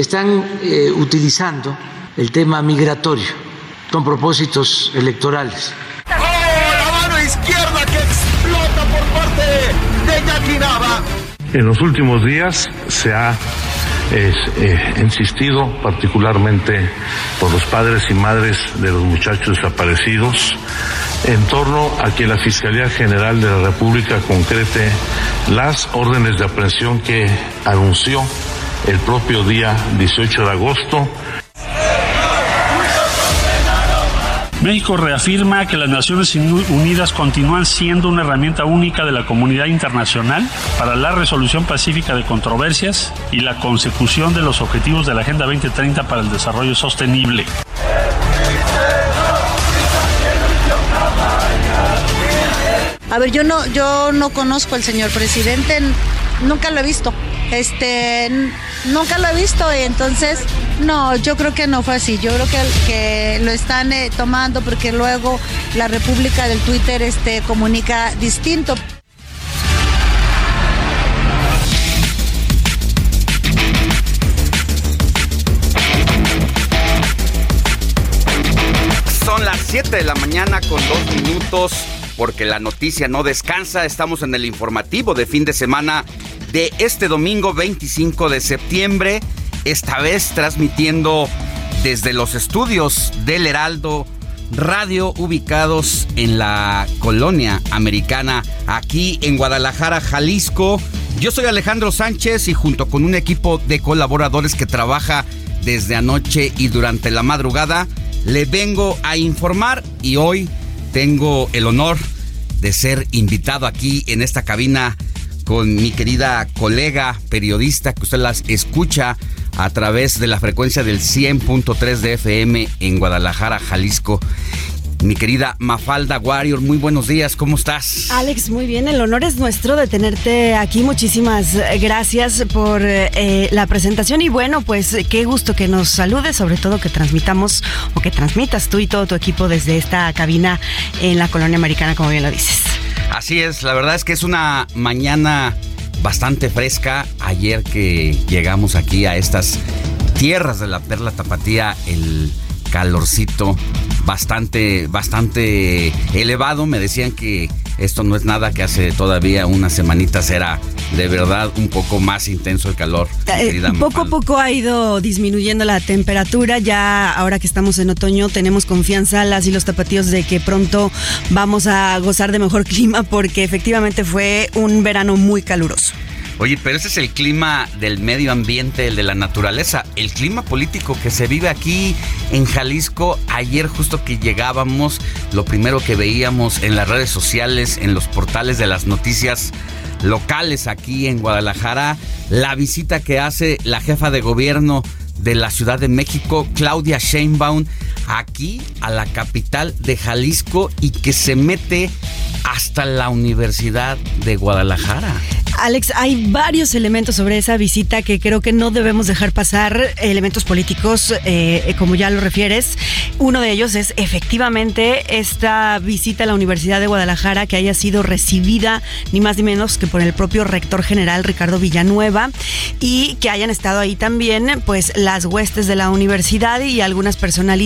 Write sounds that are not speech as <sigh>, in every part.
Están eh, utilizando el tema migratorio con propósitos electorales. ¡Oh, la mano izquierda que explota por parte de Jackie Nava! En los últimos días se ha eh, eh, insistido particularmente por los padres y madres de los muchachos desaparecidos en torno a que la Fiscalía General de la República concrete las órdenes de aprehensión que anunció el propio día 18 de agosto México reafirma que las Naciones Unidas continúan siendo una herramienta única de la comunidad internacional para la resolución pacífica de controversias y la consecución de los objetivos de la Agenda 2030 para el Desarrollo Sostenible. A ver, yo no, yo no conozco al señor presidente, nunca lo he visto. Este, nunca lo he visto y entonces, no, yo creo que no fue así. Yo creo que, que lo están eh, tomando porque luego la República del Twitter este, comunica distinto. Son las 7 de la mañana con dos minutos porque la noticia no descansa. Estamos en el informativo de fin de semana de este domingo 25 de septiembre. Esta vez transmitiendo desde los estudios del Heraldo Radio ubicados en la colonia americana aquí en Guadalajara, Jalisco. Yo soy Alejandro Sánchez y junto con un equipo de colaboradores que trabaja desde anoche y durante la madrugada, le vengo a informar y hoy tengo el honor de ser invitado aquí en esta cabina con mi querida colega periodista que usted las escucha a través de la frecuencia del 100.3 de FM en Guadalajara, Jalisco. Mi querida Mafalda Warrior, muy buenos días, ¿cómo estás? Alex, muy bien, el honor es nuestro de tenerte aquí. Muchísimas gracias por eh, la presentación y bueno, pues qué gusto que nos saludes, sobre todo que transmitamos o que transmitas tú y todo tu equipo desde esta cabina en la colonia americana, como bien lo dices. Así es, la verdad es que es una mañana bastante fresca. Ayer que llegamos aquí a estas tierras de la Perla Tapatía, el calorcito bastante, bastante elevado. Me decían que esto no es nada, que hace todavía unas semanitas era de verdad un poco más intenso el calor. Eh, poco a poco ha ido disminuyendo la temperatura. Ya ahora que estamos en otoño, tenemos confianza las y los tapatíos de que pronto vamos a gozar de mejor <laughs> clima porque efectivamente fue un verano muy caluroso. Oye, pero ese es el clima del medio ambiente, el de la naturaleza. El clima político que se vive aquí en Jalisco. Ayer justo que llegábamos, lo primero que veíamos en las redes sociales, en los portales de las noticias locales aquí en Guadalajara, la visita que hace la jefa de gobierno de la Ciudad de México, Claudia Sheinbaum, aquí a la capital de Jalisco y que se mete hasta la Universidad de Guadalajara. Alex, hay varios elementos sobre esa visita que creo que no debemos dejar pasar, elementos políticos, eh, como ya lo refieres. Uno de ellos es efectivamente esta visita a la Universidad de Guadalajara que haya sido recibida ni más ni menos que por el propio rector general Ricardo Villanueva y que hayan estado ahí también pues las huestes de la universidad y algunas personalidades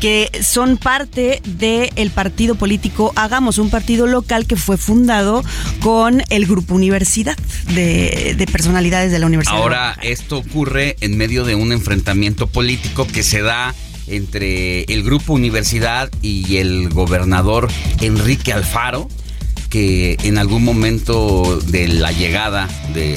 que son parte del partido político Hagamos, un partido local que fue fundado con el grupo universidad de, de personalidades de la universidad. Ahora, esto ocurre en medio de un enfrentamiento político que se da entre el grupo universidad y el gobernador Enrique Alfaro que en algún momento de la llegada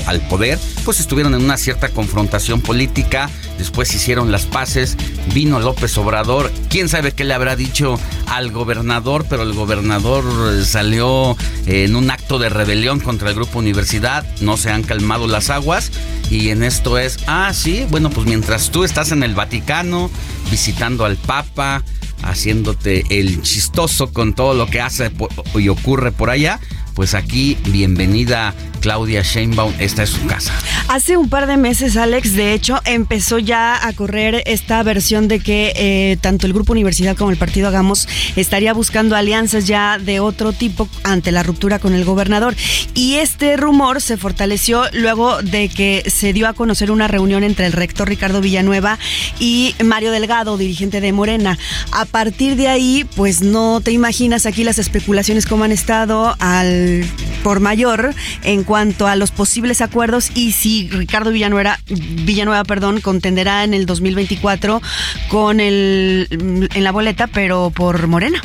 al poder, pues estuvieron en una cierta confrontación política, después hicieron las paces, vino López Obrador, quién sabe qué le habrá dicho al gobernador, pero el gobernador salió en un acto de rebelión contra el grupo Universidad, no se han calmado las aguas y en esto es, ah, sí, bueno, pues mientras tú estás en el Vaticano visitando al Papa, haciéndote el chistoso con todo lo que hace y ocurre por allá, pues aquí bienvenida Claudia Sheinbaum, esta es su casa. Hace un par de meses, Alex, de hecho, empezó ya a correr esta versión de que eh, tanto el Grupo Universidad como el Partido Hagamos estaría buscando alianzas ya de otro tipo ante la ruptura con el gobernador. Y este rumor se fortaleció luego de que se dio a conocer una reunión entre el rector Ricardo Villanueva y Mario Delgado, dirigente de Morena. A partir de ahí, pues no te imaginas aquí las especulaciones como han estado al por mayor en cuanto a los posibles acuerdos y si Ricardo Villanueva, Villanueva perdón, contenderá en el 2024 con el en la boleta, pero por Morena.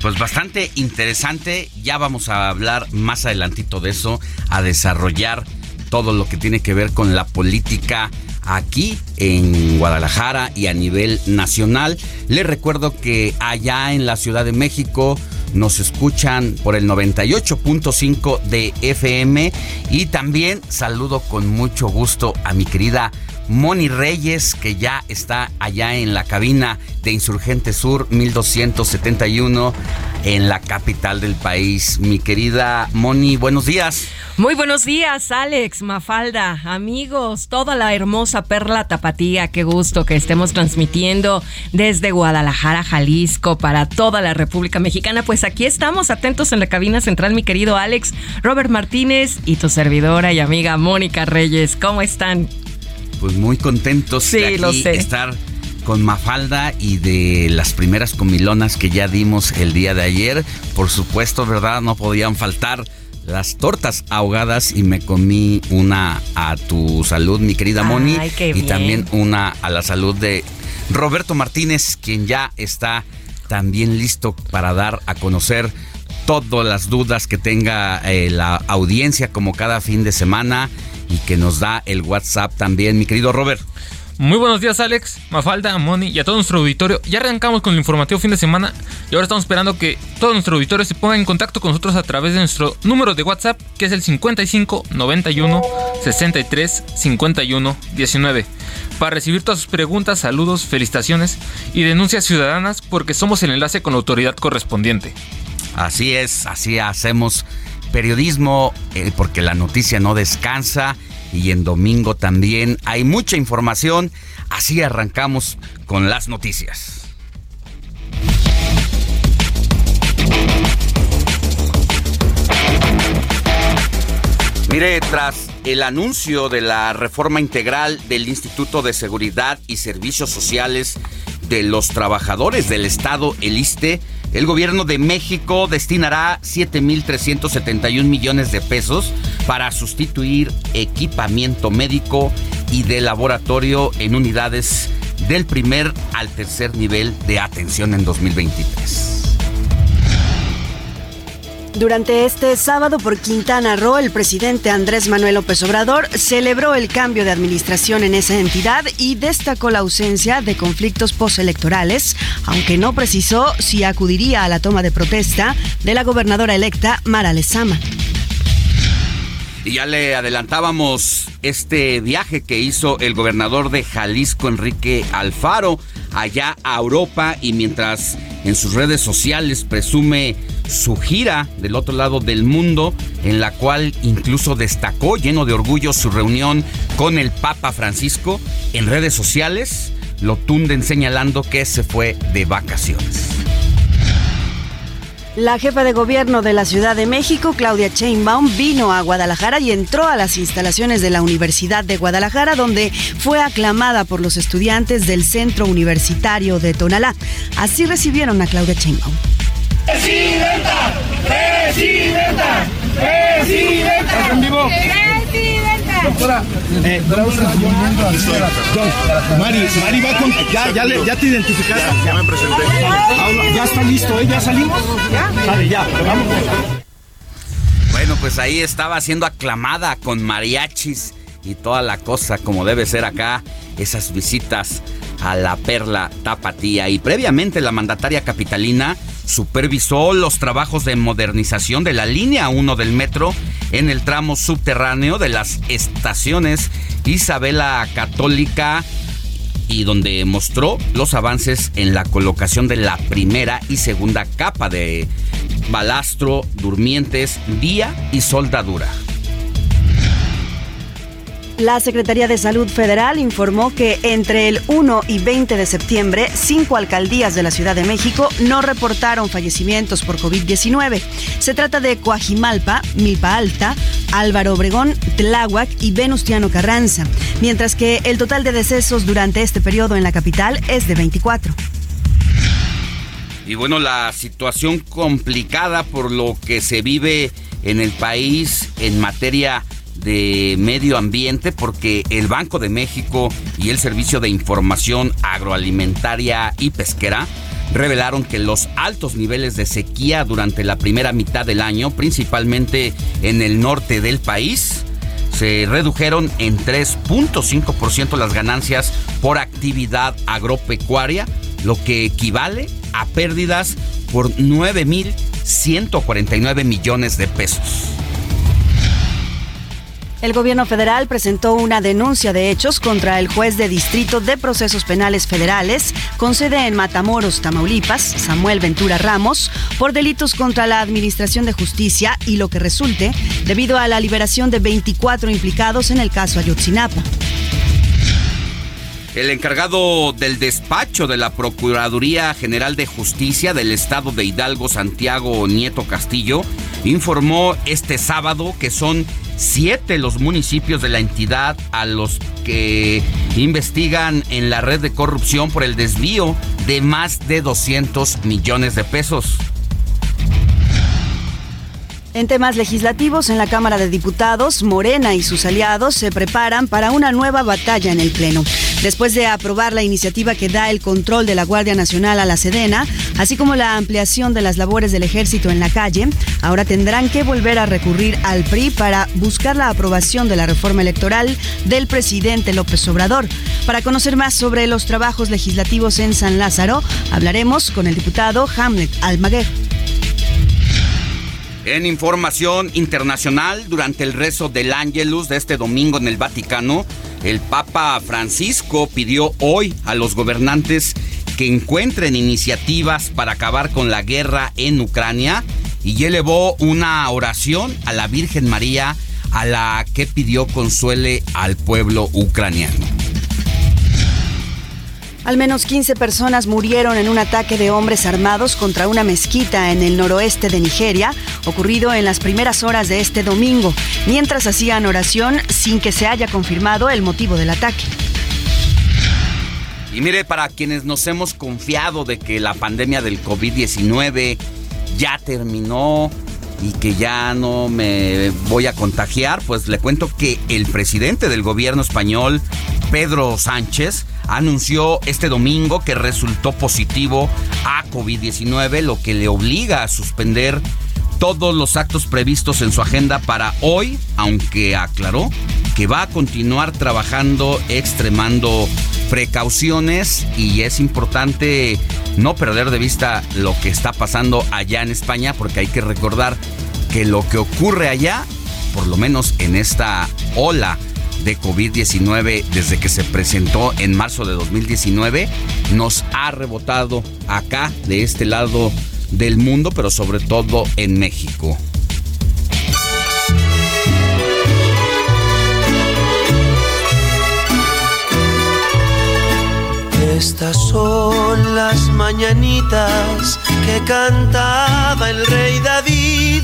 Pues bastante interesante, ya vamos a hablar más adelantito de eso, a desarrollar todo lo que tiene que ver con la política aquí en Guadalajara y a nivel nacional. Les recuerdo que allá en la Ciudad de México nos escuchan por el 98.5 de FM y también saludo con mucho gusto a mi querida Moni Reyes, que ya está allá en la cabina de Insurgente Sur 1271 en la capital del país. Mi querida Moni, buenos días. Muy buenos días, Alex, Mafalda, amigos, toda la hermosa perla tapatía. Qué gusto que estemos transmitiendo desde Guadalajara, Jalisco, para toda la República Mexicana. Pues aquí estamos, atentos en la cabina central, mi querido Alex, Robert Martínez y tu servidora y amiga Mónica Reyes. ¿Cómo están? Pues muy contentos de aquí estar con Mafalda y de las primeras comilonas que ya dimos el día de ayer. Por supuesto, ¿verdad? No podían faltar las tortas ahogadas y me comí una a tu salud, mi querida Moni, y también una a la salud de Roberto Martínez, quien ya está también listo para dar a conocer todas las dudas que tenga eh, la audiencia como cada fin de semana y que nos da el WhatsApp también, mi querido Robert. Muy buenos días Alex, Mafalda, Moni y a todo nuestro auditorio. Ya arrancamos con el informativo fin de semana y ahora estamos esperando que todo nuestro auditorio se ponga en contacto con nosotros a través de nuestro número de WhatsApp que es el 55 91 63 51 19 para recibir todas sus preguntas, saludos, felicitaciones y denuncias ciudadanas porque somos el enlace con la autoridad correspondiente. Así es, así hacemos periodismo eh, porque la noticia no descansa y en domingo también hay mucha información. Así arrancamos con las noticias. Mire, tras el anuncio de la reforma integral del Instituto de Seguridad y Servicios Sociales de los Trabajadores del Estado, el ISTE, el gobierno de México destinará 7.371 millones de pesos para sustituir equipamiento médico y de laboratorio en unidades del primer al tercer nivel de atención en 2023. Durante este sábado por Quintana Roo, el presidente Andrés Manuel López Obrador celebró el cambio de administración en esa entidad y destacó la ausencia de conflictos postelectorales, aunque no precisó si acudiría a la toma de protesta de la gobernadora electa Mara Lezama. Y ya le adelantábamos este viaje que hizo el gobernador de Jalisco, Enrique Alfaro, allá a Europa y mientras en sus redes sociales presume su gira del otro lado del mundo, en la cual incluso destacó lleno de orgullo su reunión con el Papa Francisco, en redes sociales lo tunden señalando que se fue de vacaciones. La jefa de gobierno de la Ciudad de México, Claudia Sheinbaum, vino a Guadalajara y entró a las instalaciones de la Universidad de Guadalajara, donde fue aclamada por los estudiantes del Centro Universitario de Tonalá. Así recibieron a Claudia Sheinbaum. ¡Presidenta! ¡Presidenta! ¡Presidenta! en vivo? ¡Presidenta! Doctora, eh, Mari, Mari va con. Ya, ya, le- ya te identificaste. Ya, me presenté. Ya está listo, ¿eh? ¿Ya salimos? ¿Ya? Sale, ya. Vamos. Bueno, pues ahí estaba siendo aclamada con mariachis y toda la cosa como debe ser acá, esas visitas a la perla tapatía. Y previamente la mandataria capitalina supervisó los trabajos de modernización de la línea 1 del metro en el tramo subterráneo de las estaciones Isabela Católica y donde mostró los avances en la colocación de la primera y segunda capa de balastro, durmientes, vía y soldadura. La Secretaría de Salud Federal informó que entre el 1 y 20 de septiembre, cinco alcaldías de la Ciudad de México no reportaron fallecimientos por COVID-19. Se trata de Coajimalpa, Milpa Alta, Álvaro Obregón, Tláhuac y Venustiano Carranza, mientras que el total de decesos durante este periodo en la capital es de 24. Y bueno, la situación complicada por lo que se vive en el país en materia de medio ambiente, porque el Banco de México y el Servicio de Información Agroalimentaria y Pesquera revelaron que los altos niveles de sequía durante la primera mitad del año, principalmente en el norte del país, se redujeron en 3.5% las ganancias por actividad agropecuaria, lo que equivale a pérdidas por 9.149 millones de pesos. El gobierno federal presentó una denuncia de hechos contra el juez de distrito de procesos penales federales con sede en Matamoros, Tamaulipas, Samuel Ventura Ramos, por delitos contra la Administración de Justicia y lo que resulte debido a la liberación de 24 implicados en el caso Ayotzinapa. El encargado del despacho de la Procuraduría General de Justicia del Estado de Hidalgo, Santiago Nieto Castillo, informó este sábado que son siete los municipios de la entidad a los que investigan en la red de corrupción por el desvío de más de 200 millones de pesos. En temas legislativos, en la Cámara de Diputados, Morena y sus aliados se preparan para una nueva batalla en el Pleno. Después de aprobar la iniciativa que da el control de la Guardia Nacional a la Sedena, así como la ampliación de las labores del ejército en la calle, ahora tendrán que volver a recurrir al PRI para buscar la aprobación de la reforma electoral del presidente López Obrador. Para conocer más sobre los trabajos legislativos en San Lázaro, hablaremos con el diputado Hamlet Almaguer. En información internacional, durante el rezo del Ángelus de este domingo en el Vaticano, el Papa Francisco pidió hoy a los gobernantes que encuentren iniciativas para acabar con la guerra en Ucrania y elevó una oración a la Virgen María a la que pidió consuele al pueblo ucraniano. Al menos 15 personas murieron en un ataque de hombres armados contra una mezquita en el noroeste de Nigeria, ocurrido en las primeras horas de este domingo, mientras hacían oración sin que se haya confirmado el motivo del ataque. Y mire, para quienes nos hemos confiado de que la pandemia del COVID-19 ya terminó y que ya no me voy a contagiar, pues le cuento que el presidente del gobierno español, Pedro Sánchez, anunció este domingo que resultó positivo a COVID-19, lo que le obliga a suspender todos los actos previstos en su agenda para hoy, aunque aclaró que va a continuar trabajando extremando precauciones y es importante no perder de vista lo que está pasando allá en España porque hay que recordar que lo que ocurre allá por lo menos en esta ola de COVID-19 desde que se presentó en marzo de 2019 nos ha rebotado acá, de este lado del mundo, pero sobre todo en México. Estas son las mañanitas que cantaba el rey David.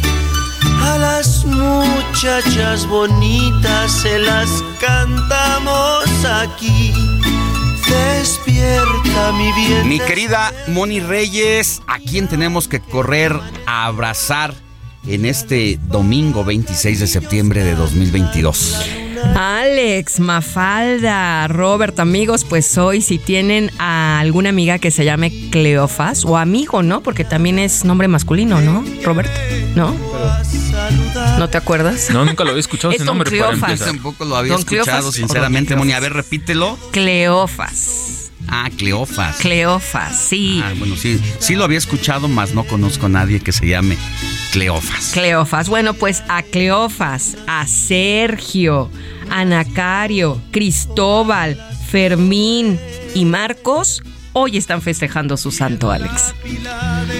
A las muchachas bonitas se las cantamos aquí. Despierta mi bien. Mi querida Moni Reyes, ¿a quién tenemos que correr a abrazar en este domingo 26 de septiembre de 2022? Alex, Mafalda, Robert, amigos, pues hoy si tienen a alguna amiga que se llame Cleofas, o amigo, ¿no? Porque también es nombre masculino, ¿no? Robert, ¿no? ¿No te acuerdas? No, nunca lo había escuchado Es ese nombre. Cleofas. empezar. Tampoco lo había Don escuchado, Cleofas. sinceramente, Moni. A ver, repítelo. Cleofas. Ah, Cleofas. Cleofas, sí. Ah, bueno, sí, sí lo había escuchado, mas no conozco a nadie que se llame Cleofas. Cleofas. Bueno, pues a Cleofas, a Sergio, a Nacario, Cristóbal, Fermín y Marcos hoy están festejando su santo, Alex.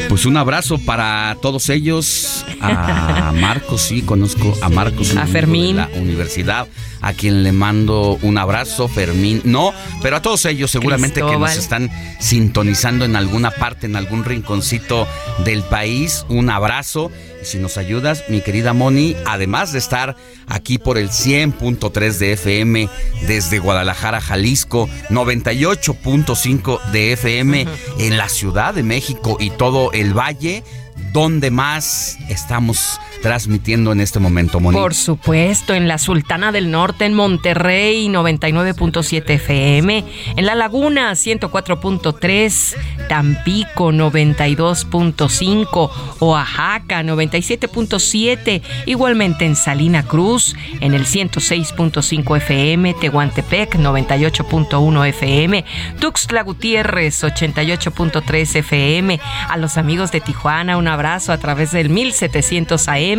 Pues un abrazo para todos ellos. A <laughs> Marcos, sí, conozco a Marcos. A Fermín. De la universidad, a quien le mando un abrazo, Fermín. No, pero a todos ellos seguramente que nos están sintonizando en alguna parte, en algún rinconcito del país. Un abrazo. Si nos ayudas, mi querida Moni, además de estar aquí por el 100.3 de FM desde Guadalajara, Jalisco, 98.5 de FM en la Ciudad de México y todo el Valle, donde más estamos transmitiendo en este momento, Moni? Por supuesto, en la Sultana del Norte, en Monterrey, 99.7 FM, en La Laguna, 104.3, Tampico, 92.5, Oaxaca, 97.7, igualmente en Salina Cruz, en el 106.5 FM, Tehuantepec, 98.1 FM, Tuxtla Gutiérrez, 88.3 FM, a los amigos de Tijuana, un abrazo a través del 1700 AM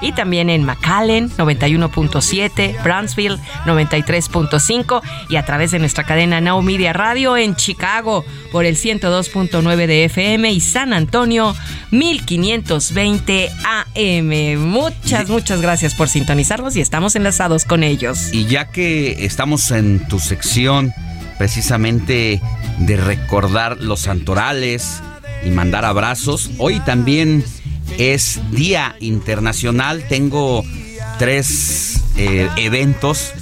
y también en McAllen 91.7, Brownsville 93.5 y a través de nuestra cadena Now Media Radio en Chicago por el 102.9 de FM y San Antonio 1520 AM. Muchas, muchas gracias por sintonizarnos y estamos enlazados con ellos. Y ya que estamos en tu sección precisamente de recordar los santorales y mandar abrazos, hoy también es Día Internacional. Tengo tres eh, eventos.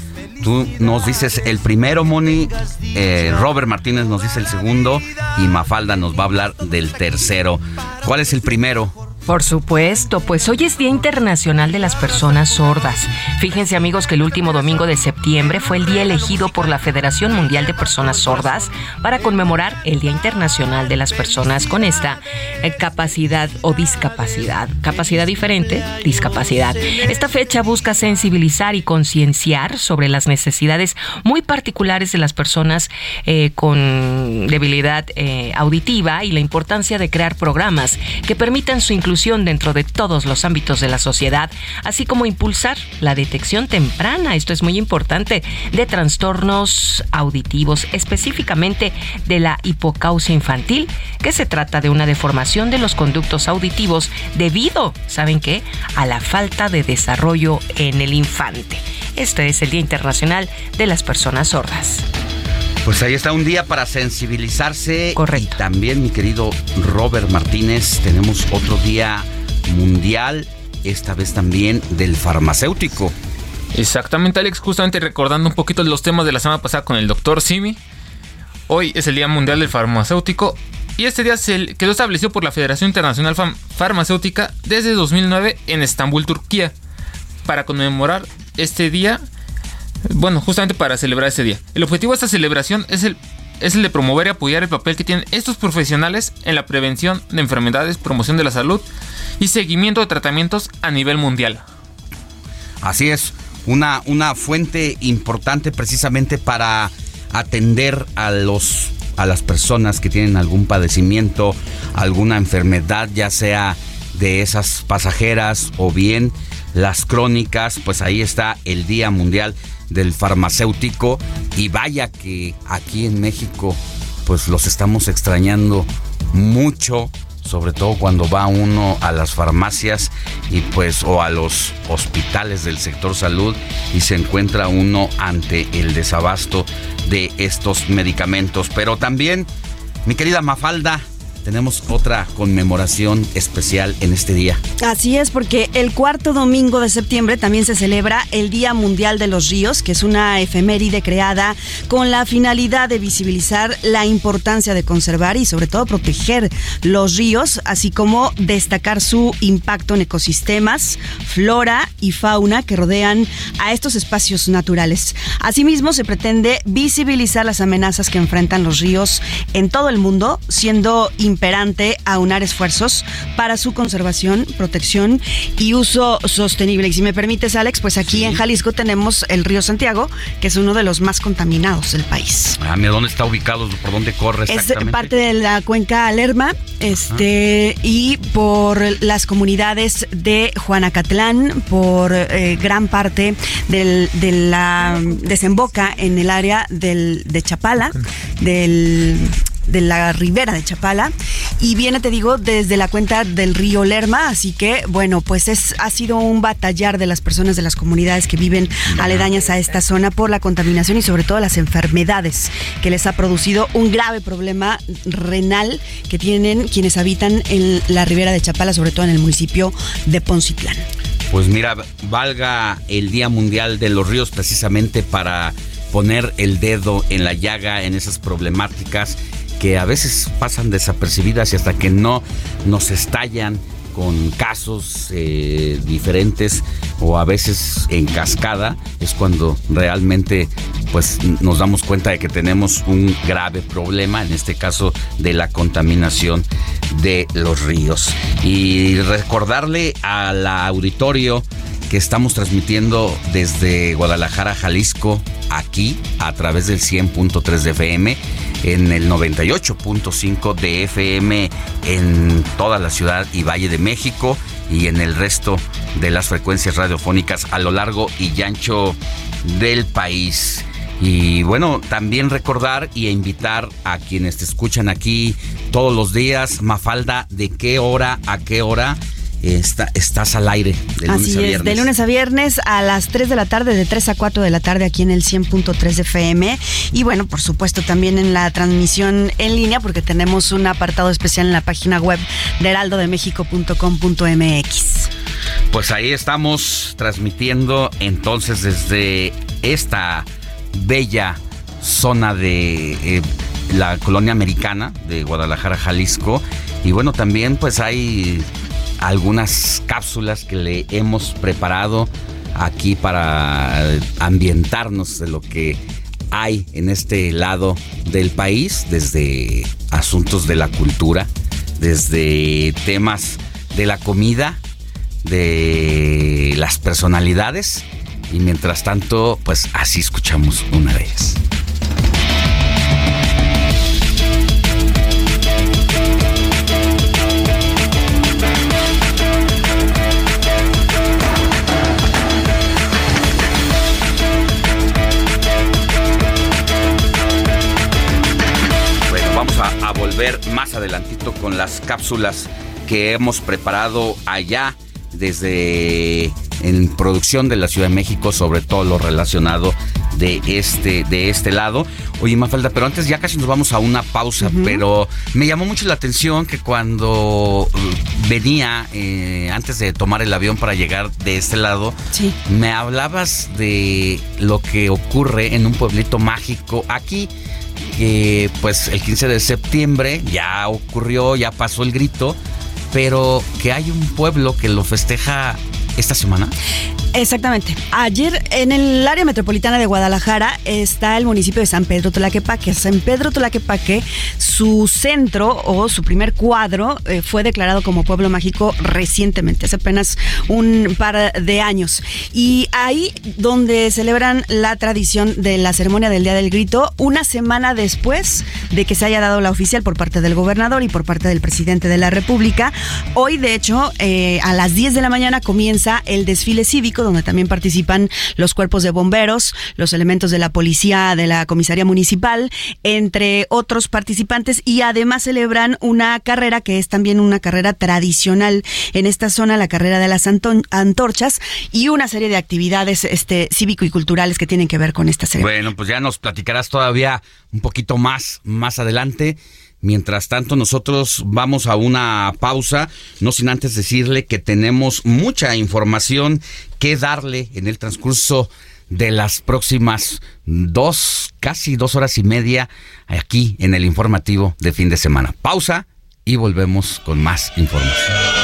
Tú nos dices el primero, Moni. eh, Robert Martínez nos dice el segundo. Y Mafalda nos va a hablar del tercero. ¿Cuál es el primero? Por supuesto, pues hoy es Día Internacional de las Personas Sordas. Fíjense amigos que el último domingo de septiembre fue el día elegido por la Federación Mundial de Personas Sordas para conmemorar el Día Internacional de las Personas con esta eh, capacidad o discapacidad. Capacidad diferente, discapacidad. Esta fecha busca sensibilizar y concienciar sobre las necesidades muy particulares de las personas eh, con debilidad eh, auditiva y la importancia de crear programas que permitan su inclusión dentro de todos los ámbitos de la sociedad, así como impulsar la detección temprana, esto es muy importante, de trastornos auditivos, específicamente de la hipocausia infantil, que se trata de una deformación de los conductos auditivos debido, ¿saben qué?, a la falta de desarrollo en el infante. Este es el Día Internacional de las Personas Sordas. Pues ahí está un día para sensibilizarse. Y también, mi querido Robert Martínez, tenemos otro día mundial, esta vez también del farmacéutico. Exactamente, Alex, justamente recordando un poquito los temas de la semana pasada con el doctor Simi. Hoy es el Día Mundial del Farmacéutico y este día se quedó establecido por la Federación Internacional Fam- Farmacéutica desde 2009 en Estambul, Turquía, para conmemorar este día, bueno, justamente para celebrar este día. El objetivo de esta celebración es el, es el de promover y apoyar el papel que tienen estos profesionales en la prevención de enfermedades, promoción de la salud y seguimiento de tratamientos a nivel mundial. Así es, una, una fuente importante precisamente para atender a los a las personas que tienen algún padecimiento, alguna enfermedad, ya sea de esas pasajeras o bien las crónicas, pues ahí está el Día Mundial del Farmacéutico y vaya que aquí en México pues los estamos extrañando mucho sobre todo cuando va uno a las farmacias y pues o a los hospitales del sector salud y se encuentra uno ante el desabasto de estos medicamentos. Pero también, mi querida Mafalda, tenemos otra conmemoración especial en este día. Así es, porque el cuarto domingo de septiembre también se celebra el Día Mundial de los Ríos, que es una efeméride creada con la finalidad de visibilizar la importancia de conservar y sobre todo proteger los ríos, así como destacar su impacto en ecosistemas, flora y fauna que rodean a estos espacios naturales. Asimismo, se pretende visibilizar las amenazas que enfrentan los ríos en todo el mundo, siendo imperante aunar esfuerzos para su conservación, protección y uso sostenible. Y si me permites, Alex, pues aquí en Jalisco tenemos el río Santiago, que es uno de los más contaminados del país. Ah, mira, ¿dónde está ubicado? ¿Por dónde corre Es parte de la cuenca Lerma, este, y por las comunidades de Juanacatlán, por eh, gran parte del, de la desemboca en el área del, de Chapala, del de la ribera de Chapala y viene, te digo, desde la cuenta del río Lerma, así que bueno, pues es ha sido un batallar de las personas de las comunidades que viven aledañas a esta zona por la contaminación y sobre todo las enfermedades que les ha producido un grave problema renal que tienen quienes habitan en la ribera de Chapala, sobre todo en el municipio de Poncitlán. Pues mira, valga el Día Mundial de los Ríos precisamente para poner el dedo en la llaga en esas problemáticas que a veces pasan desapercibidas y hasta que no nos estallan con casos eh, diferentes o a veces en cascada es cuando realmente pues nos damos cuenta de que tenemos un grave problema en este caso de la contaminación de los ríos. Y recordarle al auditorio que estamos transmitiendo desde Guadalajara, Jalisco, aquí a través del 100.3 de FM en el 98.5 de FM en toda la ciudad y Valle de México y en el resto de las frecuencias radiofónicas a lo largo y ancho del país. Y bueno, también recordar y invitar a quienes te escuchan aquí todos los días, Mafalda, de qué hora a qué hora estás al aire de lunes Así a viernes. Es, de lunes a viernes a las 3 de la tarde, de 3 a 4 de la tarde aquí en el 100.3 de FM. Y bueno, por supuesto también en la transmisión en línea porque tenemos un apartado especial en la página web de heraldodemexico.com.mx. Pues ahí estamos transmitiendo entonces desde esta bella zona de... Eh, la colonia americana de Guadalajara, Jalisco. Y bueno, también pues hay algunas cápsulas que le hemos preparado aquí para ambientarnos de lo que hay en este lado del país, desde asuntos de la cultura, desde temas de la comida, de las personalidades y mientras tanto, pues así escuchamos una de ellas. Más adelantito con las cápsulas que hemos preparado allá desde en producción de la Ciudad de México, sobre todo lo relacionado de este, de este lado. Oye, Mafalda, pero antes ya casi nos vamos a una pausa, pero me llamó mucho la atención que cuando uh, venía, eh, antes de tomar el avión para llegar de este lado, me hablabas de lo que ocurre en un pueblito mágico aquí que pues el 15 de septiembre ya ocurrió, ya pasó el grito, pero que hay un pueblo que lo festeja esta semana. Exactamente. Ayer en el área metropolitana de Guadalajara está el municipio de San Pedro Tolaquepaque. San Pedro Tolaquepaque, su centro o su primer cuadro eh, fue declarado como pueblo mágico recientemente, hace apenas un par de años. Y ahí donde celebran la tradición de la ceremonia del Día del Grito, una semana después de que se haya dado la oficial por parte del gobernador y por parte del presidente de la República. Hoy, de hecho, eh, a las 10 de la mañana comienza el desfile cívico donde también participan los cuerpos de bomberos, los elementos de la policía, de la comisaría municipal, entre otros participantes y además celebran una carrera que es también una carrera tradicional en esta zona, la carrera de las antorchas y una serie de actividades este cívico y culturales que tienen que ver con esta serie. Bueno, pues ya nos platicarás todavía un poquito más más adelante. Mientras tanto, nosotros vamos a una pausa, no sin antes decirle que tenemos mucha información que darle en el transcurso de las próximas dos, casi dos horas y media aquí en el informativo de fin de semana. Pausa y volvemos con más información.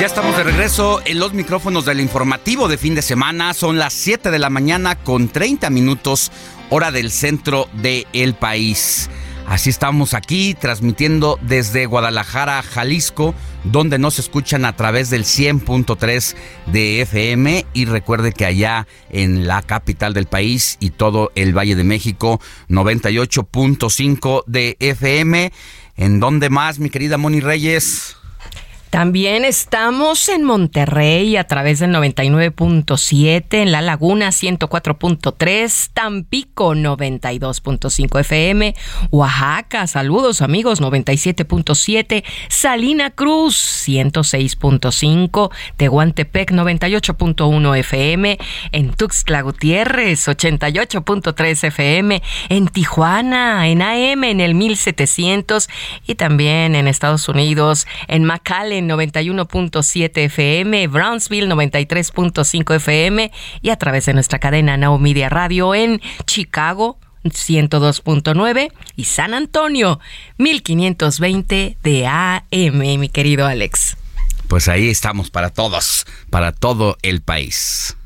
Ya estamos de regreso en los micrófonos del informativo de fin de semana. Son las 7 de la mañana con 30 minutos hora del centro del país. Así estamos aquí transmitiendo desde Guadalajara, Jalisco, donde nos escuchan a través del 100.3 de FM y recuerde que allá en la capital del país y todo el Valle de México 98.5 de FM. ¿En dónde más, mi querida Moni Reyes? También estamos en Monterrey a través del 99.7, en La Laguna 104.3, Tampico 92.5 FM, Oaxaca, saludos amigos 97.7, Salina Cruz 106.5, Tehuantepec 98.1 FM, en Tuxtla Gutiérrez 88.3 FM, en Tijuana, en AM en el 1700 y también en Estados Unidos, en McAllen 91.7 FM, Brownsville 93.5 FM y a través de nuestra cadena Now Media Radio en Chicago 102.9 y San Antonio 1520 de AM, mi querido Alex. Pues ahí estamos para todos, para todo el país.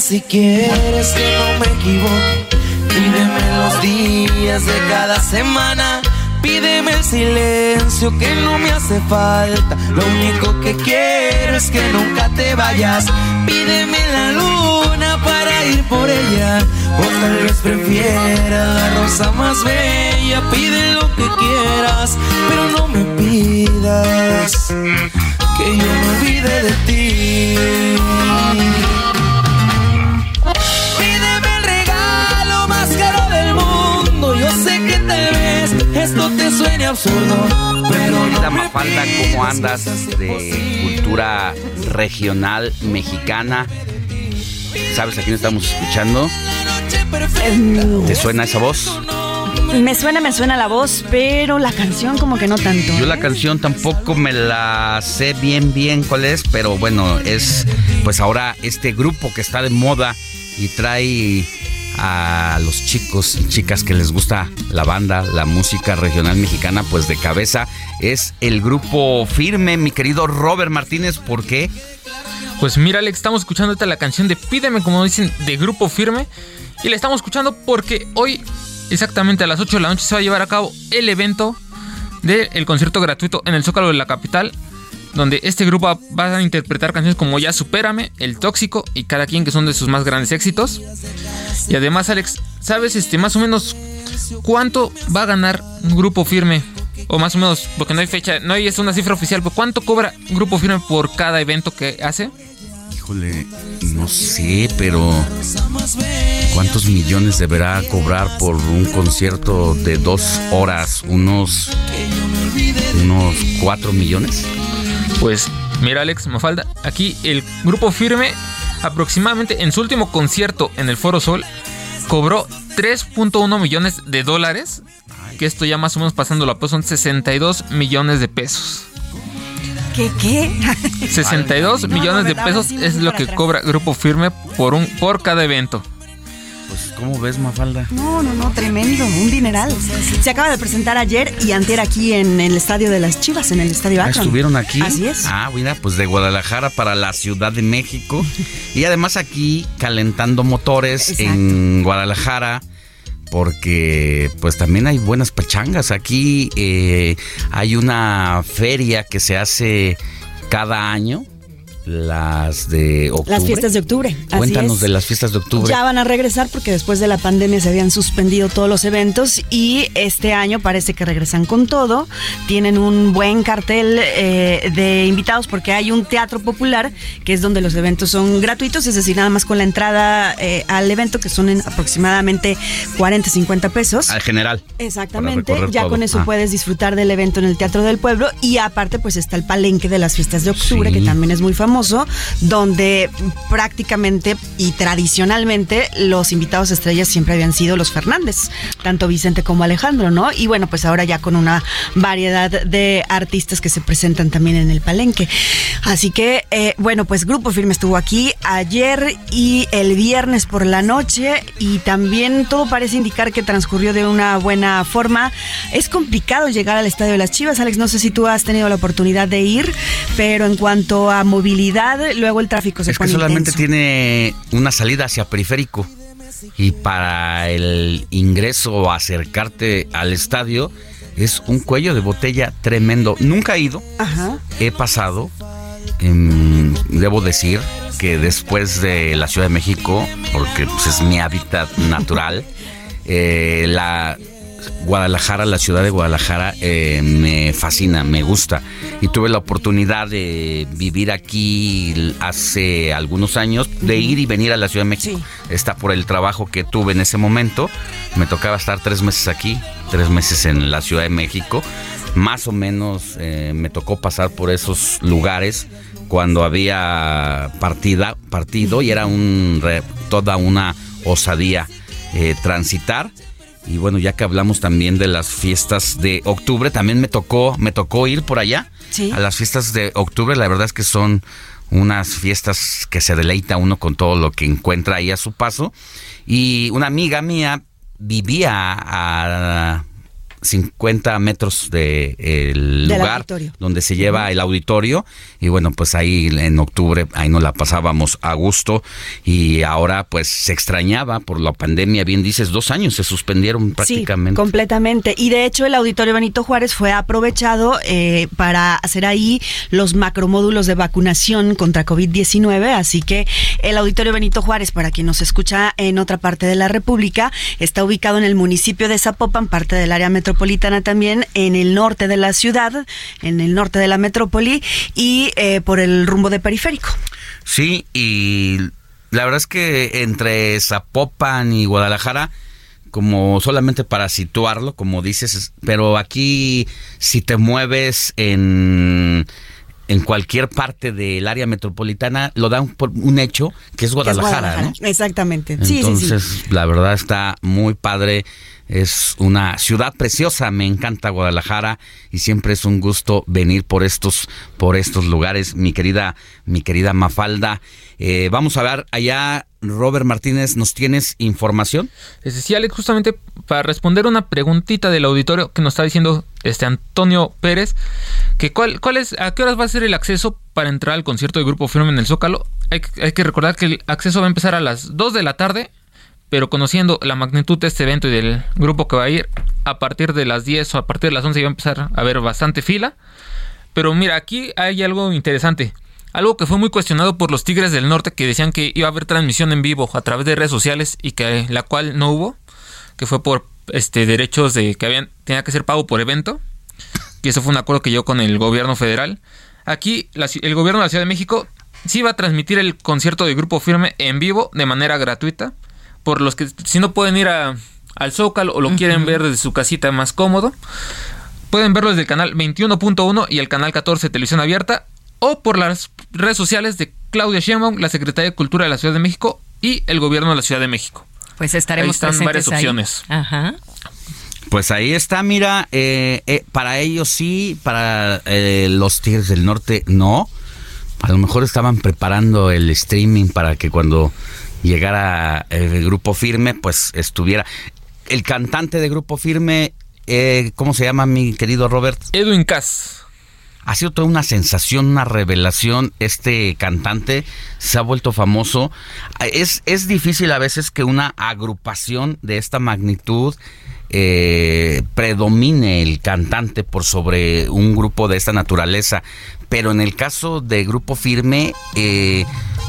Si quieres que no me equivoque. Pídeme los días de cada semana. Pídeme el silencio que no me hace falta. Lo único que quiero es que nunca te vayas. Pídeme la luna para ir por ella. O tal vez prefiera la rosa más bella. Pide lo que quieras, pero no me pidas que yo me olvide de ti. Te suene absurdo, pero no Mafalda, ¿cómo andas de cultura regional mexicana? ¿Sabes a quién estamos escuchando? ¿Te suena esa voz? Me suena, me suena la voz, pero la canción como que no tanto. Yo la canción tampoco me la sé bien bien cuál es, pero bueno, es pues ahora este grupo que está de moda y trae a los chicos y chicas que les gusta la banda, la música regional mexicana, pues de cabeza es el grupo Firme, mi querido Robert Martínez, ¿por qué? Pues mira, Alex, estamos escuchando esta la canción de Pídeme, como dicen, de Grupo Firme. Y la estamos escuchando porque hoy, exactamente a las 8 de la noche, se va a llevar a cabo el evento del concierto gratuito en el Zócalo de la capital. Donde este grupo va a interpretar canciones como Ya Supérame, El Tóxico y Cada quien, que son de sus más grandes éxitos. Y además, Alex, ¿sabes este más o menos cuánto va a ganar un grupo firme? O más o menos, porque no hay fecha, no hay es una cifra oficial, pero ¿cuánto cobra Grupo Firme por cada evento que hace? Híjole, no sé, pero ¿cuántos millones deberá cobrar por un concierto de dos horas? ¿Unos, unos cuatro millones? Pues mira Alex, me falta aquí el Grupo Firme aproximadamente en su último concierto en el Foro Sol cobró 3.1 millones de dólares, que esto ya más o menos pasándolo a pues son 62 millones de pesos. ¿Qué qué? 62 No, no, millones de pesos es lo que cobra Grupo Firme por un por cada evento. Pues, ¿cómo ves, Mafalda? No, no, no, tremendo, un dineral. Se acaba de presentar ayer y antier aquí en el estadio de las Chivas, en el estadio Ah, Akron. ¿Estuvieron aquí? Así es. Ah, mira, pues de Guadalajara para la Ciudad de México. Y además aquí calentando motores Exacto. en Guadalajara. Porque pues también hay buenas pachangas. Aquí eh, hay una feria que se hace cada año. Las de octubre. Las fiestas de octubre. así Cuéntanos es. de las fiestas de octubre. Ya van a regresar porque después de la pandemia se habían suspendido todos los eventos y este año parece que regresan con todo. Tienen un buen cartel eh, de invitados porque hay un teatro popular que es donde los eventos son gratuitos, es decir, nada más con la entrada eh, al evento que son en aproximadamente 40, 50 pesos. Al general. Exactamente, ya todo. con eso Ah. puedes disfrutar del evento en el Teatro del Pueblo y aparte pues está el palenque de las fiestas de octubre Sí. que también es muy famoso, donde prácticamente y tradicionalmente los invitados estrellas siempre habían sido los Fernández, tanto Vicente como Alejandro, ¿no? Y bueno, pues ahora ya con una variedad de artistas que se presentan también en el palenque. Así que, eh, bueno, pues Grupo Firme estuvo aquí ayer y el viernes por la noche y también todo parece indicar que transcurrió de una buena forma. Es complicado llegar al Estadio de las Chivas, Alex, no sé si tú has tenido la oportunidad de ir, pero en cuanto a movilidad, luego el tráfico se Es que solamente intenso. tiene una salida hacia periférico. Y para el ingreso o acercarte al estadio es un cuello de botella tremendo. Nunca he ido, Ajá. he pasado. em, debo decir que después de la Ciudad de México, porque pues, es mi hábitat natural, <laughs> eh, la Guadalajara, la ciudad de Guadalajara, eh, me fascina, me gusta. Y tuve la oportunidad de vivir aquí hace algunos años, de ir y venir a la Ciudad de México. Está por el trabajo que tuve en ese momento. Me tocaba estar tres meses aquí, tres meses en la Ciudad de México. Más o menos eh, me tocó pasar por esos lugares cuando había partida, partido y era un, toda una osadía eh, transitar. Y bueno, ya que hablamos también de las fiestas de octubre, también me tocó, me tocó ir por allá Sí. a las fiestas de octubre. La verdad es que son unas fiestas que se deleita uno con todo lo que encuentra ahí a su paso. Y una amiga mía vivía a 50 metros del Del lugar auditorio. donde se lleva el auditorio y bueno pues ahí en octubre ahí nos la pasábamos a gusto y ahora pues se extrañaba por la pandemia bien dices dos años se suspendieron prácticamente Sí, completamente. Y de hecho el Auditorio Benito Juárez fue aprovechado eh, para hacer ahí los macromódulos de vacunación contra COVID-19. Así que el Auditorio Benito Juárez, para quien nos escucha en otra parte de la República, está ubicado en el municipio de Zapopan, parte del área metropolitana también, en el norte de la ciudad, en el norte de la metrópoli y eh, por el rumbo de periférico. Sí, y la verdad es que entre Zapopan y Guadalajara, como solamente para situarlo, como dices, es- pero aquí si te mueves en, en cualquier parte del área metropolitana, lo dan por un hecho que es que es Guadalajara, ¿no? Exactamente. Sí, sí, sí. Entonces, la verdad está muy padre Es una ciudad preciosa, me encanta Guadalajara y siempre es un gusto venir por estos, por estos lugares, mi querida, mi querida Mafalda. Eh, vamos a ver allá, Robert Martínez, ¿nos tienes información? Sí, Alex, justamente para responder una preguntita del auditorio que nos está diciendo este Antonio Pérez, que cuál, cuál es, a qué horas va a ser el acceso para entrar al concierto de Grupo Firme en el Zócalo. Hay, hay que recordar que el acceso va a empezar a las 2 de la tarde pero conociendo la magnitud de este evento y del grupo que va a ir, a partir de las 10 o a partir de las 11 va a empezar a haber bastante fila. Pero mira, aquí hay algo interesante. Algo que fue muy cuestionado por los Tigres del Norte que decían que iba a haber transmisión en vivo a través de redes sociales y que la cual no hubo, que fue por este derechos de que tenía que ser pago por evento. Y eso fue un acuerdo que llegó con el gobierno federal. Aquí el gobierno de la Ciudad de México sí va a transmitir el concierto de Grupo Firme en vivo de manera gratuita por los que si no pueden ir a, al Zócalo o lo quieren ver desde su casita más cómodo, pueden verlo desde el canal 21.1 y el canal 14 Televisión Abierta o por las redes sociales de Claudia Sheinbaum, la Secretaría de Cultura de la Ciudad de México y el Gobierno de la Ciudad de México. Pues estaremos ahí están varias opciones. Ajá. Pues ahí está, mira, eh, eh, para ellos sí, para eh, los Tigres del Norte no. A lo mejor estaban preparando el streaming para que cuando llegara el grupo firme, pues estuviera. El cantante de grupo firme, eh, ¿cómo se llama mi querido Robert? Edwin Cass. Ha sido toda una sensación, una revelación. Este cantante se ha vuelto famoso. Es, es difícil a veces que una agrupación de esta magnitud eh, predomine el cantante por sobre un grupo de esta naturaleza. Pero en el caso de Grupo Firme, eh,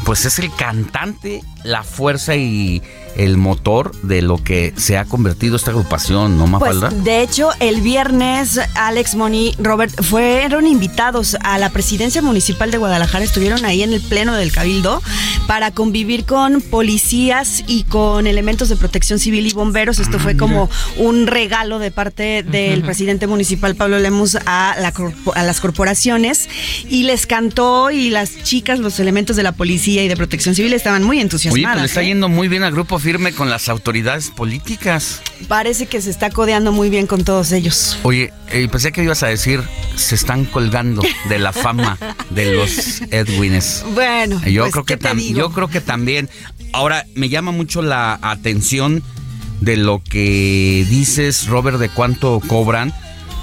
pues es el cantante, la fuerza y el motor de lo que se ha convertido esta agrupación, ¿no, Mafalda? Pues, de hecho, el viernes Alex Moni, Robert, fueron invitados a la presidencia municipal de Guadalajara, estuvieron ahí en el pleno del Cabildo para convivir con policías y con elementos de protección civil y bomberos. Esto fue como un regalo de parte del presidente municipal Pablo Lemus a, a las corporaciones y les cantó y las chicas, los elementos de la policía y de protección civil estaban muy entusiasmadas. Oye, pues le está ¿eh? yendo muy bien al grupo firme con las autoridades políticas. Parece que se está codeando muy bien con todos ellos. Oye, eh, pensé que ibas a decir, se están colgando de la fama de los Edwines. Bueno, yo pues, creo que yo creo que también. Ahora me llama mucho la atención de lo que dices, Robert, de cuánto cobran.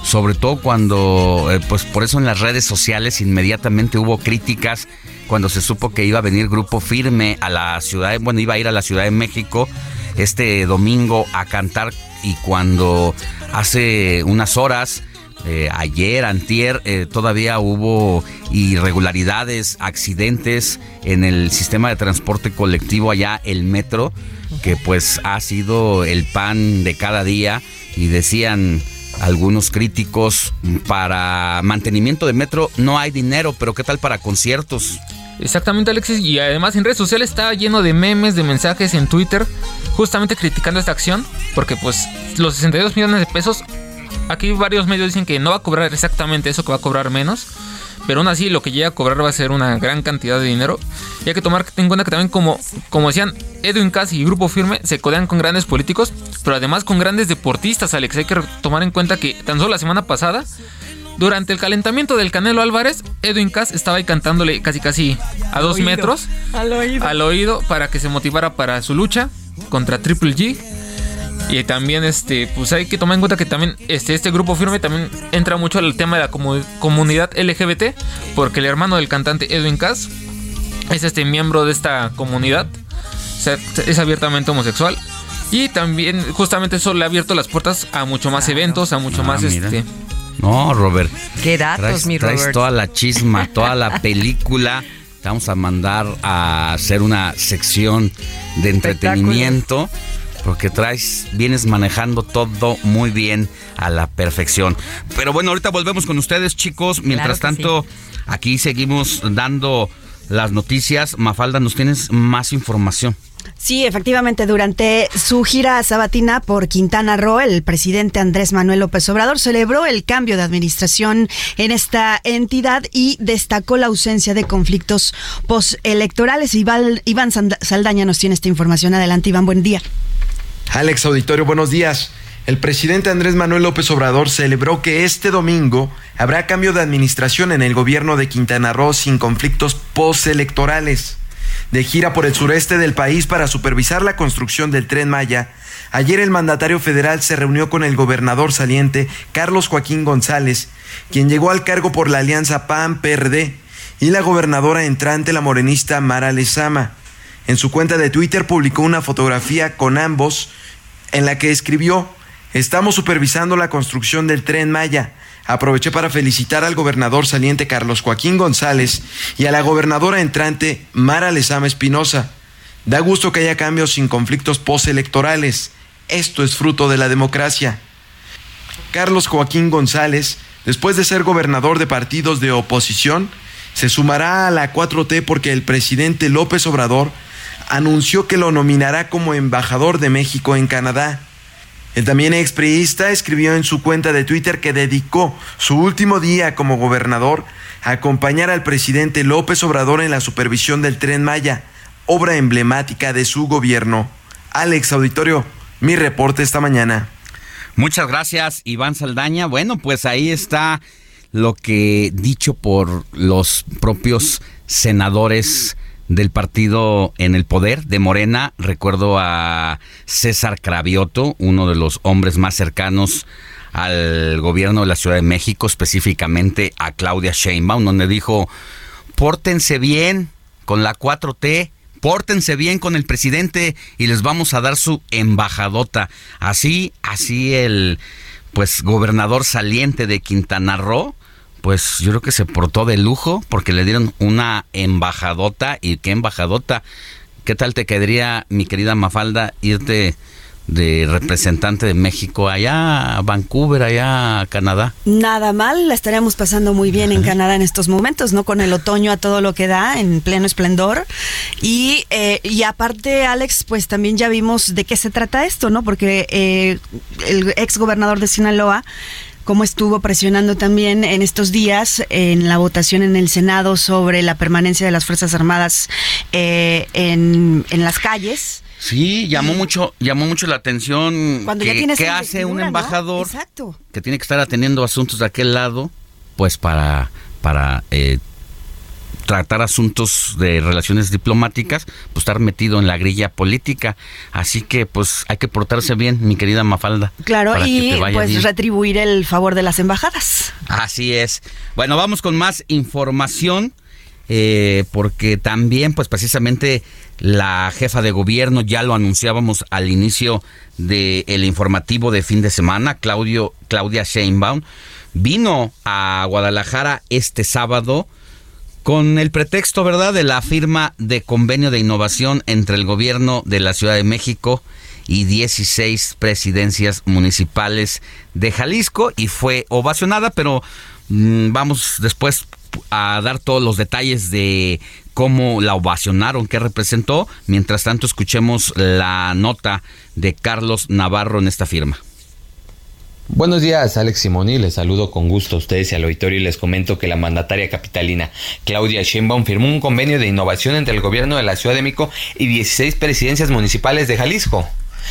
Sobre todo cuando, eh, pues por eso en las redes sociales inmediatamente hubo críticas cuando se supo que iba a venir Grupo Firme a la ciudad, de- bueno, iba a ir a la Ciudad de México este domingo a cantar y cuando hace unas horas, eh, ayer, antier, eh, todavía hubo irregularidades, accidentes en el sistema de transporte colectivo allá, el metro, que pues ha sido el pan de cada día y decían algunos críticos para mantenimiento de metro no hay dinero, pero ¿qué tal para conciertos? Exactamente, Alexis. Y además en redes sociales está lleno de memes, de mensajes en Twitter, justamente criticando esta acción, porque pues los 62 millones de pesos, aquí varios medios dicen que no va a cobrar exactamente eso, que va a cobrar menos. Pero aún así lo que llega a cobrar va a ser una gran cantidad de dinero. Y hay que tomar en cuenta que también como, como decían Edwin Cass y Grupo Firme se codean con grandes políticos, pero además con grandes deportistas, Alex. Hay que tomar en cuenta que tan solo la semana pasada durante el calentamiento del Canelo Álvarez, Edwin Cass estaba ahí cantándole casi casi a dos oído. metros Al oído. al oído para que se motivara para su lucha contra Triple G. Y también este, pues hay que tomar en cuenta que también este, este grupo firme también entra mucho al tema de la comu- comunidad LGBT, porque el hermano del cantante Edwin Cass es este miembro de esta comunidad, o sea, es abiertamente homosexual. Y también justamente eso le ha abierto las puertas a mucho más eventos, a mucho Ah, más mira. este No, Robert. Qué datos, traes, mi traes toda la chisma, toda la película. Te vamos a mandar a hacer una sección de entretenimiento porque traes, vienes manejando todo muy bien a la perfección. Pero bueno, ahorita volvemos con ustedes, chicos. Mientras Claro tanto, aquí seguimos dando las noticias. Mafalda, ¿nos tienes más información? Sí, efectivamente, durante su gira sabatina por Quintana Roo, el presidente Andrés Manuel López Obrador celebró el cambio de administración en esta entidad y destacó la ausencia de conflictos postelectorales. Iván, Iván Saldaña nos tiene esta información. Adelante, Iván, buen día. Alex Auditorio, buenos días. el presidente Andrés Manuel López Obrador celebró que este domingo habrá cambio de administración en el gobierno de Quintana Roo sin conflictos postelectorales. De gira por el sureste del país para supervisar la construcción del tren Maya, ayer el mandatario federal se reunió con el gobernador saliente Carlos Joaquín González, quien llegó al cargo por la alianza PAN-PRD, y la gobernadora entrante, la morenista Mara Lezama. En su cuenta de Twitter publicó una fotografía con ambos en la que escribió, estamos supervisando la construcción del tren Maya. Aproveché para felicitar al gobernador saliente Carlos Joaquín González y a la gobernadora entrante Mara Lezama Espinosa. Da gusto que haya cambios sin conflictos postelectorales. Esto es fruto de la democracia. Carlos Joaquín González, después de ser gobernador de partidos de oposición, se sumará a la 4T porque el presidente López Obrador anunció que lo nominará como embajador de México en Canadá. El también expriista escribió en su cuenta de Twitter que dedicó su último día como gobernador a acompañar al presidente López Obrador en la supervisión del tren Maya, obra emblemática de su gobierno. Alex Auditorio, mi reporte esta mañana. Muchas gracias, Iván Saldaña. Bueno, pues ahí está lo que dicho por los propios senadores del partido en el poder de Morena. Recuerdo a César Cravioto, uno de los hombres más cercanos al gobierno de la Ciudad de México, específicamente a Claudia Sheinbaum, donde dijo, pórtense bien con la 4T, pórtense bien con el presidente y les vamos a dar su embajadota. Así, así el pues gobernador saliente de Quintana Roo pues yo creo que se portó de lujo porque le dieron una embajadota y qué embajadota. ¿Qué tal te quedaría, mi querida Mafalda, irte de representante de México allá a Vancouver, allá a Canadá? Nada mal, la estaríamos pasando muy bien en Canadá en estos momentos, ¿no? Con el otoño a todo lo que da, en pleno esplendor. Y, eh, y aparte, Alex, pues también ya vimos de qué se trata esto, ¿no? Porque eh, el ex gobernador de Sinaloa cómo estuvo presionando también en estos días en la votación en el Senado sobre la permanencia de las Fuerzas Armadas eh, en, las calles. Sí, llamó mucho, llamó mucho la atención Cuando que, hace un embajador que tiene que estar atendiendo asuntos de aquel lado, pues para, para eh, tratar asuntos de relaciones diplomáticas, pues estar metido en la grilla política. Así que pues hay que portarse bien, mi querida Mafalda. Claro, y pues retribuir el favor de las embajadas. Así es. Bueno, vamos con más información. Eh, porque también, pues precisamente la jefa de gobierno, ya lo anunciábamos al inicio del informativo de fin de semana, Claudio, Claudia Sheinbaum, vino a Guadalajara este sábado con el pretexto, ¿verdad?, de la firma de convenio de innovación entre el gobierno de la Ciudad de México y 16 presidencias municipales de Jalisco y fue ovacionada, pero mm, vamos después a dar todos los detalles de cómo la ovacionaron, qué representó. Mientras tanto, escuchemos la nota de Carlos Navarro en esta firma. Buenos días, Alex Simoni. Les saludo con gusto a ustedes y al auditorio y les comento que la mandataria capitalina Claudia Sheinbaum firmó un convenio de innovación entre el gobierno de la Ciudad de México y 16 presidencias municipales de Jalisco.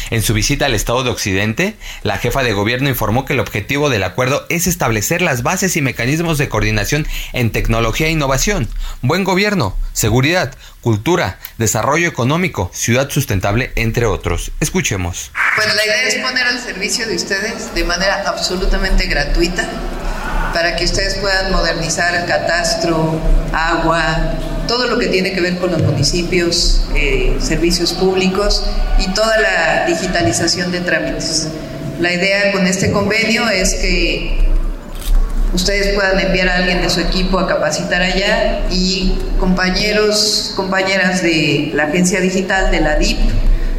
En su visita al estado de Occidente, la jefa de gobierno informó que el objetivo del acuerdo es establecer las bases y mecanismos de coordinación en tecnología e innovación, buen gobierno, seguridad, cultura, desarrollo económico, ciudad sustentable, entre otros. Escuchemos. Bueno, la idea es poner al servicio de ustedes de manera absolutamente gratuita para que ustedes puedan modernizar el catastro, agua, todo lo que tiene que ver con los municipios, eh, servicios públicos y toda la digitalización de trámites. La idea con este convenio es que ustedes puedan enviar a alguien de su equipo a capacitar allá y compañeros, compañeras de la agencia digital de la DIP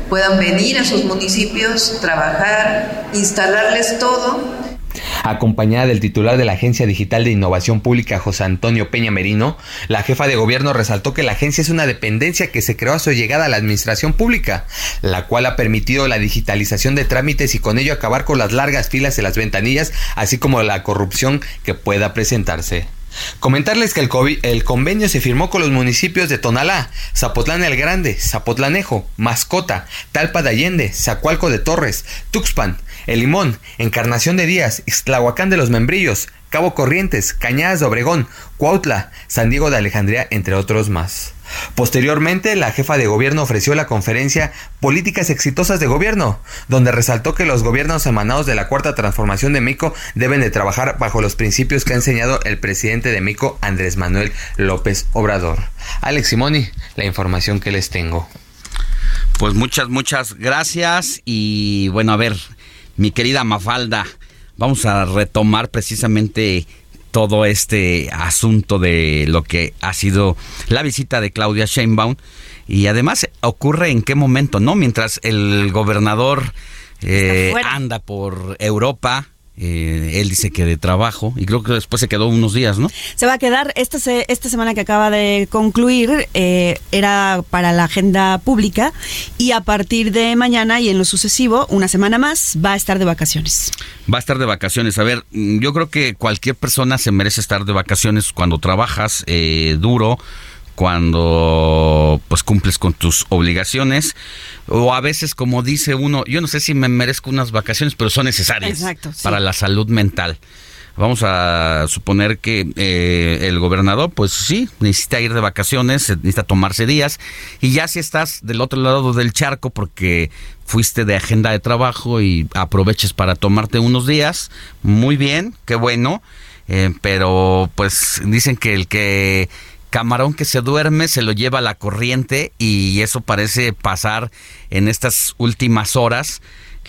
puedan venir a sus municipios, trabajar, instalarles todo Acompañada del titular de la Agencia Digital de Innovación Pública, José Antonio Peña Merino, la jefa de gobierno resaltó que la agencia es una dependencia que se creó a su llegada a la administración pública, la cual ha permitido la digitalización de trámites y con ello acabar con las largas filas en las ventanillas, así como la corrupción que pueda presentarse. Comentarles que el, convenio se firmó con los municipios de Tonalá, Zapotlán el Grande, Zapotlanejo, Mascota, Talpa de Allende, Zacualco de Torres, Tuxpan, El Limón, Encarnación de Díaz, Ixtlahuacán de los Membrillos, Cabo Corrientes, Cañadas de Obregón, Cuautla, San Diego de Alejandría, entre otros más. Posteriormente, la jefa de gobierno ofreció la conferencia Políticas Exitosas de Gobierno, donde resaltó que los gobiernos emanados de la Cuarta Transformación de México deben de trabajar bajo los principios que ha enseñado el presidente de México, Andrés Manuel López Obrador. Alex Simoni, la información que les tengo. Pues muchas, muchas gracias y bueno, a ver, mi querida Mafalda, vamos a retomar precisamente todo este asunto de lo que ha sido la visita de Claudia Sheinbaum y además ocurre en qué momento, ¿no? Mientras el gobernador eh, anda por Europa, eh, él dice que de trabajo y creo que después se quedó unos días, ¿no? Se va a quedar esta, esta semana que acaba de concluir, eh, era para la agenda pública y a partir de mañana y en lo sucesivo, una semana más, va a estar de vacaciones. Va a estar de vacaciones. A ver, yo creo que cualquier persona se merece estar de vacaciones cuando trabajas eh, duro cuando pues cumples con tus obligaciones o a veces como dice uno, yo no sé si me merezco unas vacaciones, pero son necesarias para la salud mental. Vamos a suponer que eh, el gobernador, pues sí, necesita ir de vacaciones, necesita tomarse días, y ya si estás del otro lado del charco porque fuiste de agenda de trabajo y aproveches para tomarte unos días, muy bien, qué bueno, eh, pero pues dicen que el que camarón que se duerme se lo lleva la corriente y eso parece pasar en estas últimas horas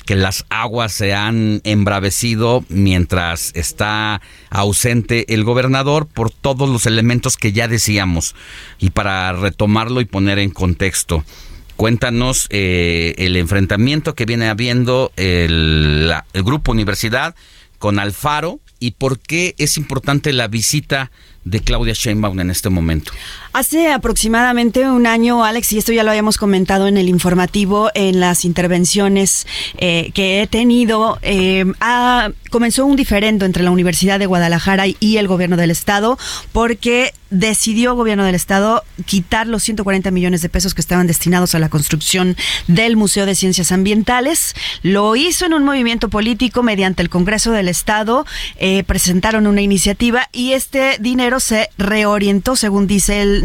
que las aguas se han embravecido mientras está ausente el gobernador por todos los elementos que ya decíamos. Y para retomarlo y poner en contexto, cuéntanos eh, el enfrentamiento que viene habiendo el, el Grupo Universidad con Alfaro y por qué es importante la visita de Claudia Sheinbaum en este momento? Hace aproximadamente un año, Alex, y esto ya lo habíamos comentado en el informativo, en las intervenciones eh, que he tenido, eh, comenzó un diferendo entre la Universidad de Guadalajara y el gobierno del estado, porque decidió el gobierno del estado quitar los 140 millones de pesos que estaban destinados a la construcción del Museo de Ciencias Ambientales. Lo hizo en un movimiento político mediante el Congreso del Estado, eh, presentaron una iniciativa y este dinero se reorientó, según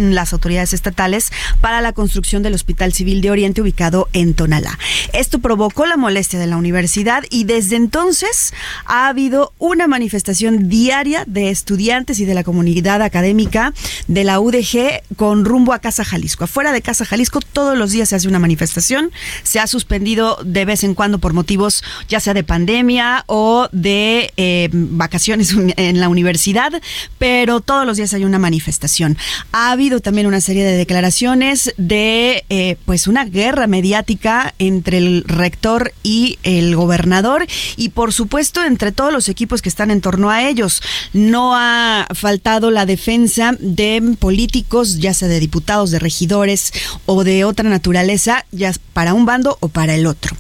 las autoridades estatales, para la construcción del Hospital Civil de Oriente ubicado en Tonalá. Esto provocó la molestia de la universidad y desde entonces ha habido una manifestación diaria de estudiantes y de la comunidad académica de la UDG con rumbo a Casa Jalisco. Afuera de Casa Jalisco todos los días se hace una manifestación. Se ha suspendido de vez en cuando por motivos ya sea de pandemia o de eh, vacaciones <laughs> en la universidad, pero todos los días hay una manifestación. Ha habido también una serie de declaraciones de eh, pues una guerra mediática entre el rector y el gobernador y por supuesto entre todos los equipos que están en torno a ellos. No ha faltado la defensa de políticos, ya sea de diputados, de regidores o de otra naturaleza, ya para un bando o para el otro.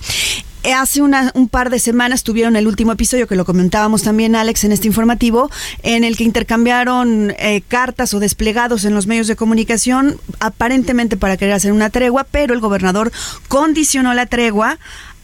Hace un par de semanas tuvieron el último episodio que lo comentábamos también Alex en este informativo, en el que intercambiaron eh, cartas o desplegados en los medios de comunicación, aparentemente para querer hacer una tregua, pero el gobernador condicionó la tregua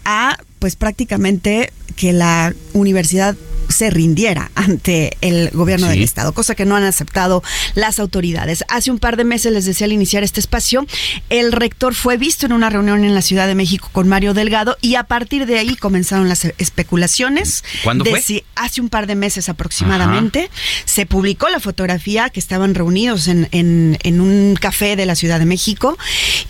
a pues prácticamente que la universidad se rindiera ante el gobierno del estado, cosa que no han aceptado las autoridades. Hace un par de meses les decía al iniciar este espacio, el rector fue visto en una reunión en la Ciudad de México con Mario Delgado y a partir de ahí comenzaron las especulaciones. ¿Cuándo de fue? Si hace un par de meses aproximadamente se publicó la fotografía que estaban reunidos en, en, en un café de la Ciudad de México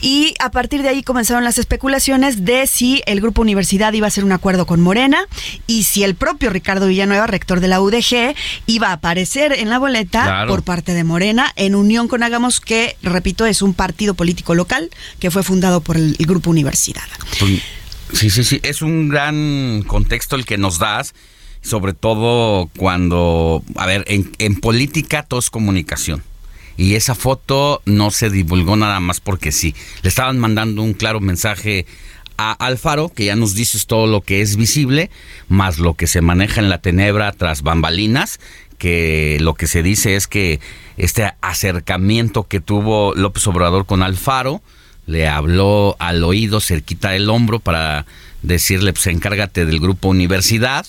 y a partir de ahí comenzaron las especulaciones de si el grupo Universidad iba a hacer un acuerdo con Morena y si el propio Ricardo Villanueva nueva rector de la UDG, iba a aparecer en la boleta Claro. por parte de Morena, en unión con Hagamos, que, repito, es un partido político local que fue fundado por el, el Grupo Universidad. Pues, Sí, sí, sí, es un gran contexto el que nos das, sobre todo cuando, a ver, en, en política todo es comunicación. Y esa foto no se divulgó nada más porque sí. Le estaban mandando un claro mensaje a Alfaro, que ya nos dices todo lo que es visible, más lo que se maneja en la tenebra tras bambalinas, que lo que se dice es que este acercamiento que tuvo López Obrador con Alfaro, le habló al oído cerquita del hombro para decirle, pues encárgate del grupo universidad.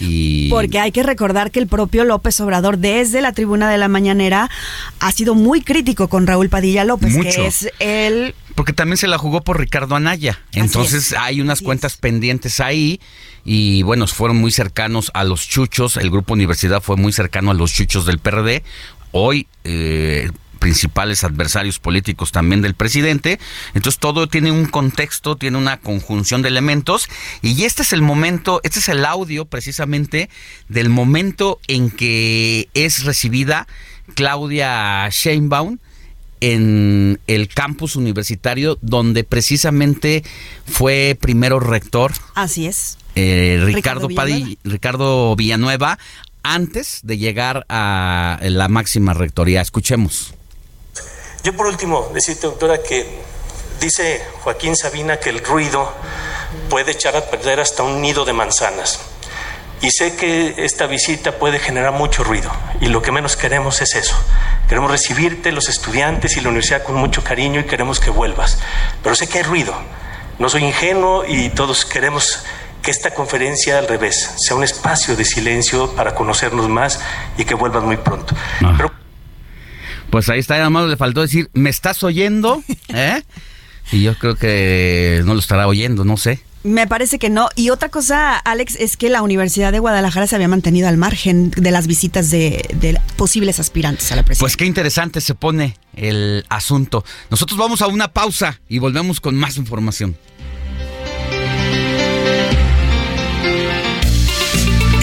Y Porque hay que recordar que el propio López Obrador, desde la tribuna de la mañanera, ha sido muy crítico con Raúl Padilla López, Mucho. que es el porque también se la jugó por Ricardo Anaya. Entonces hay unas cuentas pendientes ahí y bueno, fueron muy cercanos a los chuchos, el grupo universidad fue muy cercano a los chuchos del PRD. Hoy eh, principales adversarios políticos también del presidente. Entonces todo tiene un contexto, tiene una conjunción de elementos y este es el momento, este es el audio precisamente del momento en que es recibida Claudia Sheinbaum en el campus universitario donde precisamente fue primero rector Así es. eh, Ricardo Ricardo, Ricardo Villanueva antes de llegar a la máxima rectoría. Escuchemos. Yo por último, decirte, doctora, que dice Joaquín Sabina que el ruido puede echar a perder hasta un nido de manzanas. Y sé que esta visita puede generar mucho ruido y lo que menos queremos es eso. Queremos recibirte, los estudiantes y la universidad con mucho cariño y queremos que vuelvas. Pero sé que hay ruido. No soy ingenuo y todos queremos que esta conferencia al revés sea un espacio de silencio para conocernos más y que vuelvas muy pronto. Pero Pues ahí está, nada más le faltó decir, ¿me estás oyendo? <laughs> ¿Eh? Y yo creo que no lo estará oyendo, no sé. Me parece que no. Y otra cosa, Alex, es que la Universidad de Guadalajara se había mantenido al margen de las visitas de, de posibles aspirantes a la presidencia. Pues qué interesante se pone el asunto. Nosotros vamos a una pausa y volvemos con más información.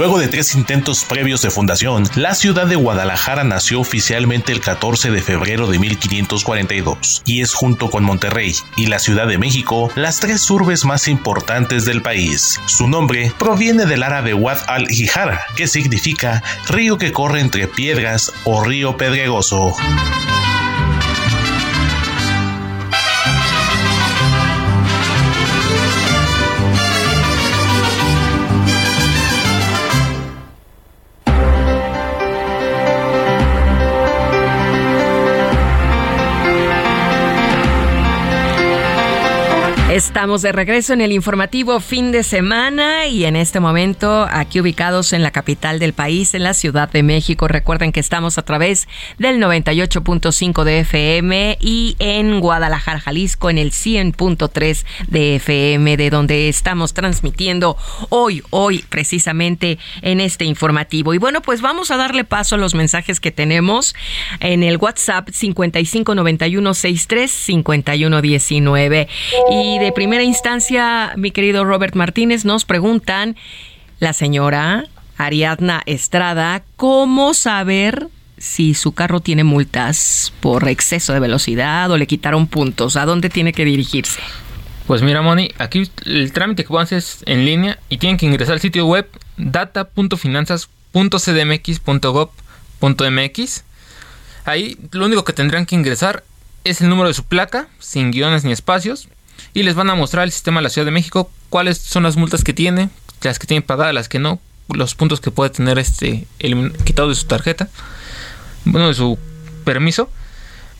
Luego de tres intentos previos de fundación, la ciudad de Guadalajara nació oficialmente el 14 de febrero de 1542 y es junto con Monterrey y la Ciudad de México las tres urbes más importantes del país. Su nombre proviene del árabe Wad al-Hijara, que significa río que corre entre piedras o río pedregoso. Estamos de regreso en el informativo fin de semana y en este momento aquí ubicados en la capital del país, en la Ciudad de México. Recuerden que estamos a través del 98.5 de FM y en Guadalajara, Jalisco, en el 100.3 de FM, de donde estamos transmitiendo hoy, hoy precisamente en este informativo. Y bueno, pues vamos a darle paso a los mensajes que tenemos en el WhatsApp 5591635119 y primera instancia, mi querido Robert Martínez, nos preguntan, la señora Ariadna Estrada, ¿cómo saber si su carro tiene multas por exceso de velocidad o le quitaron puntos? ¿A dónde tiene que dirigirse? Pues mira, Moni, aquí el trámite que pueden hacer es en línea y tienen que ingresar al sitio web data.finanzas.cdmx.gov.mx. Ahí lo único que tendrán que ingresar es el número de su placa, sin guiones ni espacios, y les van a mostrar el sistema de la Ciudad de México cuáles son las multas que tiene, las que tiene pagadas, las que no, los puntos que puede tener este quitado de su tarjeta, bueno, de su permiso.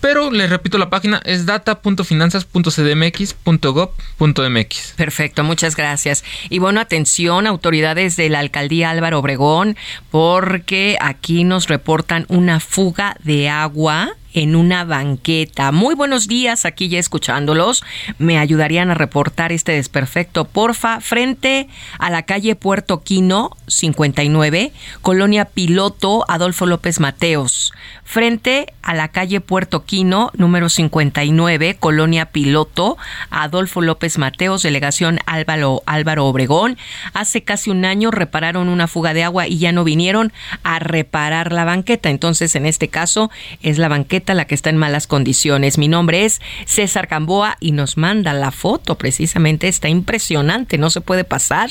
Pero les repito, la página es data.finanzas.cdmx.gov.mx. Perfecto, muchas gracias. Y bueno, atención, autoridades de la alcaldía Álvaro Obregón, porque aquí nos reportan una fuga de agua en una banqueta. Muy buenos días, aquí ya escuchándolos. Me ayudarían a reportar este desperfecto, porfa, frente a la calle Puerto Quino 59, Colonia Piloto Adolfo López Mateos. Frente a la calle Puerto Quino número 59, Colonia Piloto Adolfo López Mateos, delegación Álvaro, Álvaro Obregón. Hace casi un año repararon una fuga de agua y ya no vinieron a reparar la banqueta. Entonces, en este caso, es la banqueta la que está en malas condiciones. Mi nombre es César Gamboa y nos manda la foto. Precisamente está impresionante, no se puede pasar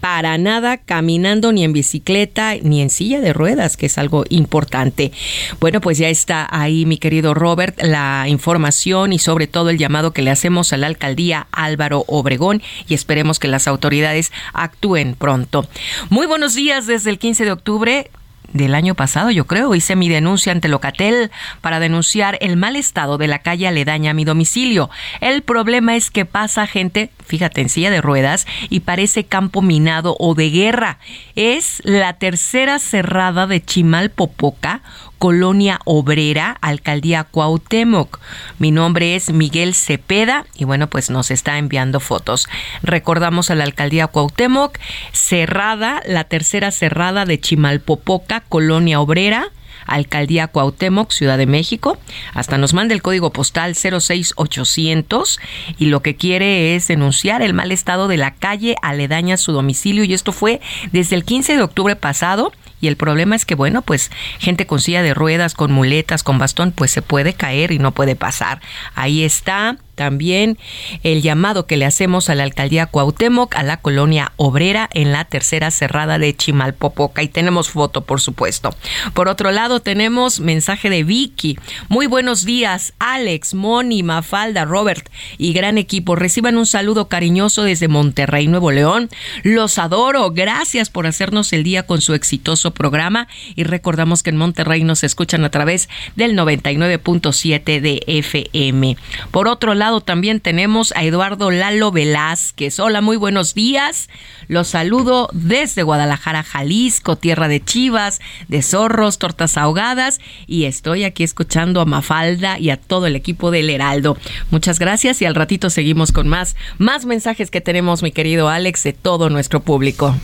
para nada caminando ni en bicicleta ni en silla de ruedas, que es algo importante. Bueno, pues ya está ahí mi querido Robert la información y sobre todo el llamado que le hacemos a la alcaldía Álvaro Obregón y esperemos que las autoridades actúen pronto. Muy buenos días desde el 15 de octubre del año pasado, yo creo, hice mi denuncia ante Locatel para denunciar el mal estado de la calle aledaña a mi domicilio. El problema es que pasa gente, fíjate, en silla de ruedas y parece campo minado o de guerra. Es la tercera cerrada de Chimalpopoca Colonia Obrera, Alcaldía Cuauhtémoc. Mi nombre es Miguel Cepeda y bueno, pues nos está enviando fotos. Recordamos a la Alcaldía Cuauhtémoc, cerrada, la tercera cerrada de Chimalpopoca, Colonia Obrera. Alcaldía Cuauhtémoc, Ciudad de México. Hasta nos manda el código postal 06800 y lo que quiere es denunciar el mal estado de la calle aledaña a su domicilio y esto fue desde el 15 de octubre pasado y el problema es que, bueno, pues gente con silla de ruedas, con muletas, con bastón, pues se puede caer y no puede pasar. Ahí está también el llamado que le hacemos a la alcaldía Cuauhtémoc, a la colonia obrera en la tercera cerrada de Chimalpopoca. Y tenemos foto, por supuesto. Por otro lado, tenemos mensaje de Vicky. Muy buenos días, Alex, Moni, Mafalda, Robert y gran equipo. Reciban un saludo cariñoso desde Monterrey, Nuevo León. Los adoro. Gracias por hacernos el día con su exitoso programa. Y recordamos que en Monterrey nos escuchan a través del 99.7 de FM. Por otro lado, también tenemos a Eduardo Lalo Velázquez. Hola, muy buenos días. Los saludo desde Guadalajara, Jalisco, tierra de chivas, de zorros, tortas ahogadas. Y estoy aquí escuchando a Mafalda y a todo el equipo del Heraldo. Muchas gracias y al ratito seguimos con más, más mensajes que tenemos, mi querido Alex, de todo nuestro público.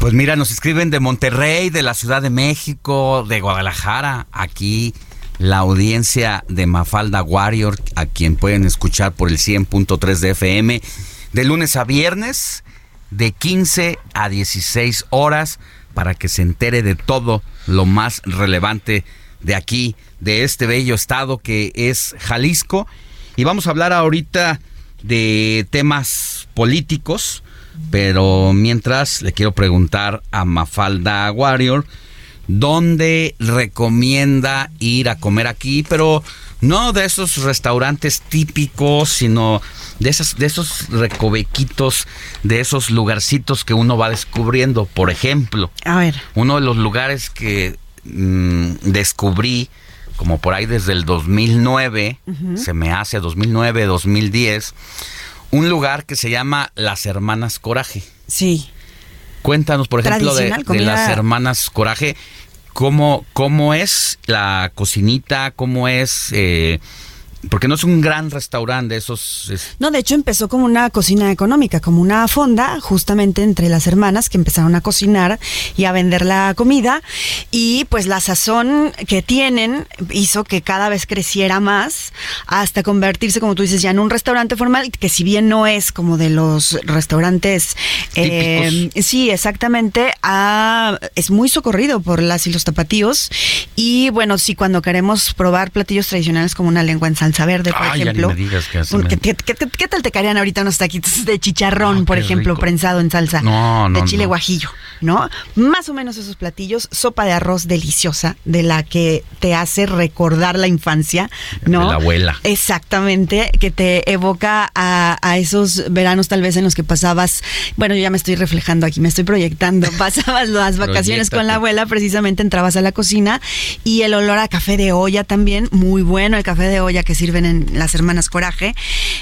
Pues mira, nos escriben de Monterrey, de la Ciudad de México, de Guadalajara, aquí la audiencia de Mafalda Warrior, a quien pueden escuchar por el 100.3 de FM, de lunes a viernes, de 15 a 16 horas, para que se entere de todo lo más relevante de aquí, de este bello estado que es Jalisco. Y vamos a hablar ahorita de temas políticos, pero mientras le quiero preguntar a Mafalda Warrior, ¿dónde recomienda ir a comer aquí? Pero no de esos restaurantes típicos, sino de, esas, de esos recovequitos, de esos lugarcitos que uno va descubriendo. Por ejemplo, A ver. uno de los lugares que mm, descubrí, como por ahí desde el 2009, Ujú. se me hace 2009, 2010, un lugar que se llama Las Hermanas Coraje. Sí. Cuéntanos, por ejemplo, de, las hermanas Coraje, ¿cómo, cómo es la cocinita? ¿Cómo es...? eh, porque no es un gran restaurante, esos... es- No, de hecho empezó como una cocina económica, como una fonda, justamente entre las hermanas que empezaron a cocinar y a vender la comida. Y pues la sazón que tienen hizo que cada vez creciera más hasta convertirse, como tú dices, ya en un restaurante formal, que si bien no es como de los restaurantes... eh, sí, exactamente. ah, es muy socorrido por las y los tapatíos. Y bueno, sí, cuando queremos probar platillos tradicionales como una lengua en salsa verde, por Ay, ya ni ejemplo. me digas que ¿Qué, qué- qué- qué tal te caerían ahorita unos taquitos de chicharrón, por ejemplo, rico. prensado en salsa? No, no, De chile no. guajillo. ¿No? Más o menos esos platillos, sopa de arroz deliciosa, de la que te hace recordar la infancia, ¿no? De la abuela. Exactamente, que te evoca a, a esos veranos tal vez en los que pasabas, bueno, yo ya me estoy reflejando aquí, me estoy proyectando, <laughs> pasabas las vacaciones con la abuela, precisamente entrabas a la cocina y el olor a café de olla también, muy bueno el café de olla que sirven en las hermanas Coraje.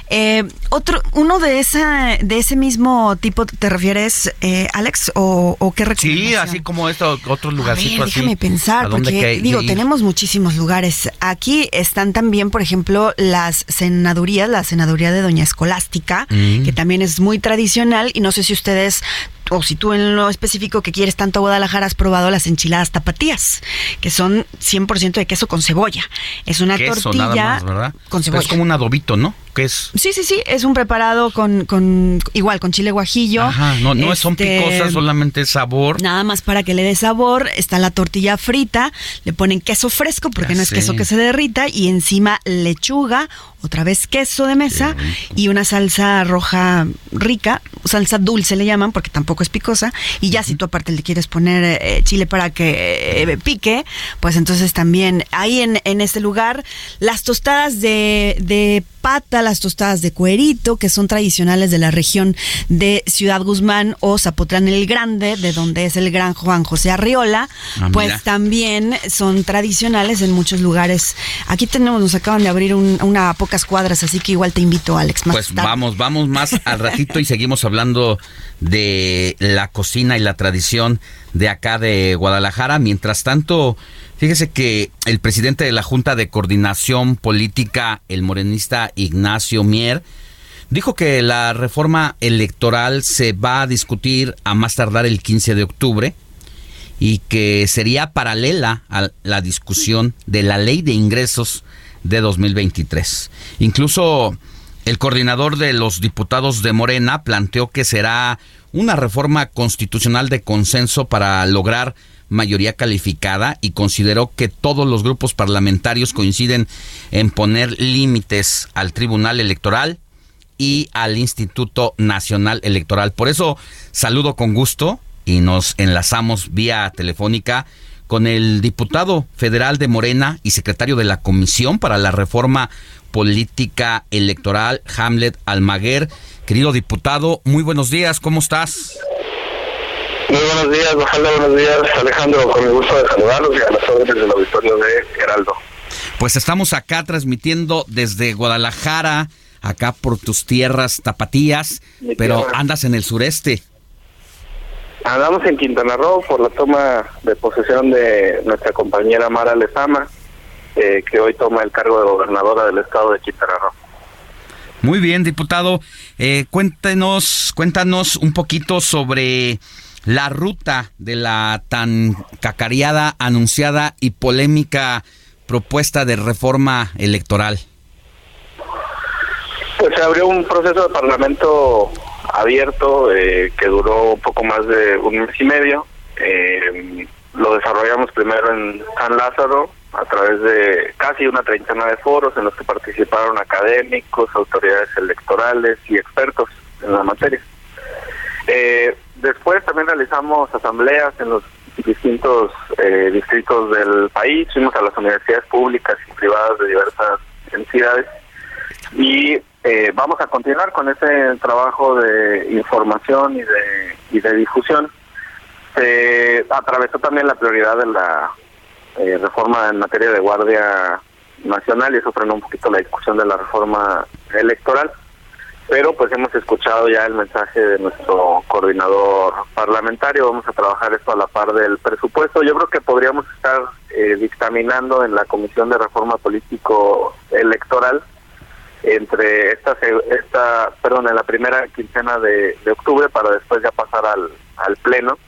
Eh, otro, uno de esa, de ese mismo tipo, ¿te refieres, eh, Alex? ¿O, o qué Sí, así como esto, otro A lugarcito ver, así. déjame pensar, ¿A porque que- digo, tenemos muchísimos lugares. Aquí están también, por ejemplo, las senadurías, la senaduría de Doña Escolástica, Mm. que también es muy tradicional y no sé si ustedes o si tú en lo específico que quieres tanto a Guadalajara has probado las enchiladas tapatías, que son 100% de queso con cebolla. Es una Queso tortilla nada más, ¿verdad? con Pero cebolla. es como un adobito, ¿no? Que es... Sí, sí, sí, es un preparado con, con igual con chile guajillo. Ajá, no, no son Este, picosas, solamente sabor. Nada más para que le dé sabor, está la tortilla frita, le ponen queso fresco porque Ya no es queso que se derrita y encima lechuga, otra vez queso de mesa y una salsa roja rica, salsa dulce le llaman porque tampoco es picosa y ya si tú aparte le quieres poner eh, chile para que eh, pique, pues entonces también ahí en, en este lugar las tostadas de, de pata, las tostadas de cuerito, que son tradicionales de la región de Ciudad Guzmán o Zapotlán el Grande, de donde es el gran Juan José Arriola, Ah, pues mira. también son tradicionales en muchos lugares. Aquí tenemos, nos acaban de abrir un- una a pocas cuadras, así que igual te invito, Alex. Más Pues tarde. vamos, vamos más al ratito y seguimos hablando de la cocina y la tradición de acá de Guadalajara. Mientras tanto, fíjese que el presidente de la Junta de Coordinación Política, el morenista Ignacio Mier, dijo que la reforma electoral se va a discutir a más tardar el 15 de octubre y que sería paralela a la discusión de la ley de ingresos de 2023. Incluso el coordinador de los diputados de Morena planteó que será una reforma constitucional de consenso para lograr mayoría calificada y consideró que todos los grupos parlamentarios coinciden en poner límites al Tribunal Electoral y al Instituto Nacional Electoral. Por eso saludo con gusto y nos enlazamos vía telefónica con el diputado federal de Morena y secretario de la Comisión para la Reforma Política Electoral, Hamlet Almaguer. Querido diputado, muy buenos días, ¿cómo estás? Muy buenos días, ojalá buenos días, Alejandro, con el gusto de saludarlos y a las órdenes del auditorio de Heraldo. Pues estamos acá transmitiendo desde Guadalajara, acá por tus tierras tapatías, Mi pero tierra. andas en el sureste. Andamos en Quintana Roo por la toma de posesión de nuestra compañera Mara Lezama, eh, que hoy toma el cargo de gobernadora del estado de Quintana Roo. Muy bien, diputado. Eh, cuéntenos, cuéntanos un poquito sobre la ruta de la tan cacareada, anunciada y polémica propuesta de reforma electoral. Pues se abrió un proceso de parlamento abierto eh, que duró un poco más de un mes y medio. Eh, lo desarrollamos primero en San Lázaro a través de casi una treintena de foros en los que participaron académicos, autoridades electorales y expertos en la materia. Eh, después también realizamos asambleas en los distintos eh, distritos del país, fuimos a las universidades públicas y privadas de diversas entidades y eh, vamos a continuar con ese trabajo de información y de, y de difusión. Se atravesó también la prioridad de la eh, reforma en materia de Guardia Nacional y eso frenó un poquito la discusión de la reforma electoral. Pero pues hemos escuchado ya el mensaje de nuestro coordinador parlamentario, vamos a trabajar esto a la par del presupuesto. Yo creo que podríamos estar eh, dictaminando en la Comisión de Reforma Político Electoral entre esta, esta perdón, en la primera quincena de, de octubre para después ya pasar al, al pleno.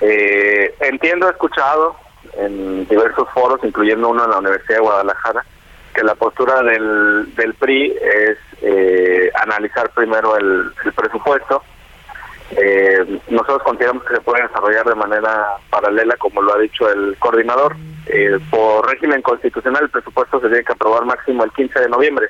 Eh, entiendo, he escuchado en diversos foros, incluyendo uno en la Universidad de Guadalajara, que la postura del, del PRI es eh, analizar primero el, presupuesto. Eh, nosotros consideramos que se puede desarrollar de manera paralela, como lo ha dicho el coordinador. Eh, por régimen constitucional, el presupuesto se tiene que aprobar máximo el 15 de noviembre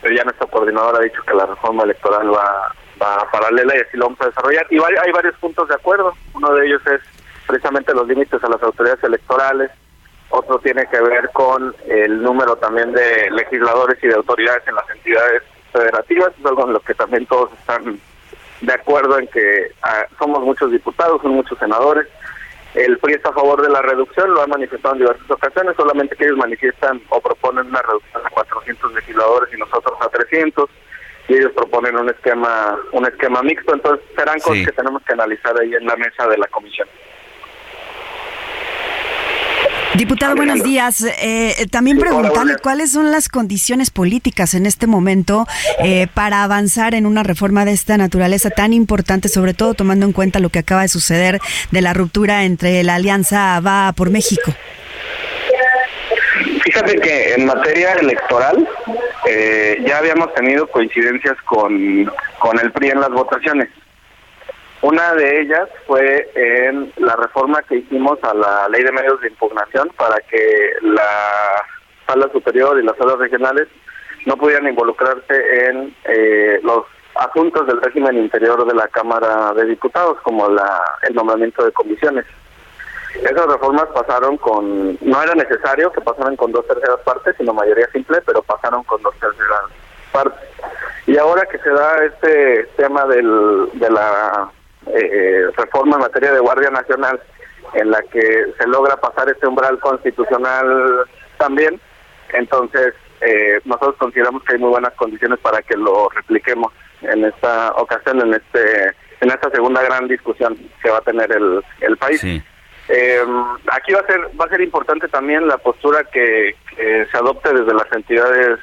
pero ya nuestro coordinador ha dicho que la reforma electoral va, pa- paralela y así lo vamos a desarrollar. Y hay varios puntos de acuerdo. Uno de ellos es precisamente los límites a las autoridades electorales. Otro tiene que ver con el número también de legisladores y de autoridades en las entidades federativas, es algo en lo que también todos están de acuerdo en que ah, somos muchos diputados, son muchos senadores. El PRI está a favor de la reducción, lo ha manifestado en diversas ocasiones, solamente que ellos manifiestan o proponen una reducción a 400 legisladores y nosotros a 300 y ellos proponen un esquema un esquema mixto, entonces serán cosas Sí. que tenemos que analizar ahí en la mesa de la comisión. Diputado, buenos días. Eh, también Sí, hola, preguntarle cuáles son las condiciones políticas en este momento eh, para avanzar en una reforma de esta naturaleza tan importante, sobre todo tomando en cuenta lo que acaba de suceder de la ruptura entre la Alianza Va por México. Fíjate que en materia electoral eh, ya habíamos tenido coincidencias con, con el PRI en las votaciones. Una de ellas fue en la reforma que hicimos a la ley de medios de impugnación para que la sala superior y las salas regionales no pudieran involucrarse en eh, los asuntos del régimen interior de la Cámara de Diputados, como la, el nombramiento de comisiones. Esas reformas pasaron con, no era necesario que pasaran con dos terceras partes, sino mayoría simple, pero pasaron con dos terceras partes. Y ahora que se da este tema del, de la eh, reforma en materia de Guardia Nacional, en la que se logra pasar este umbral constitucional también, entonces eh, nosotros consideramos que hay muy buenas condiciones para que lo repliquemos en esta ocasión, en este en esta segunda gran discusión que va a tener el, el país. Eh, aquí va a ser va a ser importante también la postura que, que se adopte desde las entidades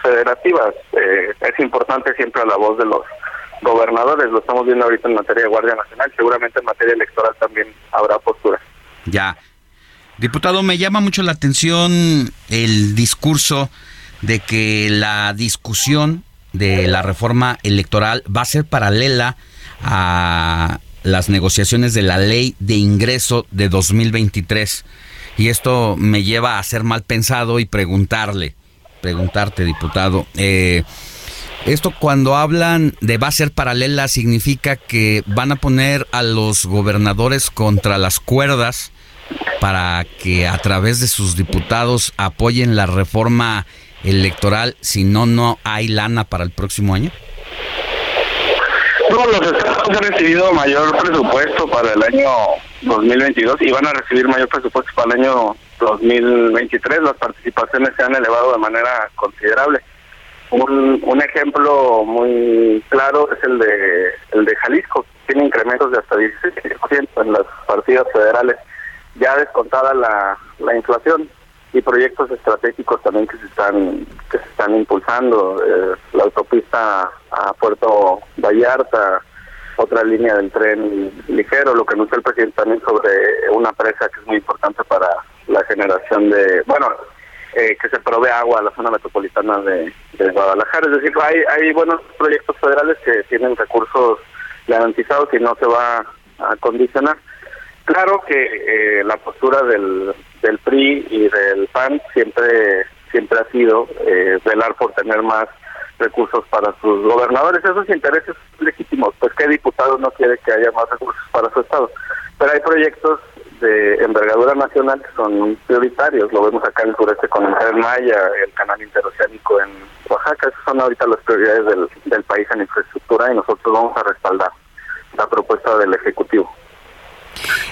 federativas. Eh, es importante siempre la voz de los gobernadores. Lo estamos viendo ahorita en materia de Guardia Nacional. Seguramente en materia electoral también habrá postura. Ya. Diputado, me llama mucho la atención el discurso de que la discusión de la reforma electoral va a ser paralela a las negociaciones de la ley de ingreso de 2023. Y esto me lleva a ser mal pensado y preguntarle, preguntarte, diputado, eh, esto cuando hablan de va a ser paralela significa que van a poner a los gobernadores contra las cuerdas para que a través de sus diputados apoyen la reforma electoral, si no, no hay lana para el próximo año? Todos los estados han recibido mayor presupuesto para el año 2022 y van a recibir mayor presupuesto para el año 2023. Las participaciones se han elevado de manera considerable. Un, un ejemplo muy claro es el de el de Jalisco. Tiene incrementos de hasta 16% en las partidas federales, ya descontada la, la inflación y proyectos estratégicos también que se están que se están impulsando eh, la autopista a Puerto Vallarta otra línea del tren ligero lo que anunció el presidente también sobre una presa que es muy importante para la generación de bueno eh, que se provee agua a la zona metropolitana de, Guadalajara es decir hay hay buenos proyectos federales que tienen recursos garantizados y no se va a condicionar Claro que eh, la postura del, del PRI y del PAN siempre siempre ha sido eh, velar por tener más recursos para sus gobernadores. Esos intereses legítimos, pues qué diputado no quiere que haya más recursos para su estado. Pero hay proyectos de envergadura nacional que son prioritarios. Lo vemos acá en el sureste con el Tren Maya, el canal interoceánico en Oaxaca. Esas son ahorita las prioridades del, del país en infraestructura y nosotros vamos a respaldar la propuesta del Ejecutivo.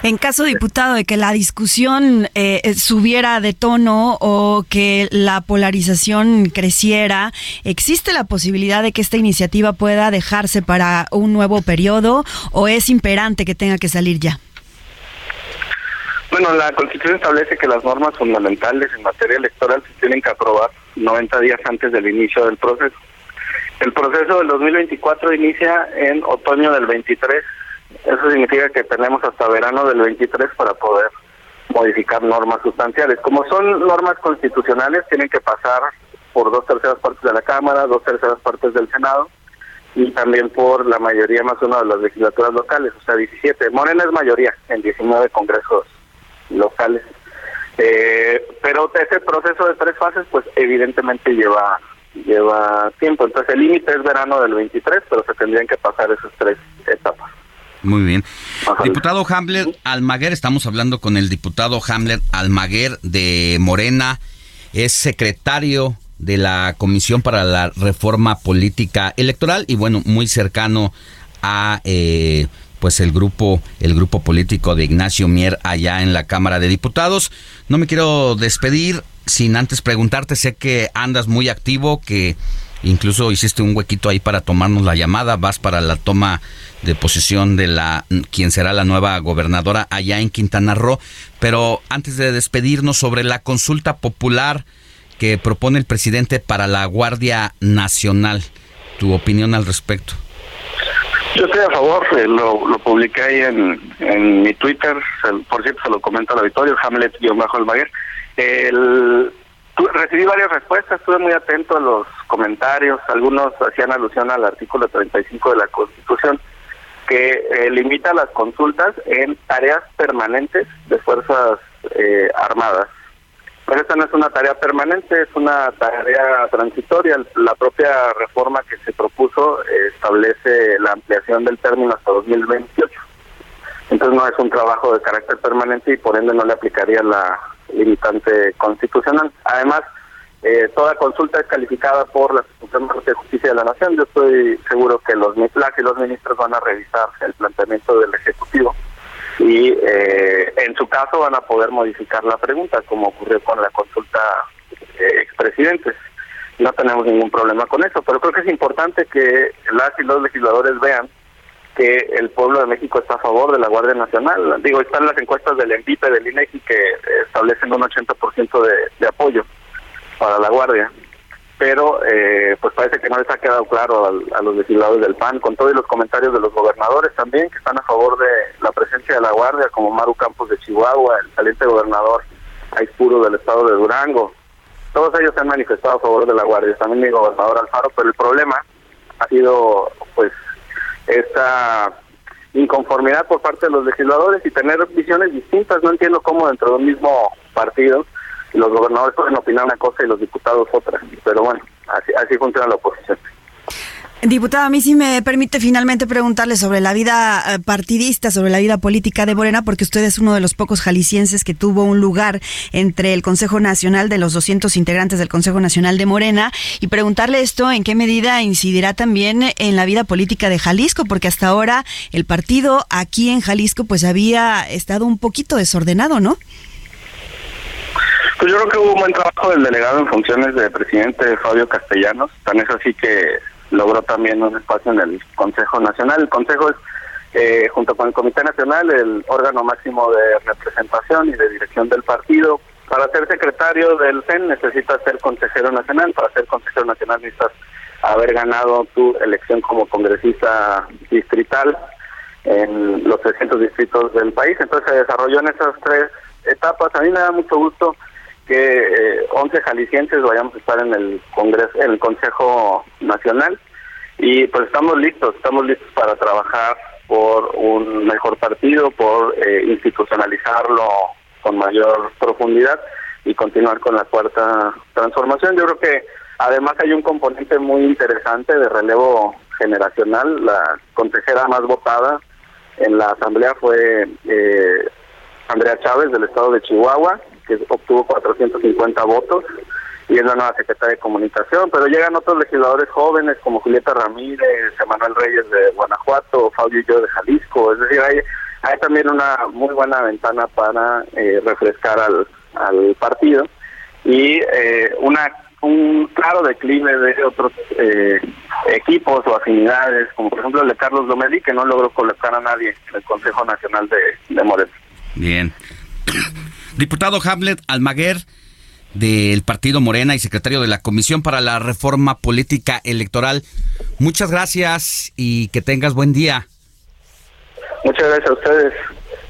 En caso, diputado, de que la discusión eh, subiera de tono o que la polarización creciera, ¿existe la posibilidad de que esta iniciativa pueda dejarse para un nuevo periodo o es imperante que tenga que salir ya? Bueno, la Constitución establece que las normas fundamentales en materia electoral se tienen que aprobar 90 días antes del inicio del proceso. El proceso del 2024 inicia en otoño del 23 eso significa que tenemos hasta verano del 23 para poder modificar normas sustanciales. Como son normas constitucionales, tienen que pasar por dos terceras partes de la Cámara, dos terceras partes del Senado y también por la mayoría más una de las legislaturas locales, o sea, 17. Morena es mayoría en 19 congresos locales. Eh, pero ese proceso de tres fases, pues evidentemente lleva lleva tiempo. Entonces el límite es verano del 23, pero se tendrían que pasar esas tres etapas. Muy bien. Diputado Hamler Almaguer, estamos hablando con el diputado Hamler Almaguer de Morena, es secretario de la Comisión para la Reforma Política Electoral y bueno, muy cercano a eh, pues el grupo el grupo político de Ignacio Mier allá en la Cámara de Diputados. No me quiero despedir sin antes preguntarte, sé que andas muy activo, que incluso hiciste un huequito ahí para tomarnos la llamada, vas para la toma de posición de la quien será la nueva gobernadora allá en Quintana Roo, pero antes de despedirnos sobre la consulta popular que propone el presidente para la Guardia Nacional, tu opinión al respecto. Yo estoy a favor, eh, lo, lo publiqué ahí en, mi Twitter, por cierto se lo comento al auditorio, Hamlet-Almaguer. El, recibí varias respuestas, estuve muy atento a los comentarios, algunos hacían alusión al artículo 35 de la Constitución, que eh, limita las consultas en tareas permanentes de Fuerzas eh, Armadas. Pero esta no es una tarea permanente, es una tarea transitoria. La propia reforma que se propuso eh, establece la ampliación del término hasta 2028. Entonces no es un trabajo de carácter permanente y por ende no le aplicaría la limitante constitucional. Además, eh, toda consulta es calificada por la Suprema Corte de Justicia de la Nación. Yo estoy seguro que los MIPLAC y los ministros van a revisar el planteamiento del Ejecutivo y eh, en su caso van a poder modificar la pregunta, como ocurrió con la consulta eh, expresidentes. No tenemos ningún problema con eso, pero creo que es importante que las y los legisladores vean que el pueblo de México está a favor de la Guardia Nacional. Digo, están las encuestas del ENVIPE, del INEGI, que establecen un 80% de, de apoyo para la Guardia. Pero eh, pues parece que no les ha quedado claro a, los legisladores del PAN, con todos los comentarios de los gobernadores también, que están a favor de la presencia de la Guardia, como Maru Campos de Chihuahua, el saliente gobernador Aispuro del estado de Durango. Todos ellos se han manifestado a favor de la Guardia, también mi gobernador Alfaro, pero el problema ha sido pues esta inconformidad por parte de los legisladores y tener visiones distintas. No entiendo cómo dentro de un mismo partido los gobernadores pueden opinar una cosa y los diputados otra. Pero bueno, así, así funciona la oposición. Diputada, a mí sí me permite finalmente preguntarle sobre la vida eh, partidista, sobre la vida política de Morena, porque usted es uno de los pocos jaliscienses que tuvo un lugar entre el Consejo Nacional de los 200 integrantes del Consejo Nacional de Morena, y preguntarle esto, en qué medida incidirá también en la vida política de Jalisco, porque hasta ahora el partido aquí en Jalisco pues había estado un poquito desordenado, ¿no? Pues yo creo que hubo un buen trabajo del delegado en funciones de presidente Fabio Castellanos, tan es así que logró también un espacio en el Consejo Nacional. El Consejo es, eh, junto con el Comité Nacional, el órgano máximo de representación y de dirección del partido. Para ser secretario del CEN necesitas ser consejero nacional. Para ser consejero nacional necesitas haber ganado tu elección como congresista distrital en los 300 distritos del país. Entonces se desarrolló en esas tres etapas. A mí me da mucho gusto que eh, 11 jaliscienses vayamos a estar en el Congreso, en el Consejo Nacional y pues estamos listos, estamos listos para trabajar por un mejor partido, por eh, institucionalizarlo con mayor profundidad y continuar con la cuarta transformación. Yo creo que además hay un componente muy interesante de relevo generacional. La consejera más votada en la asamblea fue eh, Andrea Chávez del estado de Chihuahua que obtuvo 450 votos y es la nueva secretaria de comunicación, pero llegan otros legisladores jóvenes como Julieta Ramírez, Emanuel Reyes de Guanajuato, Fabio y yo de Jalisco, es decir, hay, hay también una muy buena ventana para eh, refrescar al, partido y eh, una un claro declive de otros eh, equipos o afinidades, como por ejemplo el de Carlos Lomeli, que no logró colocar a nadie en el Consejo Nacional de, de Moreno. Bien. Diputado Hamlet Almaguer del Partido Morena y secretario de la Comisión para la Reforma Política Electoral. Muchas gracias y que tengas buen día. Muchas gracias a ustedes.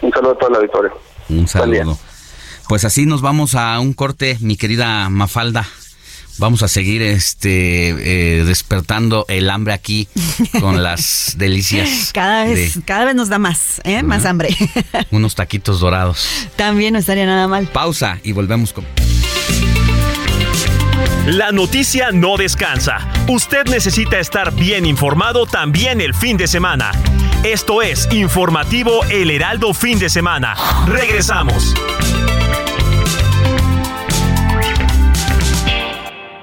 Un saludo a todo el auditorio. Un saludo. Pues así nos vamos a un corte, mi querida Mafalda. Vamos a seguir este eh, despertando el hambre aquí con las <laughs> delicias. Cada vez, cada vez nos da más, ¿eh? más hambre. <laughs> Unos taquitos dorados. También no estaría nada mal. Pausa y volvemos con. La noticia no descansa. Usted necesita estar bien informado también el fin de semana. Esto es Informativo El Heraldo Fin de Semana. Regresamos.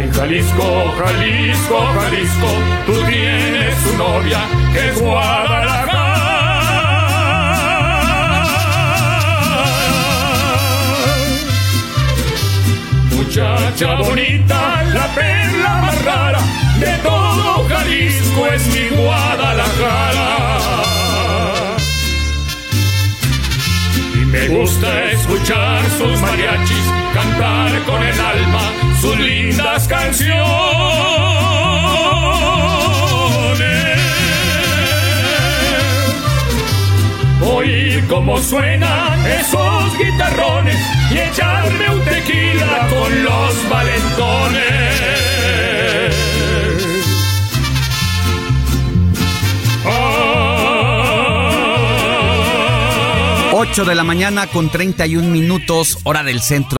Ay, Jalisco, Jalisco, Jalisco, tú tienes tu novia que es Guadalajara. Muchacha bonita, la perla más rara de todo Jalisco es mi Guadalajara. Y me gusta escuchar sus mariachis cantar con el alma sus lindas canciones. Oír cómo suenan esos guitarrones y echarme un tequila con los valentones. 8 de la mañana con 31 minutos, hora del centro.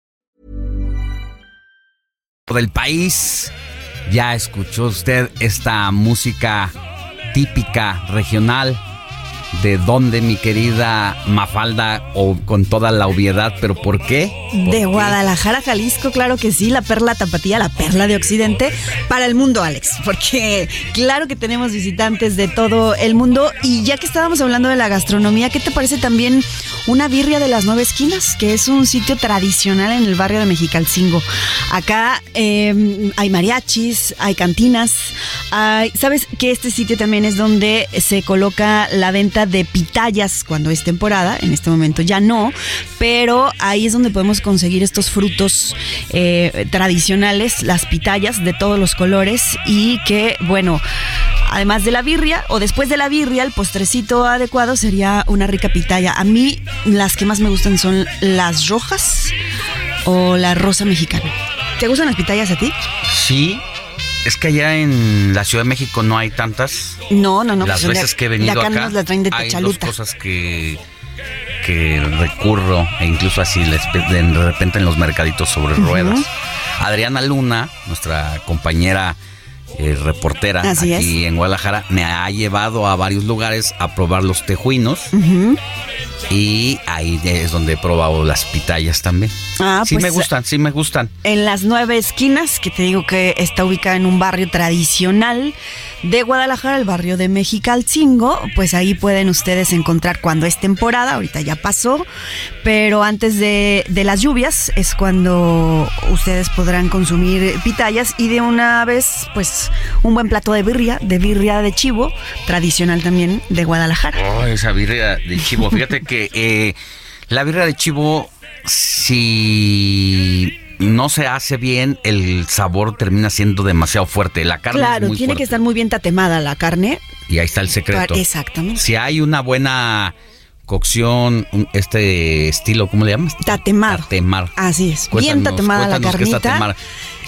del país. Ya escuchó usted esta música típica regional. ¿De dónde, mi querida Mafalda? O con toda la obviedad, pero ¿por qué? ¿Por De qué? Guadalajara, Jalisco, claro que sí, la perla tapatía, la perla de Occidente, para el mundo, Alex, porque claro que tenemos visitantes de todo el mundo y ya que estábamos hablando de la gastronomía, ¿qué te parece también una birria de las nueve esquinas, que es un sitio tradicional en el barrio de Mexicalcingo? Acá eh, hay mariachis, hay cantinas, hay, ¿sabes que este sitio también es donde se coloca la venta de pitayas cuando es temporada? En este momento ya no, pero ahí es donde podemos conseguir estos frutos eh, tradicionales, las pitayas de todos los colores y que, bueno, además de la birria o después de la birria, el postrecito adecuado sería una rica pitaya. A mí las que más me gustan son las rojas o la rosa mexicana. ¿Te gustan las pitayas a ti? Sí. Es que allá en la Ciudad de México no hay tantas. No, no, no. Las pues veces que he venido acá, acá, nos la traen de hay dos cosas que, que recurro e incluso así les de repente en los mercaditos sobre ruedas. Adriana Luna, nuestra compañera eh, reportera Así aquí en Guadalajara, me ha llevado a varios lugares a probar los tejuinos y ahí es donde he probado las pitayas también. Ah, sí pues, me gustan, sí me gustan. En las nueve esquinas, que te digo que está ubicada en un barrio tradicional de Guadalajara, el barrio de Mexicalcingo, pues ahí pueden ustedes encontrar cuando es temporada, ahorita ya pasó, pero antes de, de las lluvias es cuando ustedes podrán consumir pitayas y de una vez, pues un buen plato de birria, de birria de chivo, tradicional también de Guadalajara. Oh, esa birria de chivo. Fíjate que eh, la birria de chivo, si no se hace bien, el sabor termina siendo demasiado fuerte. La carne es Claro, muy tiene fuerte. que estar muy bien tatemada la carne. Y ahí está el secreto. Exactamente. Si hay una buena cocción, este estilo, ¿cómo le llamas? Tatemar. Tatemar. Así es. bien tatemada la cuéntanos qué es carnita. tatemar.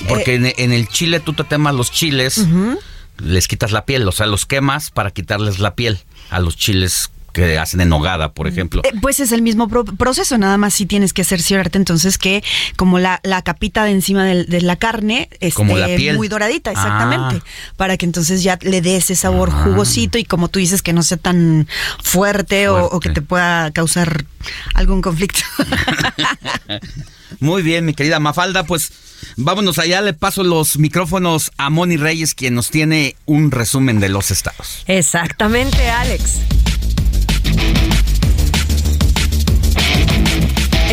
Porque en, en el chile tú tatemas los chiles, les quitas la piel, o sea, los quemas para quitarles la piel a los chiles que hacen en nogada, por ejemplo. Eh, pues es el mismo proceso, nada más si tienes que cerciorarte entonces que como la, la capita de encima de, la carne esté muy doradita, exactamente, ah. para que entonces ya le des ese sabor ah. jugosito y como tú dices que no sea tan fuerte, O, que te pueda causar algún conflicto. <laughs> muy bien, mi querida Mafalda, pues vámonos allá, le paso los micrófonos a Moni Reyes, quien nos tiene un resumen de los estados. Exactamente, Alex.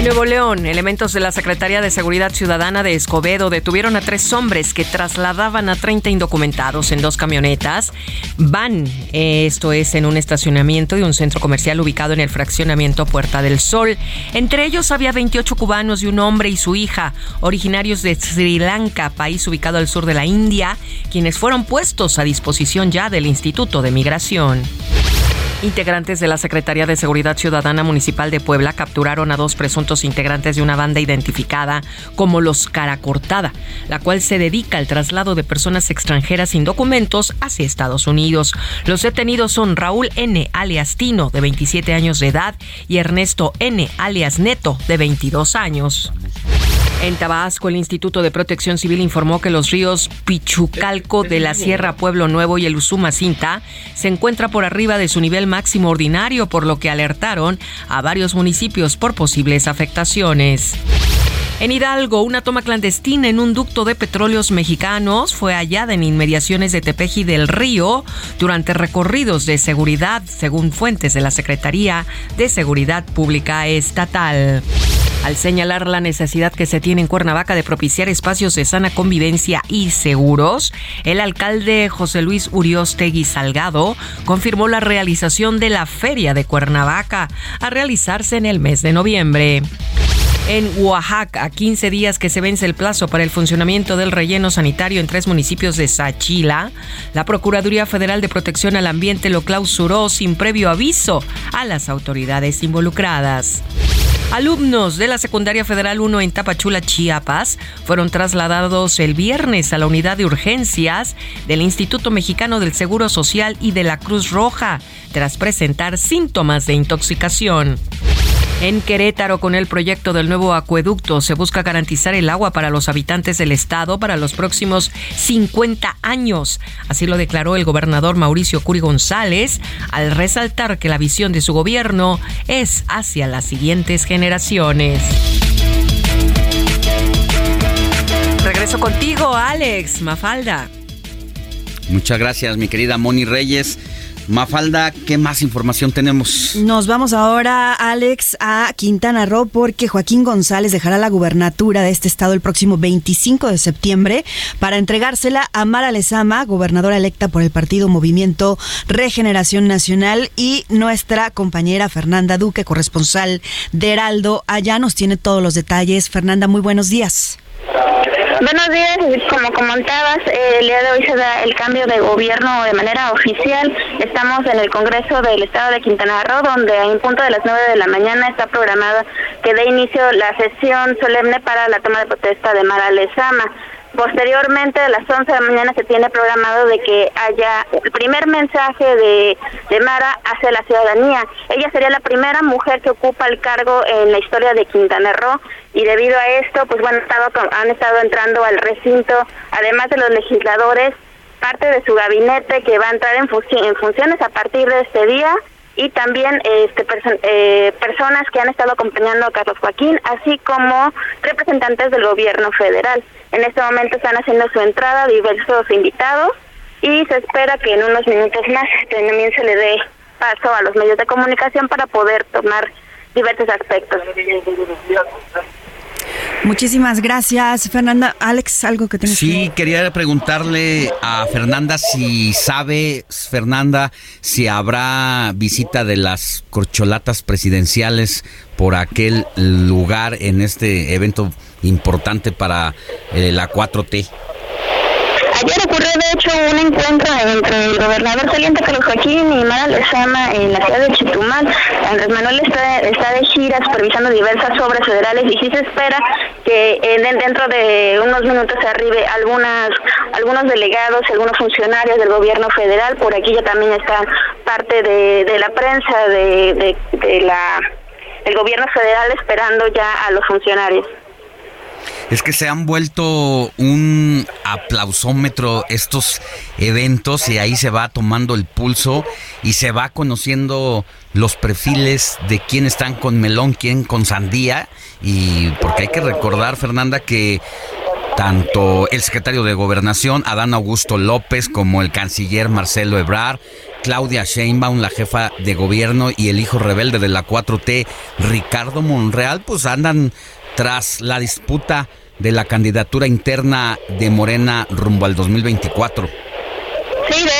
En Nuevo León, elementos de la Secretaría de Seguridad Ciudadana de Escobedo detuvieron a tres hombres que trasladaban a 30 indocumentados en dos camionetas. Van, esto es en un estacionamiento de un centro comercial ubicado en el fraccionamiento Puerta del Sol. Entre ellos había 28 cubanos y un hombre y su hija, originarios de Sri Lanka, país ubicado al sur de la India, quienes fueron puestos a disposición ya del Instituto de Migración. Integrantes de la Secretaría de Seguridad Ciudadana Municipal de Puebla capturaron a dos presuntos integrantes de una banda identificada como los Cara Cortada, la cual se dedica al traslado de personas extranjeras sin documentos hacia Estados Unidos. Los detenidos son Raúl N. alias Tino, de 27 años de edad, y Ernesto N. alias Neto, de 22 años. En Tabasco, el Instituto de Protección Civil informó que los ríos Pichucalco de la Sierra Pueblo Nuevo y el Usumacinta se encuentra por arriba de su nivel máximo ordinario, por lo que alertaron a varios municipios por posibles afectaciones. En Hidalgo, una toma clandestina en un ducto de petróleos mexicanos fue hallada en inmediaciones de Tepeji del Río durante recorridos de seguridad, según fuentes de la Secretaría de Seguridad Pública Estatal. Al señalar la necesidad que se tiene en Cuernavaca de propiciar espacios de sana convivencia y seguros, el alcalde José Luis Uriostegui Salgado confirmó la realización de la Feria de Cuernavaca a realizarse en el mes de noviembre. En Oaxaca, a 15 días que se vence el plazo para el funcionamiento del relleno sanitario en tres municipios de Sachila, la Procuraduría Federal de Protección al Ambiente lo clausuró sin previo aviso a las autoridades involucradas. Alumnos de la Secundaria Federal 1 en Tapachula, Chiapas, fueron trasladados el viernes a la unidad de urgencias del Instituto Mexicano del Seguro Social y de la Cruz Roja, tras presentar síntomas de intoxicación. En Querétaro, con el proyecto del nuevo acueducto, se busca garantizar el agua para los habitantes del estado para los próximos 50 años. Así lo declaró el gobernador Mauricio Curi González al resaltar que la visión de su gobierno es hacia las siguientes generaciones. Regreso contigo, Alex Mafalda. Muchas gracias, mi querida Moni Reyes. Mafalda, ¿qué más información tenemos? Nos vamos ahora, Alex, a Quintana Roo, porque Joaquín González dejará la gubernatura de este estado el próximo 25 de septiembre para entregársela a Mara Lezama, gobernadora electa por el partido Movimiento Regeneración Nacional, y nuestra compañera Fernanda Duque, corresponsal de Heraldo. Allá nos tiene todos los detalles. Fernanda, muy buenos días. Buenos días, como comentabas, el día de hoy se da el cambio de gobierno de manera oficial. Estamos en el Congreso del Estado de Quintana Roo, donde en punto de las 9 de la mañana está programada que dé inicio la sesión solemne para la toma de protesta de Mara Lezama. Posteriormente, a las 11 de la mañana se tiene programado de que haya el primer mensaje de, de, Mara hacia la ciudadanía. Ella sería la primera mujer que ocupa el cargo en la historia de Quintana Roo y debido a esto, pues bueno, han estado entrando al recinto, además de los legisladores, parte de su gabinete que va a entrar en, en funciones a partir de este día y también este, eh, personas que han estado acompañando a Carlos Joaquín, así como representantes del gobierno federal. En este momento están haciendo su entrada diversos invitados y se espera que en unos minutos más también se le dé paso a los medios de comunicación para poder tomar diversos aspectos. Muchísimas gracias, Fernanda. Alex, algo que tienes Sí, quería preguntarle a Fernanda si sabe, Fernanda, si habrá visita de las corcholatas presidenciales por aquel lugar en este evento importante para eh, la 4T. Ayer hecho un encuentro entre el gobernador saliente Carlos Joaquín y Mara Lezama en la ciudad de Chetumal. Andrés Manuel está, está de gira supervisando diversas obras federales y sí se espera que en, dentro de unos minutos se arribe algunas, algunos delegados algunos funcionarios del gobierno federal. Por aquí ya también está parte de, de la prensa de, de la el gobierno federal esperando ya a los funcionarios es que se han vuelto un aplausómetro estos eventos y ahí se va tomando el pulso y se va conociendo los perfiles de quién están con melón, quién con sandía. Y porque hay que recordar Fernanda que tanto el secretario de Gobernación, Adán Augusto López, como el canciller Marcelo Ebrard, Claudia Sheinbaum, la jefa de gobierno, y el hijo rebelde de la 4T, Ricardo Monreal, pues andan tras la disputa de la candidatura interna de Morena rumbo al 2024. Sí, de hecho se,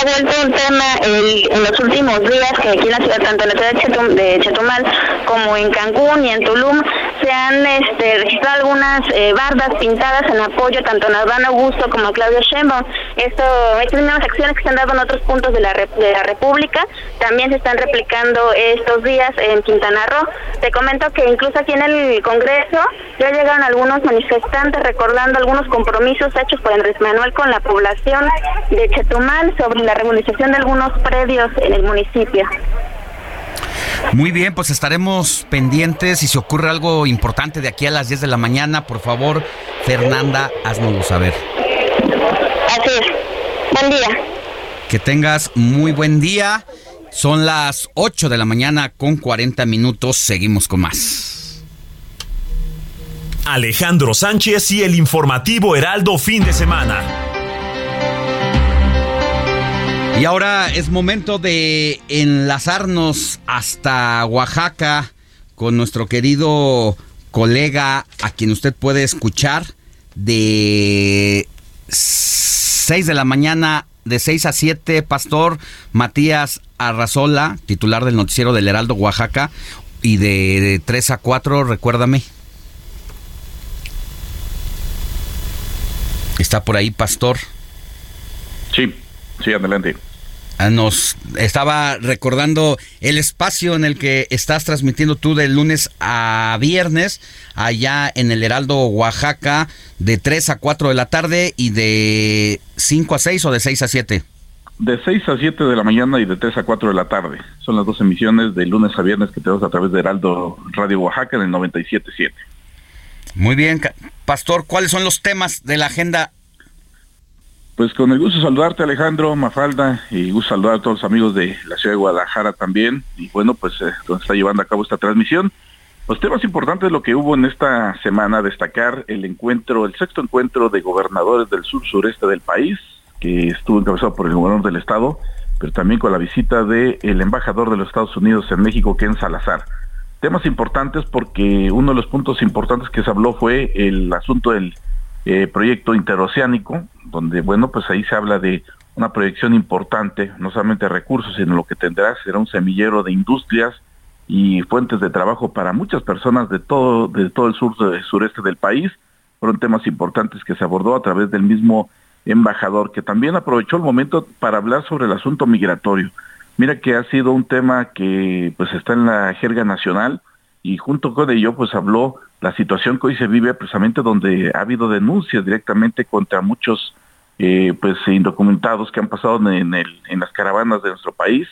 ha vuelto un tema en los últimos días que aquí en la ciudad, tanto en la ciudad de, Chetumal como en Cancún y en Tulum, se han este, registrado algunas eh, bardas pintadas en apoyo tanto a Adán Augusto como a Claudio Sheinbaum. Esto, estas mismas acciones que se han dado en otros puntos de la, de la República también se están replicando estos días en Quintana Roo. Te comento que incluso aquí en el Congreso ya llegaron algunos manifestantes recordando algunos compromisos hechos por Andrés Manuel con la población de Chetumal sobre la regularización de algunos predios en el municipio. Muy bien, pues estaremos pendientes. Si se ocurre algo importante de aquí a las 10 de la mañana, por favor, Fernanda, haznoslo saber. Así es. Buen día. Que tengas muy buen día. Son las 8 de la mañana con 40 minutos. Seguimos con más. Alejandro Sánchez y el informativo Heraldo fin de semana. Y ahora es momento de enlazarnos hasta Oaxaca con nuestro querido colega a quien usted puede escuchar de 6 de la mañana, de 6 a 7, Pastor Matías Arrazola, titular del noticiero del Heraldo Oaxaca, y de, de 3 a 4, recuérdame. ¿Está por ahí, Pastor? Sí, sí, adelante. Ah, nos estaba recordando el espacio en el que estás transmitiendo tú de lunes a viernes allá en el Heraldo Oaxaca de 3 a 4 de la tarde y de 5 a 6 o de 6 a 7. De 6 a 7 de la mañana y de 3 a 4 de la tarde. Son las dos emisiones de lunes a viernes que tenemos a través de Heraldo Radio Oaxaca en el 97.7. Muy bien, Pastor, ¿cuáles son los temas de la agenda pues con el gusto de saludarte Alejandro Mafalda y gusto saludar a todos los amigos de la ciudad de Guadalajara también y bueno pues eh, donde está llevando a cabo esta transmisión. Los temas importantes lo que hubo en esta semana, destacar el encuentro, el sexto encuentro de gobernadores del sur sureste del país, que estuvo encabezado por el gobernador del estado, pero también con la visita del el embajador de los Estados Unidos en México, Ken Salazar. Temas importantes porque uno de los puntos importantes que se habló fue el asunto del eh, proyecto interoceánico, donde, bueno, pues ahí se habla de una proyección importante, no solamente recursos, sino lo que tendrá será un semillero de industrias y fuentes de trabajo para muchas personas de todo, de todo el sur, sureste del país. Fueron temas importantes que se abordó a través del mismo embajador, que también aprovechó el momento para hablar sobre el asunto migratorio. Mira que ha sido un tema que pues está en la jerga nacional y junto con ello pues habló la situación que hoy se vive precisamente donde ha habido denuncias directamente contra muchos eh, pues indocumentados que han pasado en, las caravanas de nuestro país.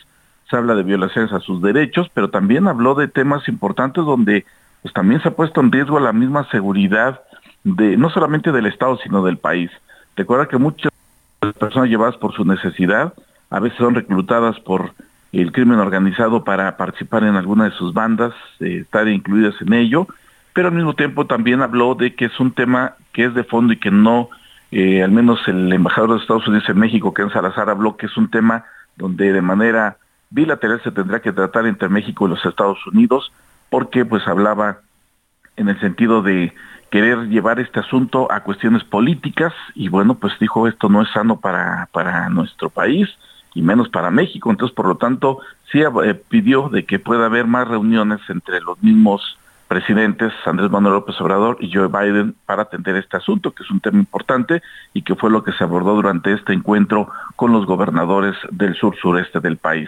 Se habla de violaciones a sus derechos, pero también habló de temas importantes donde pues también se ha puesto en riesgo la misma seguridad de no solamente del Estado, sino del país. Recuerda que muchas personas llevadas por su necesidad a veces son reclutadas por el crimen organizado para participar en alguna de sus bandas, eh, estar incluidas en ello, pero al mismo tiempo también habló de que es un tema que es de fondo y que no, eh, al menos el embajador de Estados Unidos en México, Ken Salazar, habló que es un tema donde de manera bilateral se tendrá que tratar entre México y los Estados Unidos, porque pues hablaba en el sentido de querer llevar este asunto a cuestiones políticas y bueno, pues dijo esto no es sano para, para nuestro país y menos para México, entonces por lo tanto sí eh, pidió de que pueda haber más reuniones entre los mismos presidentes, Andrés Manuel López Obrador y Joe Biden, para atender este asunto, que es un tema importante y que fue lo que se abordó durante este encuentro con los gobernadores del sur sureste del país.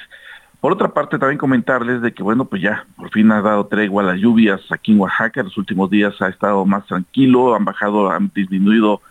Por otra parte, también comentarles de que, bueno, pues ya por fin ha dado tregua las lluvias aquí en Oaxaca. En los últimos días ha estado más tranquilo, han bajado, han disminuido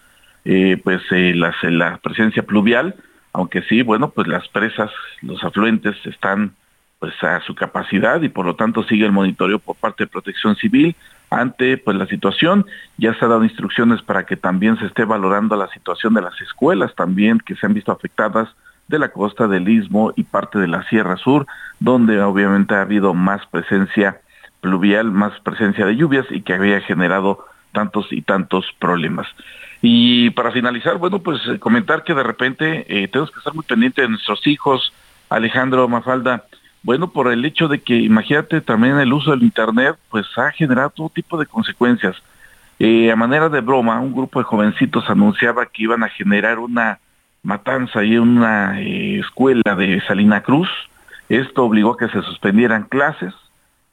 eh, pues eh, la presencia pluvial, aunque sí, bueno, pues las presas, los afluentes están pues a su capacidad y por lo tanto sigue el monitoreo por parte de Protección Civil ante pues la situación. Ya se han dado instrucciones para que también se esté valorando la situación de las escuelas también que se han visto afectadas de la costa del Istmo y parte de la Sierra Sur, donde obviamente ha habido más presencia pluvial, más presencia de lluvias y que había generado tantos y tantos problemas. Y para finalizar, bueno, pues eh, comentar que de repente eh, tenemos que estar muy pendientes de nuestros hijos, Alejandro Mafalda, bueno, por el hecho de que, imagínate, también el uso del Internet, pues ha generado todo tipo de consecuencias. Eh, a manera de broma, un grupo de jovencitos anunciaba que iban a generar una matanza y una eh, escuela de Salina Cruz. Esto obligó a que se suspendieran clases.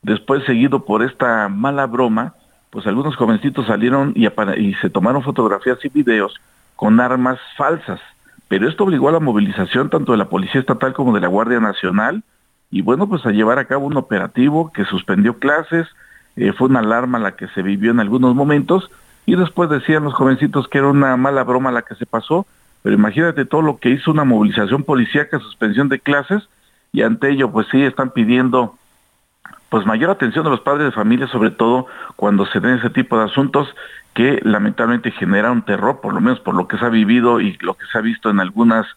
Después, seguido por esta mala broma, pues algunos jovencitos salieron y, y se tomaron fotografías y videos con armas falsas. Pero esto obligó a la movilización tanto de la Policía Estatal como de la Guardia Nacional y bueno, pues a llevar a cabo un operativo que suspendió clases, eh, fue una alarma la que se vivió en algunos momentos y después decían los jovencitos que era una mala broma la que se pasó, pero imagínate todo lo que hizo una movilización policíaca, suspensión de clases, y ante ello pues sí están pidiendo pues mayor atención de los padres de familia, sobre todo cuando se den ese tipo de asuntos que lamentablemente generan terror, por lo menos por lo que se ha vivido y lo que se ha visto en algunas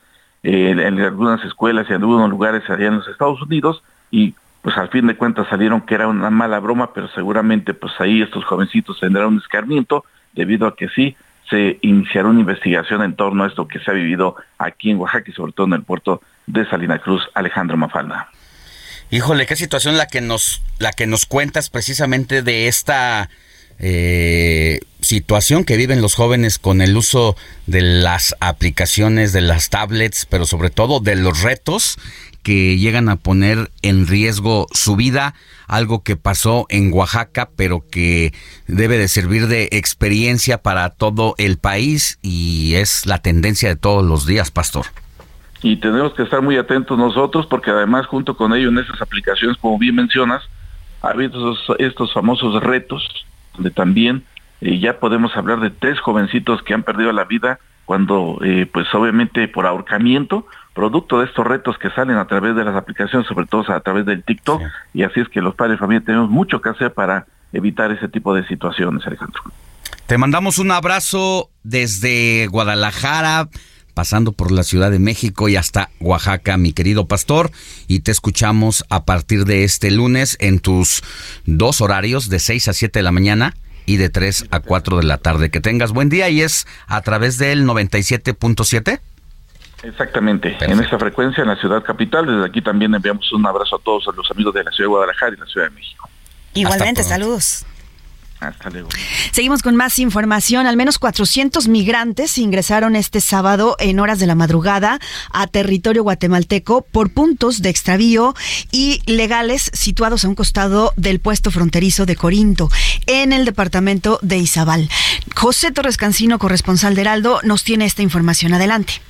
eh, en algunas escuelas y en algunos lugares allá en los Estados Unidos y pues al fin de cuentas salieron que era una mala broma, pero seguramente pues ahí estos jovencitos tendrán un escarmiento debido a que sí se iniciará una investigación en torno a esto que se ha vivido aquí en Oaxaca y sobre todo en el puerto de Salina Cruz, Alejandro Mafalda. Híjole, qué situación la que nos la que nos cuentas precisamente de esta eh, situación que viven los jóvenes con el uso de las aplicaciones, de las tablets, pero sobre todo de los retos que llegan a poner en riesgo su vida, algo que pasó en Oaxaca, pero que debe de servir de experiencia para todo el país y es la tendencia de todos los días, pastor. Y tenemos que estar muy atentos nosotros porque además junto con ello en esas aplicaciones, como bien mencionas, ha habido estos, estos famosos retos donde también eh, ya podemos hablar de tres jovencitos que han perdido la vida cuando, eh, pues obviamente por ahorcamiento, producto de estos retos que salen a través de las aplicaciones, sobre todo a través del TikTok, y así es que los padres de familia tenemos mucho que hacer para evitar ese tipo de situaciones, Alejandro. Te mandamos un abrazo desde Guadalajara, pasando por la Ciudad de México y hasta Oaxaca, mi querido pastor, y te escuchamos a partir de este lunes en tus dos horarios de 6 a 7 de la mañana y de 3 a 4 de la tarde. Que tengas buen día y es a través del 97.7. Exactamente, en esta frecuencia en la ciudad capital. Desde aquí también enviamos un abrazo a todos los amigos de la ciudad de Guadalajara y la ciudad de México. Igualmente, saludos. Seguimos con más información. Al menos 400 migrantes ingresaron este sábado en horas de la madrugada a territorio guatemalteco por puntos de extravío y legales situados a un costado del puesto fronterizo de Corinto, en el departamento de Izabal. José Torres Cancino, corresponsal de Heraldo, nos tiene esta información. Adelante.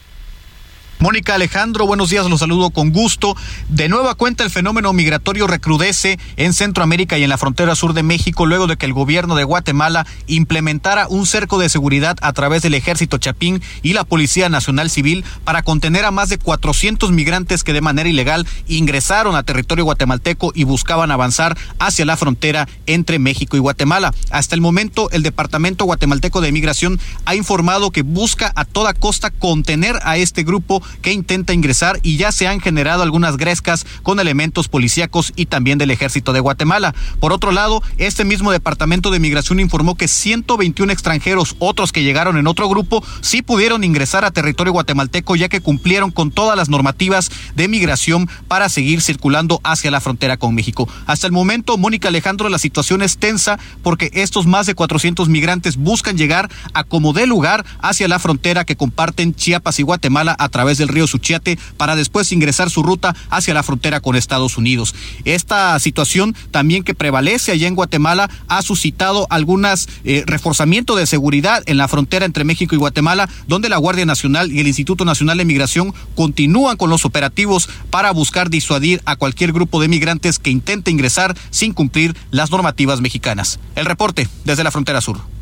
Mónica Alejandro, buenos días, los saludo con gusto. De nueva cuenta, el fenómeno migratorio recrudece en Centroamérica y en la frontera sur de México luego de que el gobierno de Guatemala implementara un cerco de seguridad a través del ejército Chapín y la Policía Nacional Civil para contener a más de 400 migrantes que de manera ilegal ingresaron a territorio guatemalteco y buscaban avanzar hacia la frontera entre México y Guatemala. Hasta el momento, el Departamento Guatemalteco de Migración ha informado que busca a toda costa contener a este grupo que intenta ingresar y ya se han generado algunas grescas con elementos policíacos y también del ejército de Guatemala. Por otro lado, este mismo departamento de migración informó que 121 extranjeros, otros que llegaron en otro grupo, sí pudieron ingresar a territorio guatemalteco ya que cumplieron con todas las normativas de migración para seguir circulando hacia la frontera con México. Hasta el momento, Mónica Alejandro, la situación es tensa porque estos más de 400 migrantes buscan llegar a como de lugar hacia la frontera que comparten Chiapas y Guatemala a través del río Suchiate para después ingresar su ruta hacia la frontera con Estados Unidos. Esta situación también que prevalece allá en Guatemala ha suscitado algunas eh, reforzamiento de seguridad en la frontera entre México y Guatemala, donde la Guardia Nacional y el Instituto Nacional de Migración continúan con los operativos para buscar disuadir a cualquier grupo de migrantes que intente ingresar sin cumplir las normativas mexicanas. El reporte desde la frontera sur.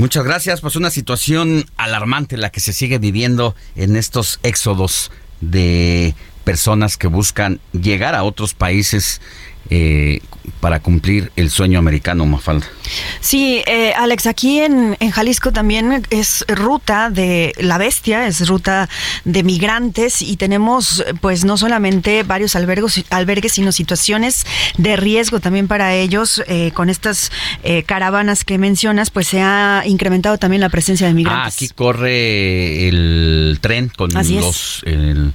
Muchas gracias. Pues una situación alarmante la que se sigue viviendo en estos éxodos de personas que buscan llegar a otros países eh, para cumplir el sueño americano, Mafalda. Sí, eh, Alex, aquí en, en, Jalisco también es ruta de la bestia, es ruta de migrantes y tenemos pues no solamente varios albergos, albergues, sino situaciones de riesgo también para ellos. Eh, con estas eh, caravanas que mencionas, pues se ha incrementado también la presencia de migrantes. Ah, aquí corre el tren con los... El,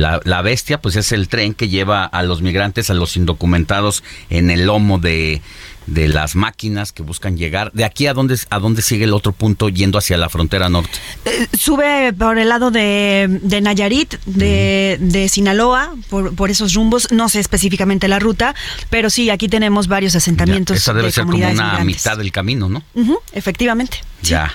la, bestia, pues es el tren que lleva a los migrantes, a los indocumentados en el lomo de, las máquinas que buscan llegar. ¿De aquí a dónde, a dónde sigue el otro punto yendo hacia la frontera norte? Eh, sube por el lado de, Nayarit, de, Sinaloa, por, esos rumbos. No sé específicamente la ruta, pero sí, aquí tenemos varios asentamientos. esa debe ser como una mitad del camino, ¿no? efectivamente. Ya.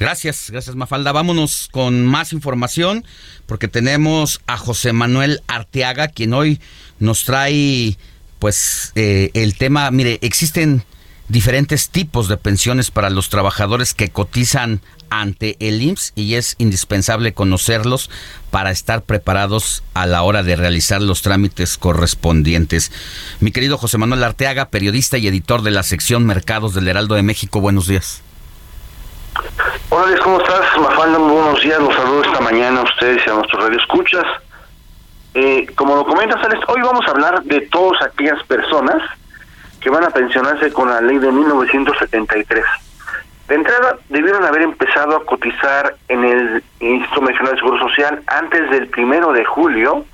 Gracias, gracias Mafalda. Vámonos con más información porque tenemos a José Manuel Arteaga, quien hoy nos trae pues eh, el tema, mire, existen diferentes tipos de pensiones para los trabajadores que cotizan ante el IMSS y es indispensable conocerlos para estar preparados a la hora de realizar los trámites correspondientes. Mi querido José Manuel Arteaga, periodista y editor de la sección Mercados del Heraldo de México, buenos días. Hola, ¿cómo estás? Mafalda, muy buenos días. Los saludo esta mañana a ustedes y a nuestros radioescuchas. Eh, como lo comentas, Alex, hoy vamos a hablar de todas aquellas personas que van a pensionarse con la ley de 1973. De entrada, debieron haber empezado a cotizar en el Instituto Nacional de Seguro Social antes del primero de julio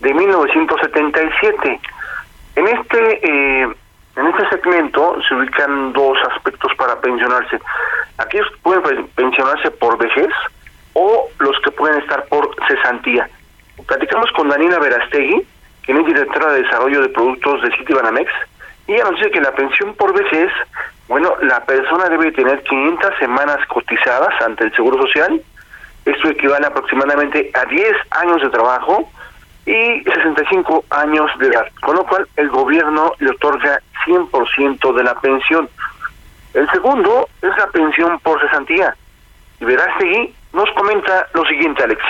de 1977. En este eh, en este segmento se ubican dos aspectos para pensionarse. Aquellos que pueden pensionarse por vejez o los que pueden estar por cesantía. Platicamos con Daniela Verastegui, quien es directora de desarrollo de productos de Citibanamex, y ella que la pensión por vejez, bueno, la persona debe tener 500 semanas cotizadas ante el Seguro Social, esto equivale aproximadamente a 10 años de trabajo, y 65 años de edad, con lo cual el gobierno le otorga 100% de la pensión. El segundo es la pensión por cesantía. Y Verástegui nos comenta lo siguiente, Alex.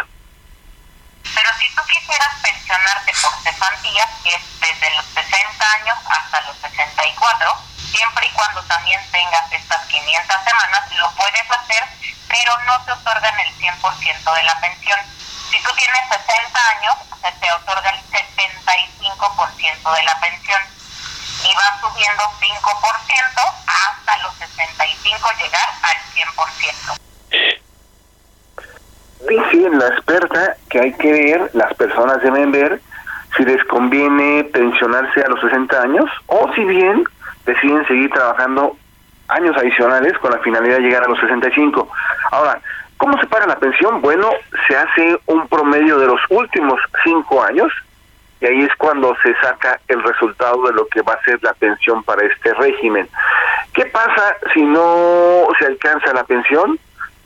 Pero si tú quisieras pensionarte por cesantía, que es desde los 60 años hasta los 64, siempre y cuando también tengas estas 500 semanas, lo puedes hacer, pero no te otorgan el 100% de la pensión. Si tú tienes 60 años, se te otorga el 75% de la pensión y va subiendo 5% hasta los 65 llegar al 100%. Dice la experta que hay que ver, las personas deben ver si les conviene pensionarse a los 60 años o si bien deciden seguir trabajando años adicionales con la finalidad de llegar a los 65. Ahora, ¿cómo se paga la pensión? Bueno, se hace un promedio de los últimos cinco años y ahí es cuando se saca el resultado de lo que va a ser la pensión para este régimen. ¿Qué pasa si no se alcanza la pensión?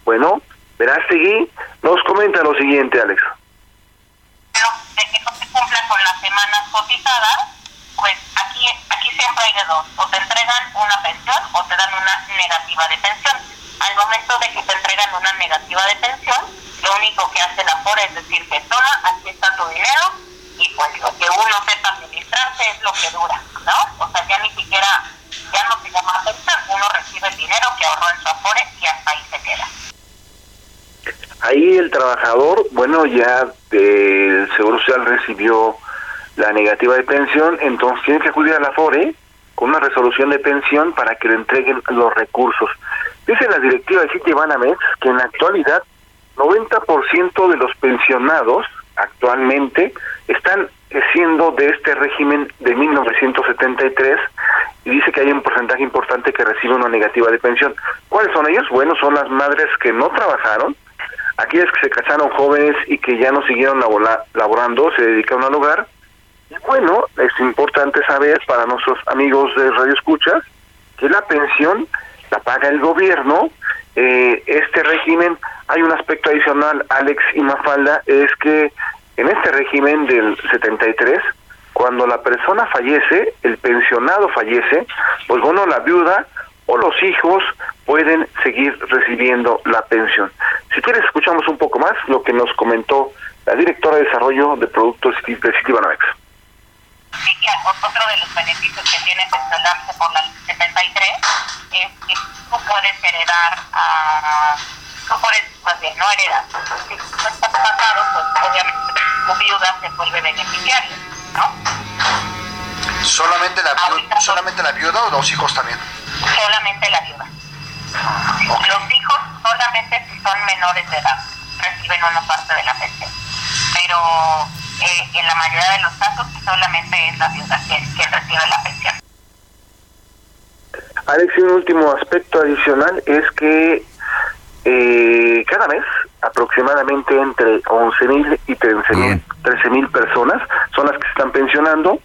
Bueno, Verástegui nos comenta lo siguiente, Alex. Pero de que no se cumpla con las semanas cotizadas, pues aquí, aquí siempre hay de dos, o te entregan una pensión o te dan una negativa de pensión. Al momento de que te entregan una negativa de pensión, lo único que hace la FORE es decir que toma, aquí está tu dinero, y pues lo que uno sepa administrarse es lo que dura, ¿no? O sea, ya ni siquiera, ya no se llama pensión, uno recibe el dinero que ahorró en su afore y hasta ahí se queda. Ahí el trabajador, bueno, ya el Seguro Social recibió la negativa de pensión, entonces tiene que acudir a la FORE con una resolución de pensión para que le entreguen los recursos. Dice la directiva de Citibanamex que en la actualidad 90% de los pensionados actualmente están siendo de este régimen de 1973 y dice que hay un porcentaje importante que recibe una negativa de pensión. ¿Cuáles son ellos? Bueno, son las madres que no trabajaron, aquellas que se casaron jóvenes y que ya no siguieron laborando, se dedicaron al hogar. Y bueno, es importante saber para nuestros amigos de Radio Escuchas que la pensión la paga el gobierno. Eh, este régimen, hay un aspecto adicional, Alex y Mafalda, es que en este régimen del 73, cuando la persona fallece, el pensionado fallece, pues bueno, la viuda o los hijos pueden seguir recibiendo la pensión. Si quieres, escuchamos un poco más lo que nos comentó la directora de Desarrollo de Productos de Citibanamex. Otro de los beneficios que tiene pensionarse por la 73 es que tú puedes heredar a... Tú puedes, más bien, no heredar. Si tú estás casado, pues obviamente tu viuda se vuelve beneficiario, ¿no? ¿Solamente la, viuda, ¿Solamente la viuda o los hijos también? Solamente la viuda. Los hijos solamente si son menores de edad reciben una parte de la pensión. Pero eh, en la mayoría de los casos solamente es la viuda quien, recibe la pensión. Alex, un último aspecto adicional es que eh, cada mes aproximadamente entre 11.000 y 13.000 personas son las que se están pensionando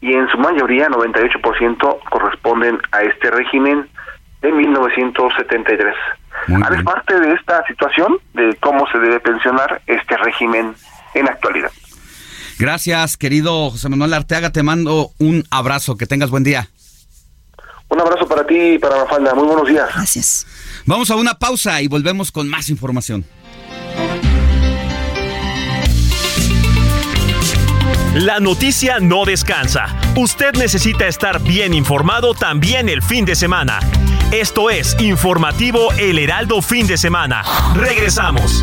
y en su mayoría 98% corresponden a este régimen de 1973. Es parte de esta situación de cómo se debe pensionar este régimen en la actualidad. Gracias, querido José Manuel Arteaga. Te mando un abrazo. Que tengas buen día. Un abrazo para ti y para Mafalda. Muy buenos días. Gracias. Vamos a una pausa y volvemos con más información. La noticia no descansa. Usted necesita estar bien informado también el fin de semana. Esto es Informativo El Heraldo Fin de Semana. Regresamos.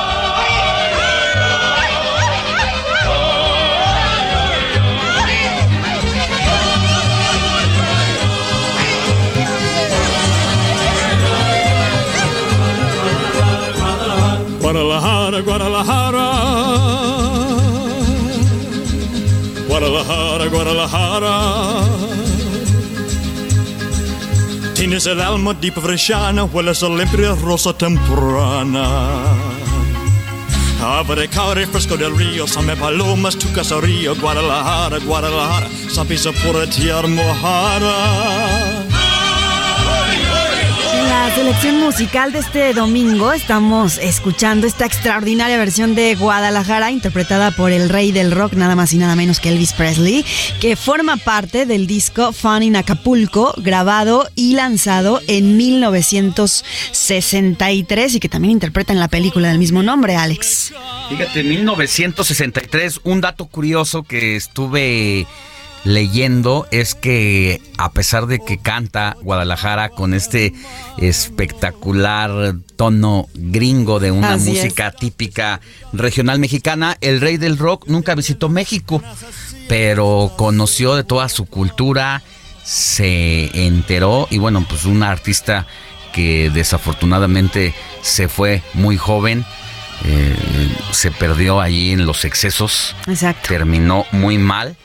Guadalajara, Guadalajara. Guadalajara, Guadalajara. Tienes el alma di bresciana, hueles a limpia rosa temprana. Abre caure fresco del río, same palomas, tu caserío, Guadalajara, Guadalajara, sapisa pura tierra mojada. La selección musical de este domingo estamos escuchando esta extraordinaria versión de Guadalajara interpretada por el rey del rock, nada más y nada menos que Elvis Presley, que forma parte del disco Fun in Acapulco, grabado y lanzado en 1963 y que también interpreta en la película del mismo nombre, Alex. Fíjate, 1963, un dato curioso que estuve leyendo es que a pesar de que canta Guadalajara con este espectacular tono gringo de una música típica regional mexicana, el rey del rock nunca visitó México, pero conoció de toda su cultura, se enteró y bueno, pues una artista que desafortunadamente se fue muy joven. Eh, se perdió allí en los excesos. Exacto. Terminó muy mal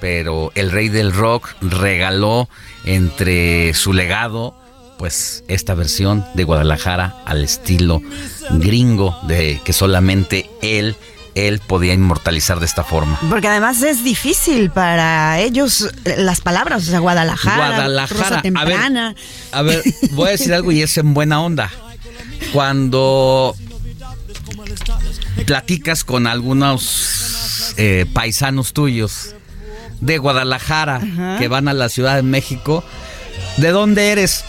pero el rey del rock regaló entre su legado pues esta versión de Guadalajara al estilo gringo de que solamente él él podía inmortalizar de esta forma. Porque además es difícil para ellos las palabras, o sea, Guadalajara, Guadalajara, temprana. A ver, a ver, voy a decir algo y es en buena onda. Cuando platicas con algunos eh, paisanos tuyos de Guadalajara que van a la Ciudad de México. ¿De dónde eres?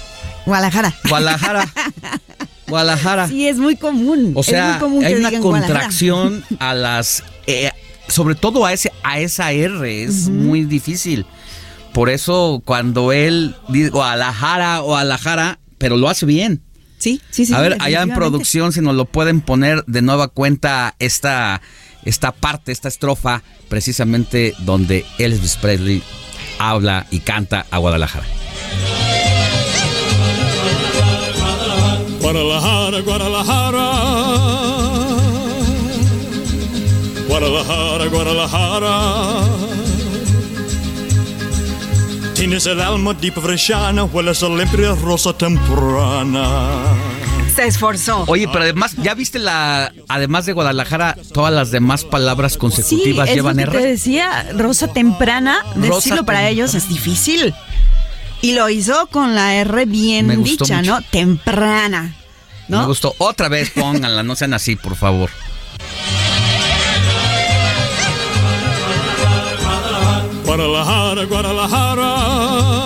Guadalajara. Guadalajara. <laughs> Guadalajara. Sí, es muy común. O sea, es muy común hay que una contracción <laughs> a las... eh, sobre todo a, ese, a esa R, es muy difícil. Por eso cuando él dice Guadalajara, Guadalajara, pero lo hace bien. Sí, sí, sí. a ver, allá en producción, si nos lo pueden poner de nueva cuenta esta, esta parte, esta estrofa, precisamente donde Elvis Presley habla y canta a Guadalajara. Guadalajara, Guadalajara. Guadalajara, Guadalajara. Tienes el alma deep bresciana, hueles a limpia rosa temprana. Se esforzó. Oye, pero además, ¿ya viste la, además de Guadalajara, todas las demás palabras Sí, consecutivas es llevan lo que te R? decía, Rosa temprana, Rosa decirlo para ellos es difícil. Y lo hizo con la R bien dicha, mucho. ¿no? Temprana. ¿no? Me gustó. Otra vez pónganla, no sean así, por favor. Guadalajara, Guadalajara.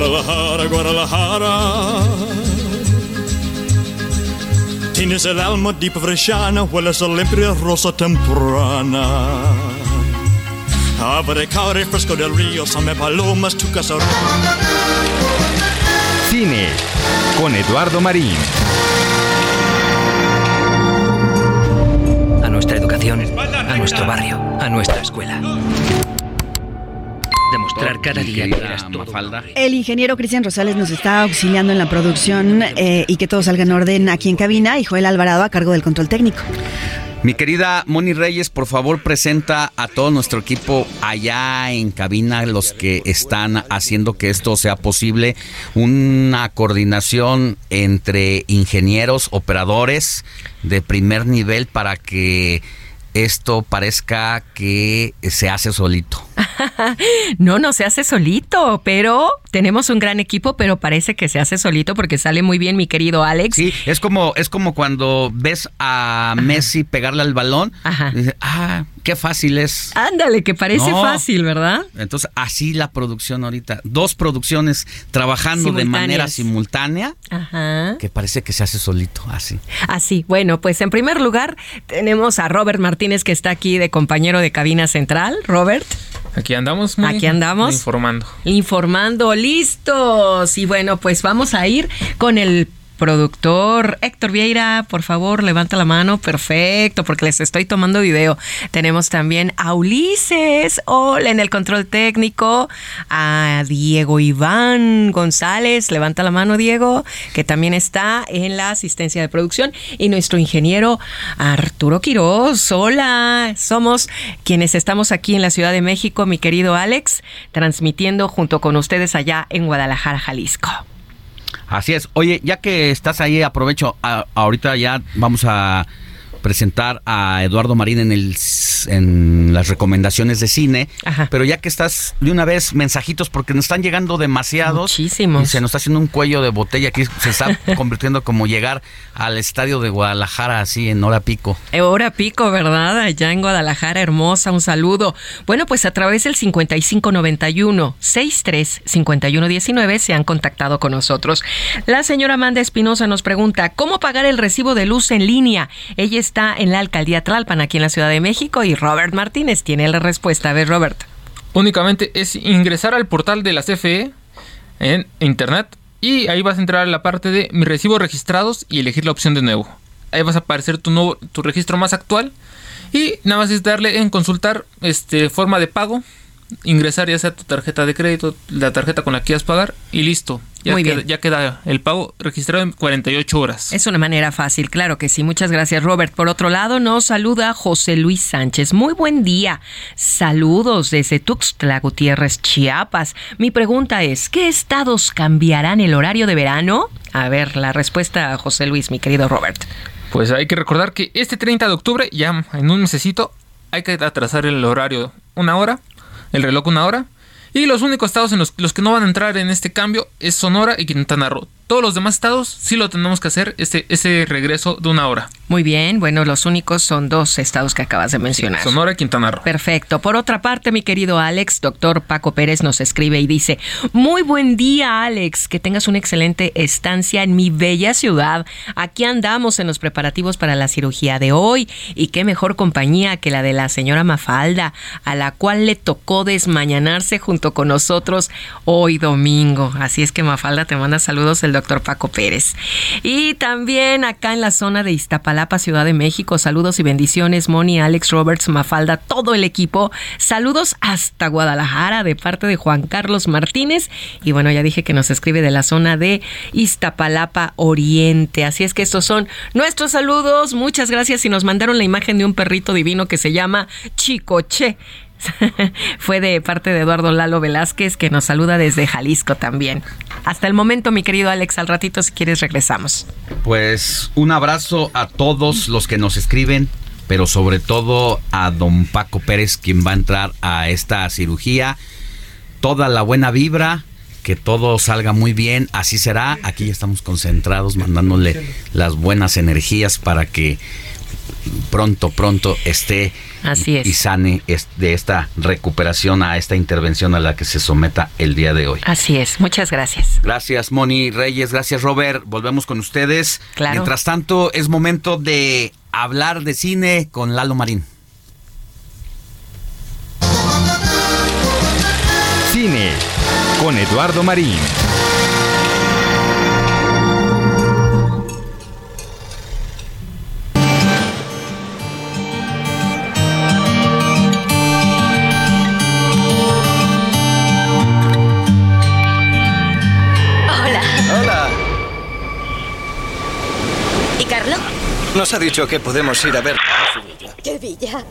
Guadalajara, Guadalajara. Tienes el alma deep bresciana, hueles a limpia rosa temprana. Abre caure fresco del río, same palomas, tu casa. Cine con Eduardo Marín. A nuestra educación, a nuestro barrio, a nuestra escuela. Demostrar cada día que eras todo. El ingeniero Cristian Rosales nos está auxiliando en la producción eh, y que todo salga en orden aquí en cabina y Joel Alvarado a cargo del control técnico. Mi querida Moni Reyes, por favor presenta a todo nuestro equipo allá en cabina, los que están haciendo que esto sea posible, una coordinación entre ingenieros, operadores de primer nivel para que esto parezca que se hace solito. <laughs> no, no se hace solito, pero tenemos un gran equipo, pero parece que se hace solito porque sale muy bien mi querido Alex. Sí, es como, es como cuando ves a Messi pegarle al balón, y dices, ah, qué fácil es. Ándale, que parece No. fácil, ¿verdad? Entonces, así la producción ahorita. Dos producciones trabajando de manera simultánea Ajá. que parece que se hace solito, así. Así, bueno, pues en primer lugar tenemos a Robert Martínez que está aquí de compañero de cabina central. Robert. Aquí andamos. muy Aquí andamos. Informando. Informando, listos. Y bueno, pues vamos a ir con el productor Héctor Vieira, por favor, levanta la mano. Perfecto, porque les estoy tomando video. Tenemos también a Ulises, hola en el control técnico, a Diego Iván González, levanta la mano Diego, que también está en la asistencia de producción, y nuestro ingeniero Arturo Quiroz, hola, somos quienes estamos aquí en la Ciudad de México, mi querido Alex, transmitiendo junto con ustedes allá en Guadalajara, Jalisco. Así es. Oye, ya que estás ahí, aprovecho. a- ahorita ya vamos a presentar a Eduardo Marín en el en las recomendaciones de cine. Pero ya que estás de una vez, mensajitos, porque nos están llegando demasiados. Muchísimos. Y se nos está haciendo un cuello de botella aquí. Se está <laughs> convirtiendo como llegar al estadio de Guadalajara así en hora pico. Eh, Hora pico, ¿verdad? Allá en Guadalajara, hermosa, un saludo. Bueno, pues a través del 5591 63 5119 se han contactado con nosotros. La señora Amanda Espinosa nos pregunta, ¿cómo pagar el recibo de luz en línea? Ella está en la alcaldía Tlalpan, aquí en la Ciudad de México, y Robert Martínez tiene la respuesta. A ver, Robert. Únicamente es ingresar al portal de la CFE en internet y ahí vas a entrar a la parte de mis recibos registrados y elegir la opción de nuevo. Ahí vas a aparecer tu nuevo tu registro más actual y nada más es darle en consultar este forma de pago, ingresar ya sea tu tarjeta de crédito, la tarjeta con la que quieras pagar y listo. Ya, Muy queda, bien. ya queda el pago registrado en 48 horas. Es una manera fácil, claro que sí. Muchas gracias, Robert. Por otro lado, nos saluda José Luis Sánchez. Muy buen día. Saludos desde Tuxtla Gutiérrez, Chiapas. Mi pregunta es, ¿qué estados cambiarán el horario de verano? A ver, la respuesta, José Luis, mi querido Robert. Pues hay que recordar que este 30 de octubre, ya en un mesecito, hay que atrasar el horario una hora, el reloj una hora. Y los únicos estados en los, los que no van a entrar en este cambio es Sonora y Quintana Roo. Todos los demás estados sí lo tenemos que hacer, este, ese regreso de una hora. Muy bien, bueno, los únicos son dos estados que acabas de mencionar. Sonora y Quintana Roo. Perfecto. Por otra parte, mi querido Alex, doctor Paco Pérez nos escribe y dice, muy buen día Alex, que tengas una excelente estancia en mi bella ciudad. Aquí andamos en los preparativos para la cirugía de hoy y qué mejor compañía que la de la señora Mafalda, a la cual le tocó desmañanarse junto con nosotros hoy domingo. Así es que Mafalda te manda saludos el doctor Paco Pérez. Y también acá en la zona de Iztapalapa, Ciudad de México, saludos y bendiciones, Moni, Alex Roberts, Mafalda, todo el equipo. Saludos hasta Guadalajara de parte de Juan Carlos Martínez. Y bueno, ya dije que nos escribe de la zona de Iztapalapa Oriente. Así es que estos son nuestros saludos. Muchas gracias y nos mandaron la imagen de un perrito divino que se llama Chicoche. <laughs> Fue de parte de Eduardo Lalo Velázquez que nos saluda desde Jalisco también. Hasta el momento, mi querido Alex, al ratito si quieres regresamos. Pues un abrazo a todos los que nos escriben, pero sobre todo a don Paco Pérez, quien va a entrar a esta cirugía. Toda la buena vibra, que todo salga muy bien, así será. Aquí ya estamos concentrados, mandándole las buenas energías para que pronto, pronto esté Así es. y sane de esta recuperación a esta intervención a la que se someta el día de hoy. Así es, muchas gracias. Gracias Moni Reyes, gracias Robert, volvemos con ustedes. Claro. Mientras tanto, es momento de hablar de cine con Lalo Marín. Cine con Eduardo Marín. Nos ha dicho que podemos ir a ver. ¡Qué villa!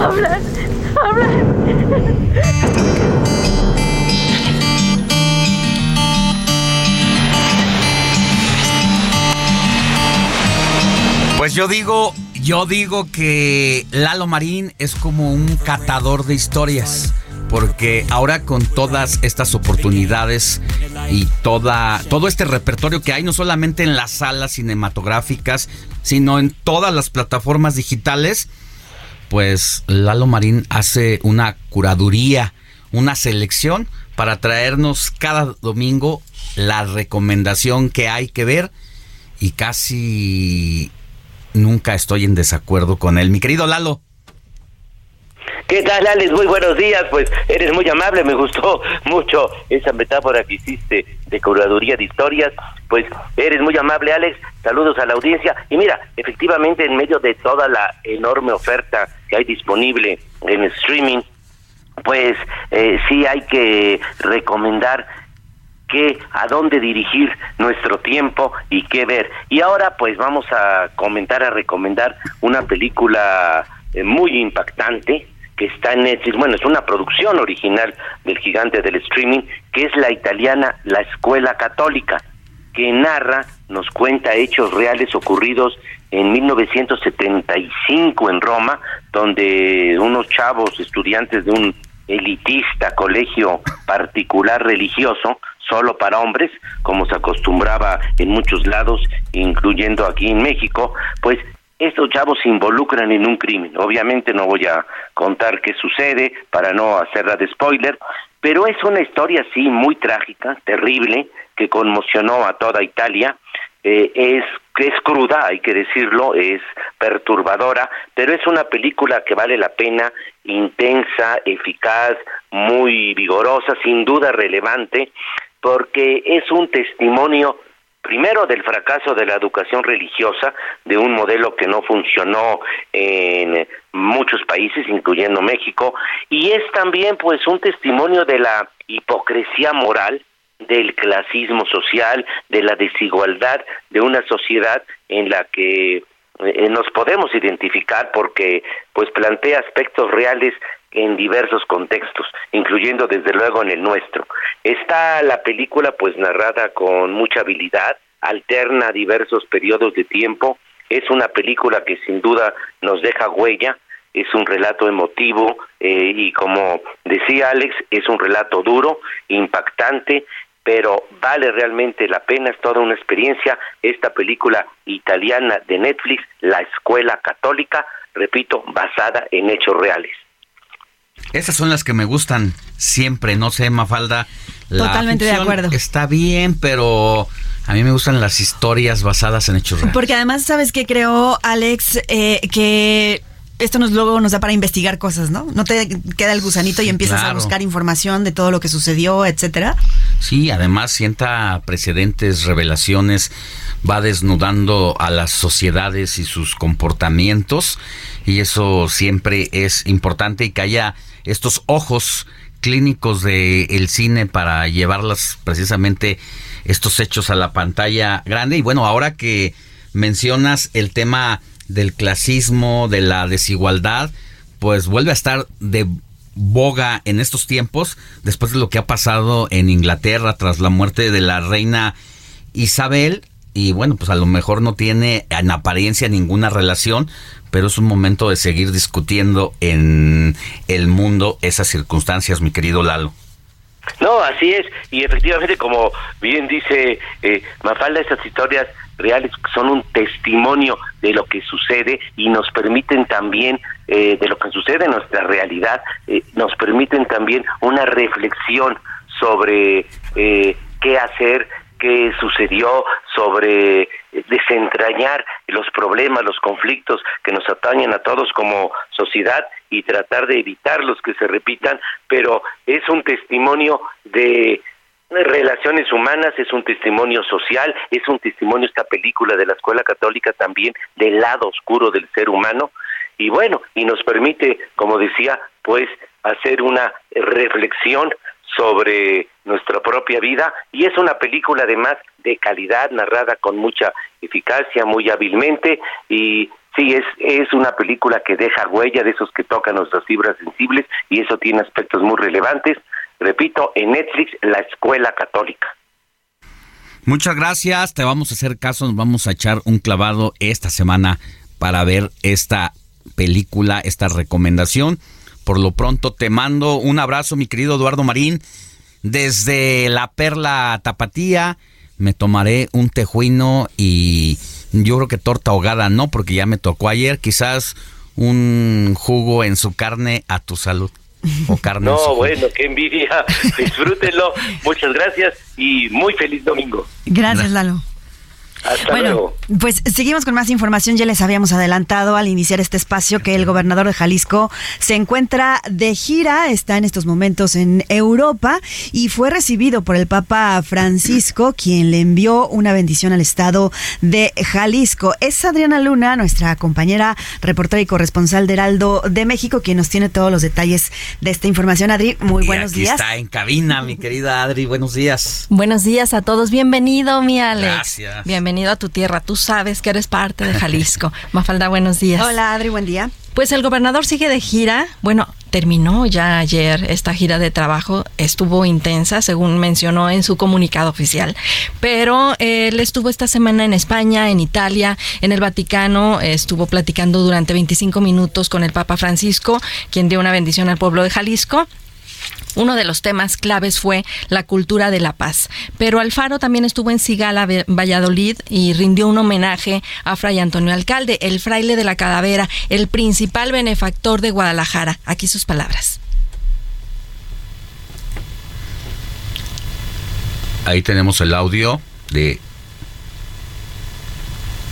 ¡Hablan! Pues yo digo, yo digo que Lalo Marín es como un catador de historias. Porque ahora con todas estas oportunidades y toda, todo este repertorio que hay, no solamente en las salas cinematográficas, sino en todas las plataformas digitales, pues Lalo Marín hace una curaduría, una selección para traernos cada domingo la recomendación que hay que ver y casi nunca estoy en desacuerdo con él. Mi querido Lalo. ¿Qué tal, Alex? Muy buenos días. Pues eres muy amable, me gustó mucho esa metáfora que hiciste de curaduría de historias. Pues eres muy amable, Alex. Saludos a la audiencia. Y mira, efectivamente, en medio de toda la enorme oferta que hay disponible en streaming, pues eh, sí hay que recomendar que a dónde dirigir nuestro tiempo y qué ver. Y ahora pues vamos a comentar, a recomendar una película eh, muy impactante que está en Netflix, bueno, es una producción original del gigante del streaming, que es la italiana La Escuela Católica, que narra, nos cuenta hechos reales ocurridos en 1975 en Roma, donde unos chavos estudiantes de un elitista colegio particular religioso, solo para hombres, como se acostumbraba en muchos lados, incluyendo aquí en México, pues estos chavos se involucran en un crimen. Obviamente no voy a contar qué sucede para no hacerla de spoiler, pero es una historia así muy trágica, terrible, que conmocionó a toda Italia. Eh, es es cruda, hay que decirlo, es perturbadora, pero es una película que vale la pena, intensa, eficaz, muy vigorosa, sin duda relevante, porque es un testimonio primero del fracaso de la educación religiosa, de un modelo que no funcionó en muchos países, incluyendo México, y es también pues un testimonio de la hipocresía moral, del clasismo social, de la desigualdad de una sociedad en la que eh, nos podemos identificar porque pues plantea aspectos reales en diversos contextos, incluyendo desde luego en el nuestro. Está la película pues narrada con mucha habilidad, alterna diversos periodos de tiempo, es una película que sin duda nos deja huella, es un relato emotivo eh, y como decía Alex, es un relato duro, impactante, pero vale realmente la pena, es toda una experiencia esta película italiana de Netflix, La Escuela Católica, repito, basada en hechos reales. Esas son las que me gustan siempre, no sé, Mafalda. Totalmente de acuerdo. Está bien, pero a mí me gustan las historias basadas en hechos reales. Porque además, ¿sabes qué creo, Alex? Eh, que esto nos luego nos da para investigar cosas, ¿no? No te queda el gusanito y empiezas a buscar información de todo lo que sucedió, etcétera. Sí, además sienta precedentes, revelaciones, va desnudando a las sociedades y sus comportamientos y eso siempre es importante y que haya estos ojos clínicos del el cine para llevarlas precisamente estos hechos a la pantalla grande y bueno, ahora que mencionas el tema del clasismo, de la desigualdad, pues vuelve a estar de boga en estos tiempos, después de lo que ha pasado en Inglaterra tras la muerte de la reina Isabel. Y bueno, pues a lo mejor no tiene en apariencia ninguna relación, pero es un momento de seguir discutiendo en el mundo esas circunstancias, mi querido Lalo. No, así es, y efectivamente, como bien dice eh, Mafalda, esas historias reales son un testimonio de lo que sucede y nos permiten también eh, de lo que sucede en nuestra realidad, eh, nos permiten también una reflexión sobre eh, qué hacer, qué sucedió, sobre desentrañar los problemas, los conflictos que nos atañen a todos como sociedad y tratar de evitar los que se repitan, pero es un testimonio de relaciones humanas, es un testimonio social, es un testimonio esta película de la Escuela Católica también del lado oscuro del ser humano. Y bueno, y nos permite, como decía, pues hacer una reflexión sobre nuestra propia vida y es una película además de calidad narrada con mucha eficacia, muy hábilmente y sí es es una película que deja huella de esos que tocan nuestras fibras sensibles y eso tiene aspectos muy relevantes repito, en Netflix, La Escuela Católica. Muchas gracias, te vamos a hacer caso, nos vamos a echar un clavado esta semana para ver esta película, esta recomendación. Por lo pronto te mando un abrazo, mi querido Eduardo Marín, desde la Perla Tapatía. Me tomaré un tejuino y yo creo que torta ahogada no, porque ya me tocó ayer, quizás un jugo en su carne a tu salud o <laughs> carne. No, bueno, qué envidia. <laughs> Disfrútenlo. Muchas gracias y muy feliz domingo. Gracias, Lalo bueno, pues seguimos con más información. Ya les habíamos adelantado al iniciar este espacio que el gobernador de Jalisco se encuentra de gira, está en estos momentos en Europa y fue recibido por el Papa Francisco, quien le envió una bendición al estado de Jalisco. Es Adriana Luna, nuestra compañera reportera y corresponsal de Heraldo de México, quien nos tiene todos los detalles de esta información. Adri, muy buenos días. Está en cabina, mi querida Adri. Buenos días. Buenos días a todos. Bienvenido, mi Alex. Gracias. Bienvenido bienvenido a tu tierra. Tú sabes que eres parte de Jalisco. <laughs> Mafalda, buenos días. Hola, Adri, buen día. Pues el gobernador sigue de gira. Bueno, terminó ya ayer esta gira de trabajo. Estuvo intensa, según mencionó en su comunicado oficial. Pero él estuvo esta semana en España, en Italia, en el Vaticano. Estuvo platicando durante 25 minutos con el Papa Francisco, quien dio una bendición al pueblo de Jalisco. Uno de los temas claves fue la cultura de la paz. Pero Alfaro también estuvo en Sigala, Valladolid, y rindió un homenaje a Fray Antonio Alcalde, el fraile de la calavera, el principal benefactor de Guadalajara. Aquí sus palabras. Ahí tenemos el audio de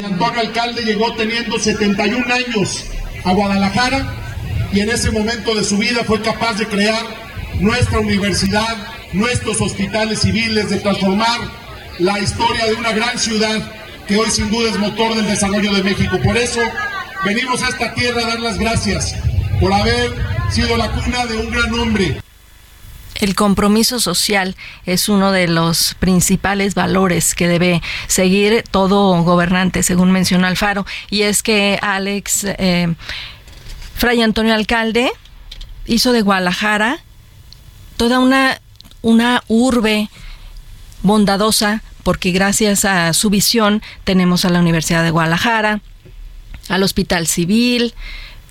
Antonio Alcalde llegó teniendo 71 años a Guadalajara y en ese momento de su vida fue capaz de crear nuestra universidad, nuestros hospitales civiles, de transformar la historia de una gran ciudad que hoy sin duda es motor del desarrollo de México. Por eso venimos a esta tierra a dar las gracias por haber sido la cuna de un gran hombre. El compromiso social es uno de los principales valores que debe seguir todo gobernante, según mencionó Alfaro, y es que Alex eh, Fray Antonio Alcalde hizo de Guadalajara toda una, una urbe bondadosa, porque gracias a su visión tenemos a la Universidad de Guadalajara, al Hospital Civil,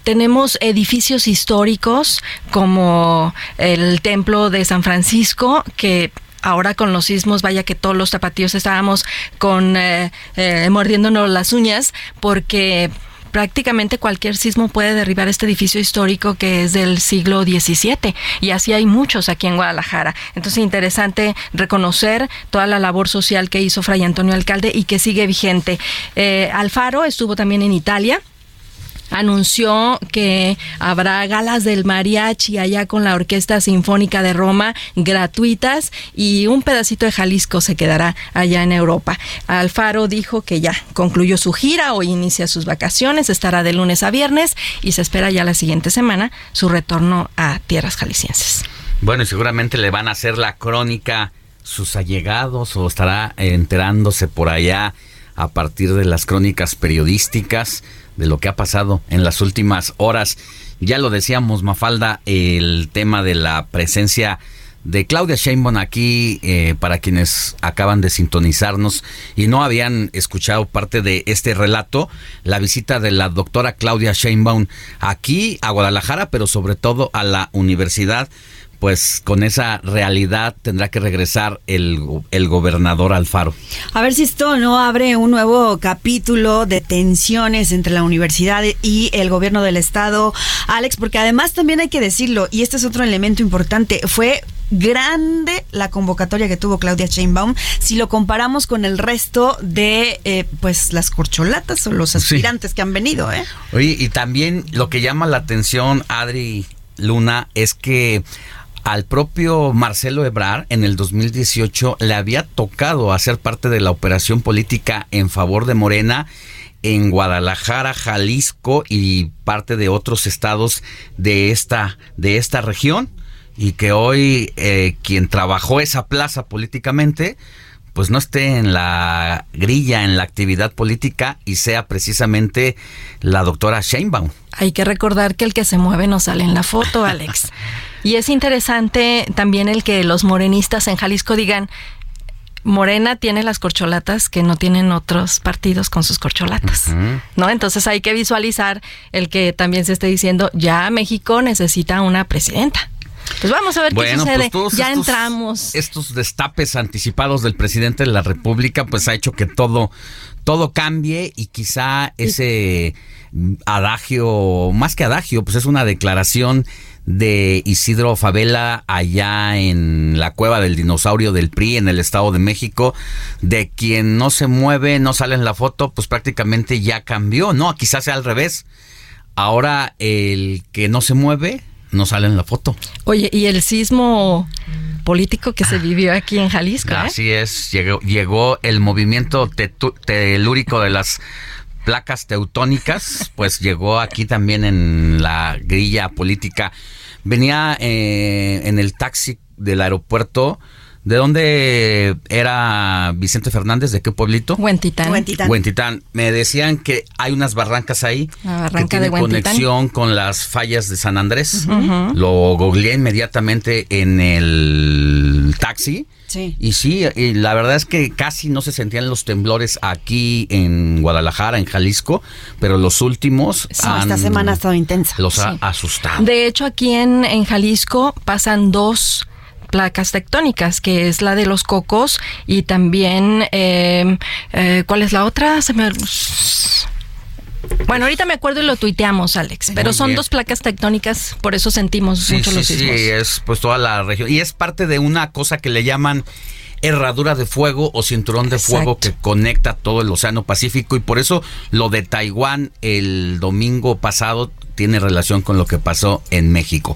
tenemos edificios históricos como el Templo de San Francisco, que ahora con los sismos, vaya que todos los zapatillos estábamos con eh, eh, mordiéndonos las uñas, porque prácticamente cualquier sismo puede derribar este edificio histórico que es del siglo XVII y así hay muchos aquí en Guadalajara. Entonces interesante reconocer toda la labor social que hizo Fray Antonio Alcalde y que sigue vigente. Eh, Alfaro estuvo también en Italia anunció que habrá galas del mariachi allá con la Orquesta Sinfónica de Roma gratuitas y un pedacito de Jalisco se quedará allá en Europa. Alfaro dijo que ya concluyó su gira, o inicia sus vacaciones, estará de lunes a viernes y se espera ya la siguiente semana su retorno a tierras jaliscienses. Bueno, y seguramente le van a hacer la crónica sus allegados o estará enterándose por allá a partir de las crónicas periodísticas de lo que ha pasado en las últimas horas. Ya lo decíamos, Mafalda, el tema de la presencia de Claudia Sheinbaum aquí eh, para quienes acaban de sintonizarnos y no habían escuchado parte de este relato, la visita de la doctora Claudia Sheinbaum aquí a Guadalajara, pero sobre todo a la universidad pues con esa realidad tendrá que regresar el, el, gobernador Alfaro. A ver si esto no abre un nuevo capítulo de tensiones entre la universidad y el gobierno del estado, Alex, porque además también hay que decirlo, y este es otro elemento importante, fue grande la convocatoria que tuvo Claudia Sheinbaum si lo comparamos con el resto de eh, pues las corcholatas o los aspirantes que han venido ¿eh? Oye, y también lo que llama la atención Adri Luna es que al propio Marcelo Ebrard en el 2018 le había tocado hacer parte de la operación política en favor de Morena en Guadalajara, Jalisco y parte de otros estados de esta, de esta región y que hoy eh, quien trabajó esa plaza políticamente pues no esté en la grilla, en la actividad política y sea precisamente la doctora Sheinbaum. Hay que recordar que el que se mueve no sale en la foto, <laughs> Alex. y es interesante también el que los morenistas en Jalisco digan, Morena tiene las corcholatas que no tienen otros partidos con sus corcholatas, ¿no? Entonces hay que visualizar el que también se esté diciendo, ya México necesita una presidenta. Pues vamos a ver qué sucede. Pues ya entramos. Estos destapes anticipados del presidente de la República, pues ha hecho que todo, todo cambie y quizá ese adagio, más que adagio, pues es una declaración de Isidro Favela allá en la cueva del dinosaurio del PRI en el Estado de México, de quien no se mueve, no sale en la foto, pues prácticamente ya cambió, ¿no? Quizás sea al revés. Ahora el que no se mueve no sale en la foto. Oye, ¿y el sismo político que se vivió aquí en Jalisco? ¿eh? Así es, llegó, llegó el movimiento telúrico de las placas teutónicas, <laughs> pues llegó aquí también en la grilla política. Venía eh, en el taxi del aeropuerto ¿De dónde era Vicente Fernández? ¿De qué pueblito? Huentitán. Huentitán. Me decían que hay unas barrancas ahí que tienen conexión con las fallas de San Andrés. Lo googleé inmediatamente en el taxi. Sí. Y sí, y la verdad es que casi no se sentían los temblores aquí en Guadalajara, en Jalisco, pero los últimos. esta semana ha estado intensa. Los ha asustado. De hecho, aquí en, en Jalisco pasan dos placas tectónicas, que es la de los cocos y también, em, eh, ¿cuál es la otra? Se me... Bueno, ahorita me acuerdo y lo tuiteamos, Alex, pero son dos placas tectónicas, por eso sentimos mucho los sismos. Sí, es pues toda la región. Y es parte de una cosa que le llaman herradura de fuego o cinturón de fuego que conecta todo el Océano Pacífico y por eso lo de Taiwán el domingo pasado tiene relación con lo que pasó en México.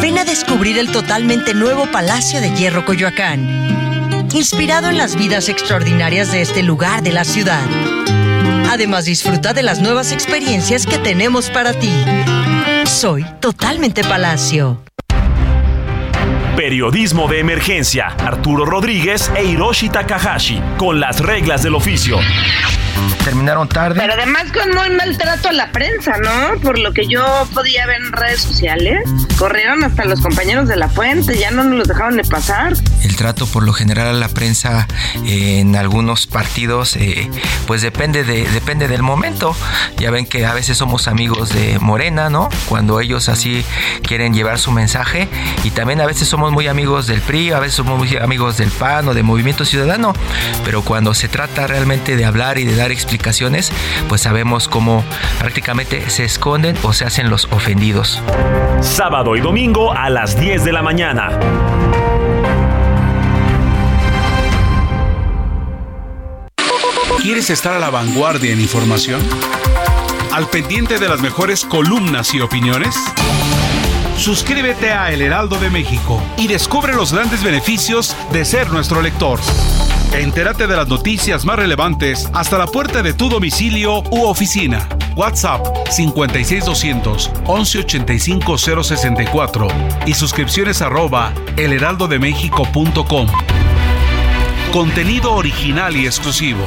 Ven a descubrir el totalmente nuevo Palacio de Hierro Coyoacán, inspirado en las vidas extraordinarias de este lugar de la ciudad. Además, disfruta de las nuevas experiencias que tenemos para ti. Soy totalmente Palacio. Periodismo de emergencia. Arturo Rodríguez e Hiroshi Takahashi. Con las reglas del oficio. Terminaron tarde. Pero además con muy maltrato a la prensa, ¿no? Por lo que yo podía ver en redes sociales. Corrieron hasta los compañeros de la fuente, ya no nos los dejaron de pasar. El trato por lo general a la prensa eh, en algunos partidos, eh, pues depende, de, depende del momento. Ya ven que a veces somos amigos de Morena, ¿no? Cuando ellos así quieren llevar su mensaje. Y también a veces somos muy amigos del PRI, a veces somos muy amigos del PAN o de Movimiento Ciudadano. Pero cuando se trata realmente de hablar y de dar explicaciones, pues sabemos cómo prácticamente se esconden o se hacen los ofendidos. Sábado y domingo a las 10 de la mañana. ¿Quieres estar a la vanguardia en información? ¿Al pendiente de las mejores columnas y opiniones? Suscríbete a El Heraldo de México y descubre los grandes beneficios de ser nuestro lector. Entérate de las noticias más relevantes hasta la puerta de tu domicilio u oficina. WhatsApp 56200 1185 064 y suscripciones arroba elheraldodemexico.com. Contenido original y exclusivo.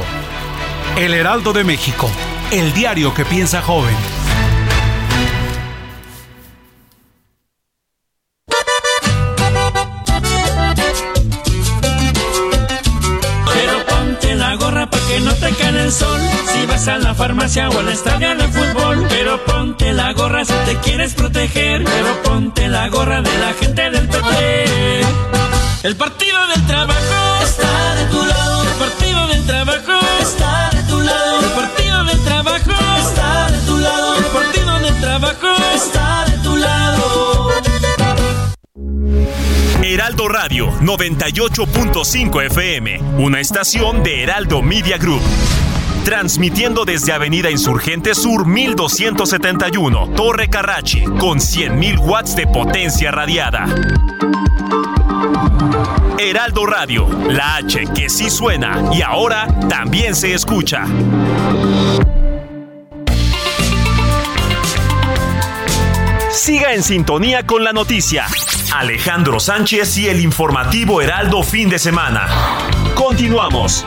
El Heraldo de México, el diario que piensa joven. Farmacia o al estadio de fútbol. Pero ponte la gorra si te quieres proteger. Pero ponte la gorra de la gente del PT. El partido del trabajo está de tu lado. El partido del trabajo está de tu lado. El partido del trabajo está de tu lado. El partido del trabajo está de tu lado. Heraldo Radio 98.5 FM, una estación de Heraldo Media Group. Transmitiendo desde Avenida Insurgente Sur 1271, Torre Carrachi, con 100.000 watts de potencia radiada. Heraldo Radio, la H que sí suena y ahora también se escucha. Siga en sintonía con la noticia. Alejandro Sánchez y el informativo Heraldo fin de semana. Continuamos.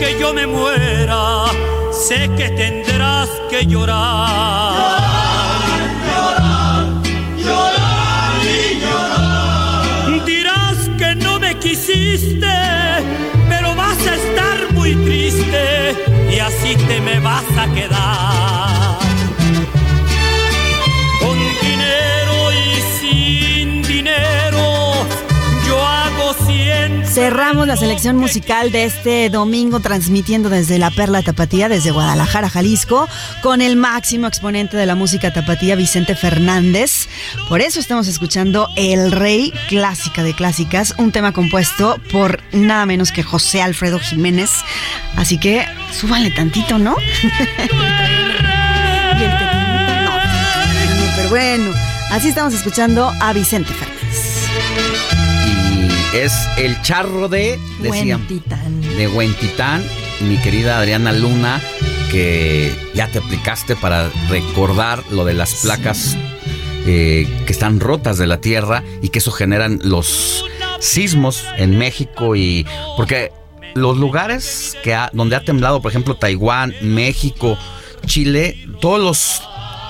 Que yo me muera, sé que tendrás que llorar. Llorar, llorar y llorar. Dirás que no me quisiste, pero vas a estar muy triste y así te me vas a quedar. Cerramos la selección musical de este domingo transmitiendo desde la Perla Tapatía, desde Guadalajara, Jalisco, con el máximo exponente de la música tapatía, Vicente Fernández. Por eso estamos escuchando El Rey, clásica de clásicas, un tema compuesto por nada menos que José Alfredo Jiménez. Así que súbanle tantito, ¿no? <laughs> Y el no, pero bueno, así estamos escuchando a Vicente Fernández. Es el charro de, decían, Huentitán. de Huentitán, mi querida Adriana Luna, que ya te aplicaste para recordar lo de las placas eh, que están rotas de la tierra y que eso generan los sismos en México y porque los lugares que ha- donde ha temblado, por ejemplo, Taiwán, México, Chile, todos los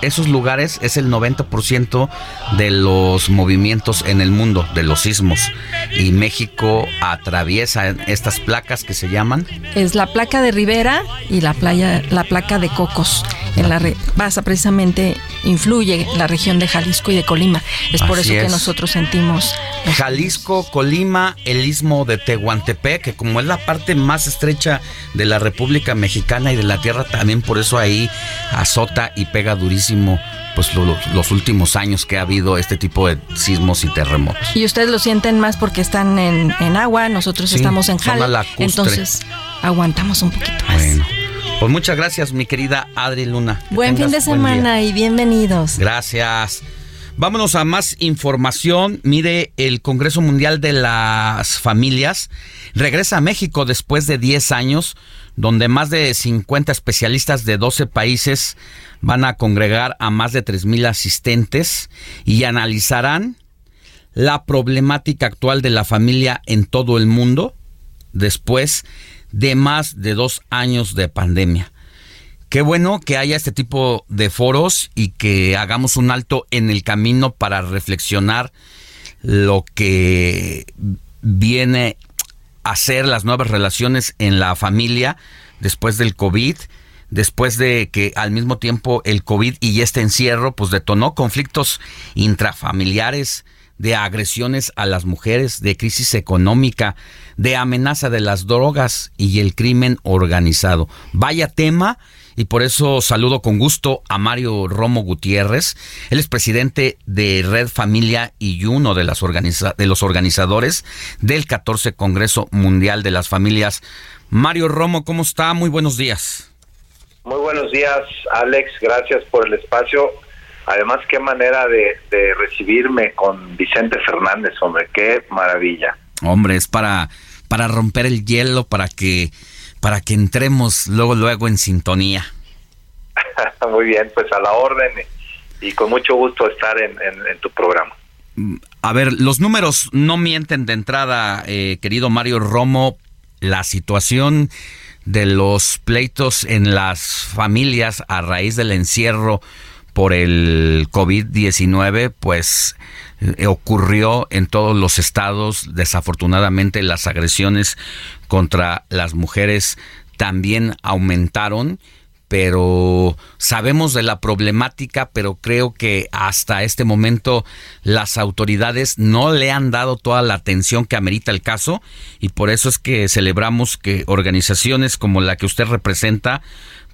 esos lugares es el 90% de los movimientos en el mundo, de los sismos. Y México atraviesa estas placas que se llaman. Es la placa de Rivera y la playa, la placa de Cocos. En la precisamente influye la región de Jalisco y de Colima. Es por eso que nosotros sentimos Jalisco, Colima, el istmo de Tehuantepec, que como es la parte más estrecha de la República Mexicana y de la Tierra, también por eso ahí azota y pega durísimo pues lo- lo- los últimos años que ha habido este tipo de sismos y terremotos. Y ustedes lo sienten más porque están en, en agua, nosotros Sí, estamos en lacustre. entonces aguantamos un poquito más. Bueno, pues muchas gracias mi querida Adri Luna. Buen fin de buen semana y bienvenidos. Gracias. Vámonos a más información. Mire, el Congreso Mundial de las Familias regresa a México después de 10 años, donde más de 50 especialistas de 12 países van a congregar a más de 3.000 asistentes y analizarán la problemática actual de la familia en todo el mundo después de más de dos años de pandemia. Qué bueno que haya este tipo de foros y que hagamos un alto en el camino para reflexionar lo que viene a ser las nuevas relaciones en la familia después del COVID, después de que al mismo tiempo el COVID y este encierro pues detonó conflictos intrafamiliares, de agresiones a las mujeres, de crisis económica, de amenaza de las drogas y el crimen organizado. Vaya tema y por eso saludo con gusto a Mario Romo Gutiérrez. Él es presidente de Red Familia y uno de, las organiza- de los organizadores del 14 Congreso Mundial de las Familias. Mario Romo, ¿cómo está? Muy buenos días. Muy buenos días, Alex. Gracias por el espacio. Además, qué manera de, de recibirme con Vicente Fernández, hombre. Qué maravilla. Hombre, es para, para romper el hielo, para que, para que entremos luego, luego en sintonía. <laughs> Muy bien, pues a la orden y con mucho gusto estar en, en- en tu programa. A ver, los números no mienten de entrada, eh, querido Mario Romo. La situación de los pleitos en las familias a raíz del encierro por el COVID-19, pues eh, ocurrió en todos los estados. Desafortunadamente las agresiones contra las mujeres también aumentaron pero sabemos de la problemática, pero creo que hasta este momento las autoridades no le han dado toda la atención que amerita el caso y por eso es que celebramos que organizaciones como la que usted representa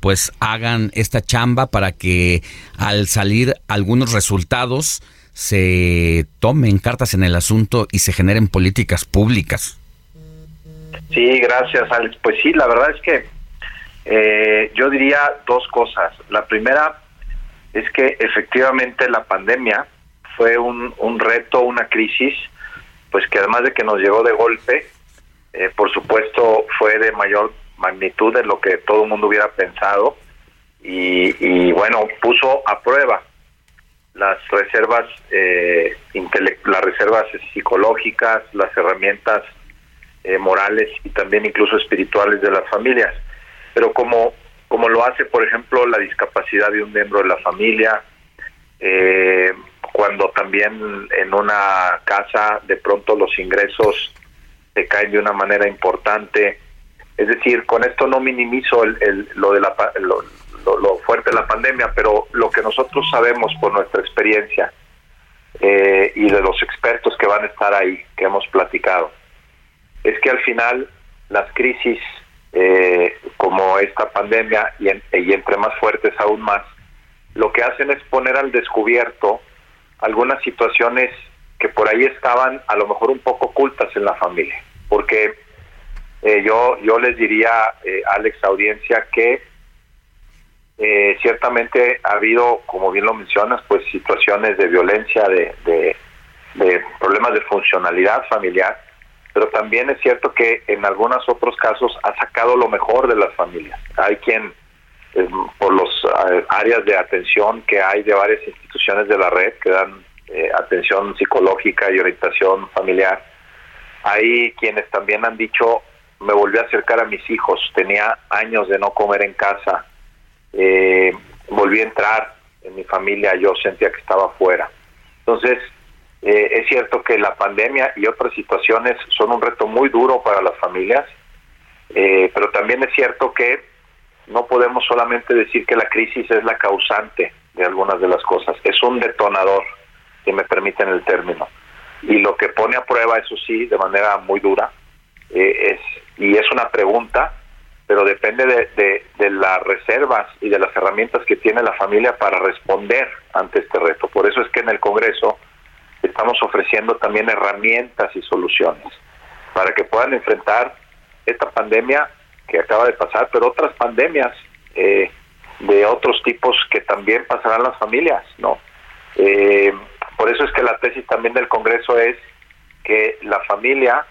pues hagan esta chamba para que al salir algunos resultados se tomen cartas en el asunto y se generen políticas públicas. Sí, gracias, Alex. Pues sí, la verdad es que eh, yo diría dos cosas. La primera es que efectivamente la pandemia fue un, reto, una crisis, pues que además de que nos llegó de golpe, eh, por supuesto fue de mayor magnitud de lo que todo el mundo hubiera pensado y, y, bueno, puso a prueba las reservas, eh, las reservas psicológicas, las herramientas eh, morales y también incluso espirituales de las familias. Pero como, como lo hace, por ejemplo, la discapacidad de un miembro de la familia, eh, cuando también en una casa de pronto los ingresos se caen de una manera importante. Es decir, con esto no minimizo lo, fuerte de la pandemia, pero lo que nosotros sabemos por nuestra experiencia eh, y de los expertos que van a estar ahí, que hemos platicado, es que al final las crisis eh, como esta pandemia y, y entre más fuertes aún más, lo que hacen es poner al descubierto algunas situaciones que por ahí estaban a lo mejor un poco ocultas en la familia. Porque eh, yo, yo les diría, eh, Alex, audiencia, que eh, ciertamente ha habido, como bien lo mencionas, pues situaciones de violencia, de, de, problemas de funcionalidad familiar, pero también es cierto que en algunos otros casos ha sacado lo mejor de las familias. Hay quien, eh, por los eh, áreas de atención que hay de varias instituciones de la red que dan eh, atención psicológica y orientación familiar, hay quienes también han dicho, me volví a acercar a mis hijos, tenía años de no comer en casa, eh, volví a entrar en mi familia yo sentía que estaba fuera. Entonces, eh, es cierto que la pandemia y otras situaciones son un reto muy duro para las familias, eh, pero también es cierto que no podemos solamente decir que la crisis es la causante de algunas de las cosas, es un detonador, si me permiten el término. Y lo que pone a prueba, eso sí, de manera muy dura, eh, es y es una pregunta, pero depende de, de, las reservas y de las herramientas que tiene la familia para responder ante este reto. Por eso es que en el Congreso estamos ofreciendo también herramientas y soluciones para que puedan enfrentar esta pandemia que acaba de pasar, pero otras pandemias eh, de otros tipos que también pasarán las familias, ¿no? Eh, por eso es que la tesis también del Congreso es que la familia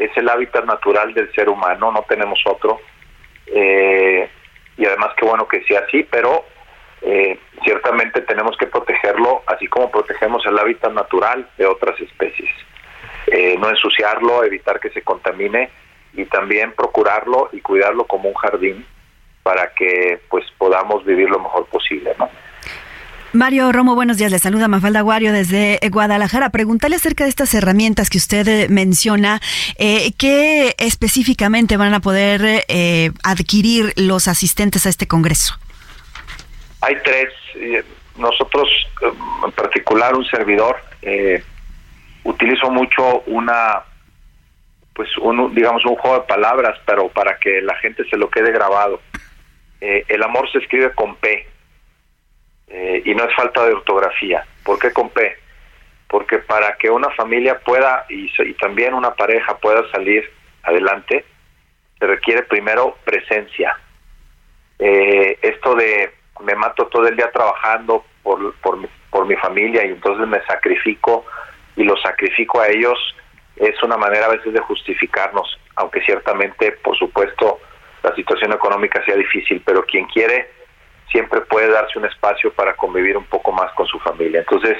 es el hábitat natural del ser humano, no tenemos otro. Eh, y además qué bueno que sea así, pero eh, ciertamente tenemos que protegerlo así como protegemos el hábitat natural de otras especies. Eh, no ensuciarlo, evitar que se contamine y también procurarlo y cuidarlo como un jardín para que pues podamos vivir lo mejor posible, ¿no? Mario Romo, buenos días. Le saluda Mafalda Guario desde Guadalajara. Preguntarle acerca de estas herramientas que usted eh, menciona. Eh, ¿Qué específicamente van a poder eh, adquirir los asistentes a este congreso? Hay tres. Nosotros, en particular, un servidor, utilizo mucho una, pues, un, digamos, un juego de palabras, pero para que la gente se lo quede grabado. el amor se escribe con P eh, y no es falta de ortografía. ¿Por qué con P? Porque para que una familia pueda y, y también una pareja pueda salir adelante, se requiere primero presencia. Eh, esto de me mato todo el día trabajando por, por, mi, por mi familia y entonces me sacrifico y los sacrifico a ellos es una manera a veces de justificarnos, aunque ciertamente, por supuesto, la situación económica sea difícil, pero quien quiere siempre puede darse un espacio para convivir un poco más con su familia. Entonces,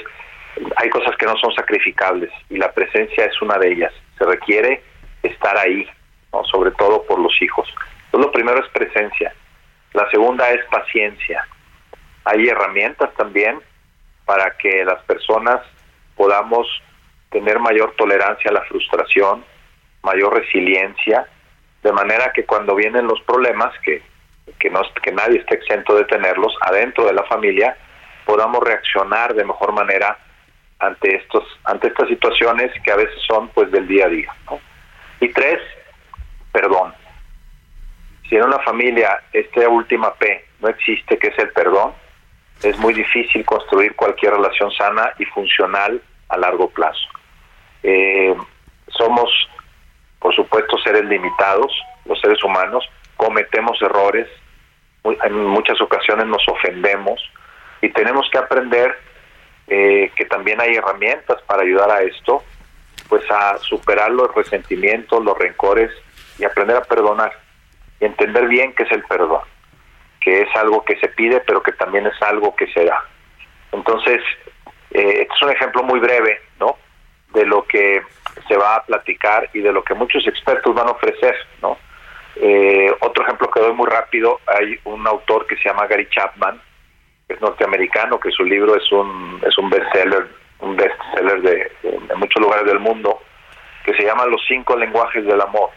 hay cosas que no son sacrificables y la presencia es una de ellas. Se requiere estar ahí, sobre todo por los hijos. Entonces, lo primero es presencia. La segunda es paciencia. Hay herramientas también para que las personas podamos tener mayor tolerancia a la frustración, mayor resiliencia, de manera que cuando vienen los problemas, que que, no, que nadie esté exento de tenerlos adentro de la familia, podamos reaccionar de mejor manera ante estos ante estas situaciones que a veces son pues del día a día. Y tres, perdón. Si en una familia esta última P no existe, que es el perdón, es muy difícil construir cualquier relación sana y funcional a largo plazo. Eh, somos, por supuesto, seres limitados, los seres humanos, cometemos errores, en muchas ocasiones nos ofendemos y tenemos que aprender eh, que también hay herramientas para ayudar a esto, pues a superar los resentimientos, los rencores y aprender a perdonar y entender bien qué es el perdón, que es algo que se pide pero que también es algo que se da. Entonces, eh, este es un ejemplo muy breve, ¿no? De lo que se va a platicar y de lo que muchos expertos van a ofrecer, ¿no? Eh, otro ejemplo que doy muy rápido, hay un autor que se llama Gary Chapman, que es norteamericano, que su libro es un es un bestseller, un bestseller de, de, muchos lugares del mundo, que se llama Los cinco lenguajes del amor.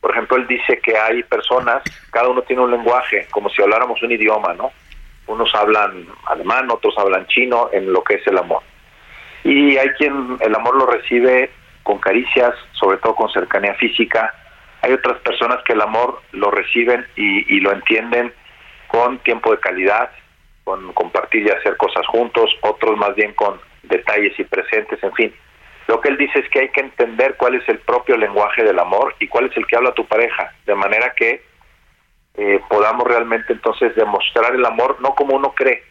Por ejemplo, él dice que hay personas, cada uno tiene un lenguaje, como si habláramos un idioma, ¿no? Unos hablan alemán, otros hablan chino en lo que es el amor. Y hay quien el amor lo recibe con caricias, sobre todo con cercanía física, hay otras personas que el amor lo reciben y, lo entienden con tiempo de calidad, con compartir y hacer cosas juntos, otros más bien con detalles y presentes, en fin. Lo que él dice es que hay que entender cuál es el propio lenguaje del amor y cuál es el que habla tu pareja, de manera que eh, podamos realmente entonces demostrar el amor no como uno cree,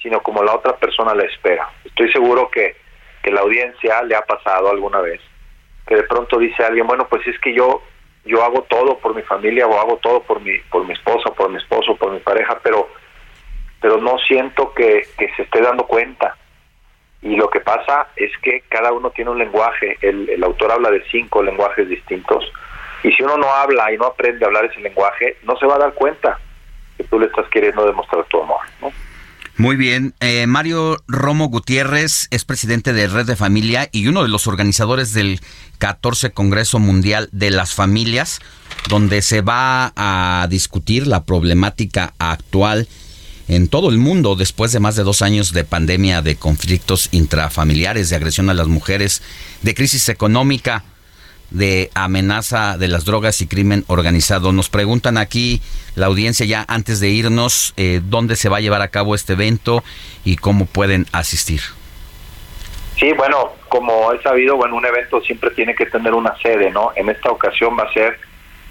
sino como la otra persona le espera. Estoy seguro que la audiencia le ha pasado alguna vez, que de pronto dice alguien, bueno, pues es que yo yo hago todo por mi familia o hago todo por mi por mi esposa, por mi esposo, por mi pareja, pero pero no siento que, se esté dando cuenta. Y lo que pasa es que cada uno tiene un lenguaje, el, el autor habla de cinco lenguajes distintos, y si uno no habla y no aprende a hablar ese lenguaje, no se va a dar cuenta que tú le estás queriendo demostrar tu amor. Muy bien. Eh, Mario Romo Gutiérrez es presidente de Red de Familia y uno de los organizadores del 14 Congreso Mundial de las Familias, donde se va a discutir la problemática actual en todo el mundo después de más de dos años de pandemia, de conflictos intrafamiliares, de agresión a las mujeres, de crisis económica de amenaza de las drogas y crimen organizado. Nos preguntan aquí la audiencia ya antes de irnos eh, dónde se va a llevar a cabo este evento y cómo pueden asistir. Sí, bueno, como he sabido, bueno, un evento siempre tiene que tener una sede, ¿no? En esta ocasión va a ser,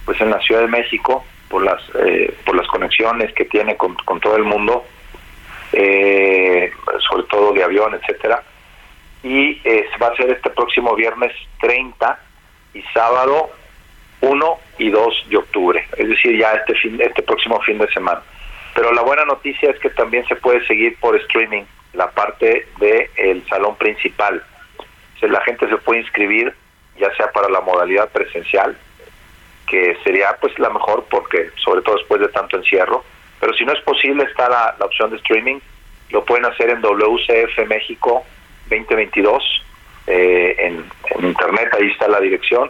pues, en la Ciudad de México por las eh, por las conexiones que tiene con, todo el mundo, eh, sobre todo de avión, etcétera. Y va a ser este próximo viernes 30 y sábado 1 y 2 de octubre, es decir, ya este fin, este próximo fin de semana. Pero la buena noticia es que también se puede seguir por streaming la parte del el salón principal. La gente se puede inscribir ya sea para la modalidad presencial, que sería pues la mejor porque sobre todo después de tanto encierro, pero si no es posible está la, la opción de streaming, lo pueden hacer en WCF México 2022 eh, en, internet, ahí está la dirección,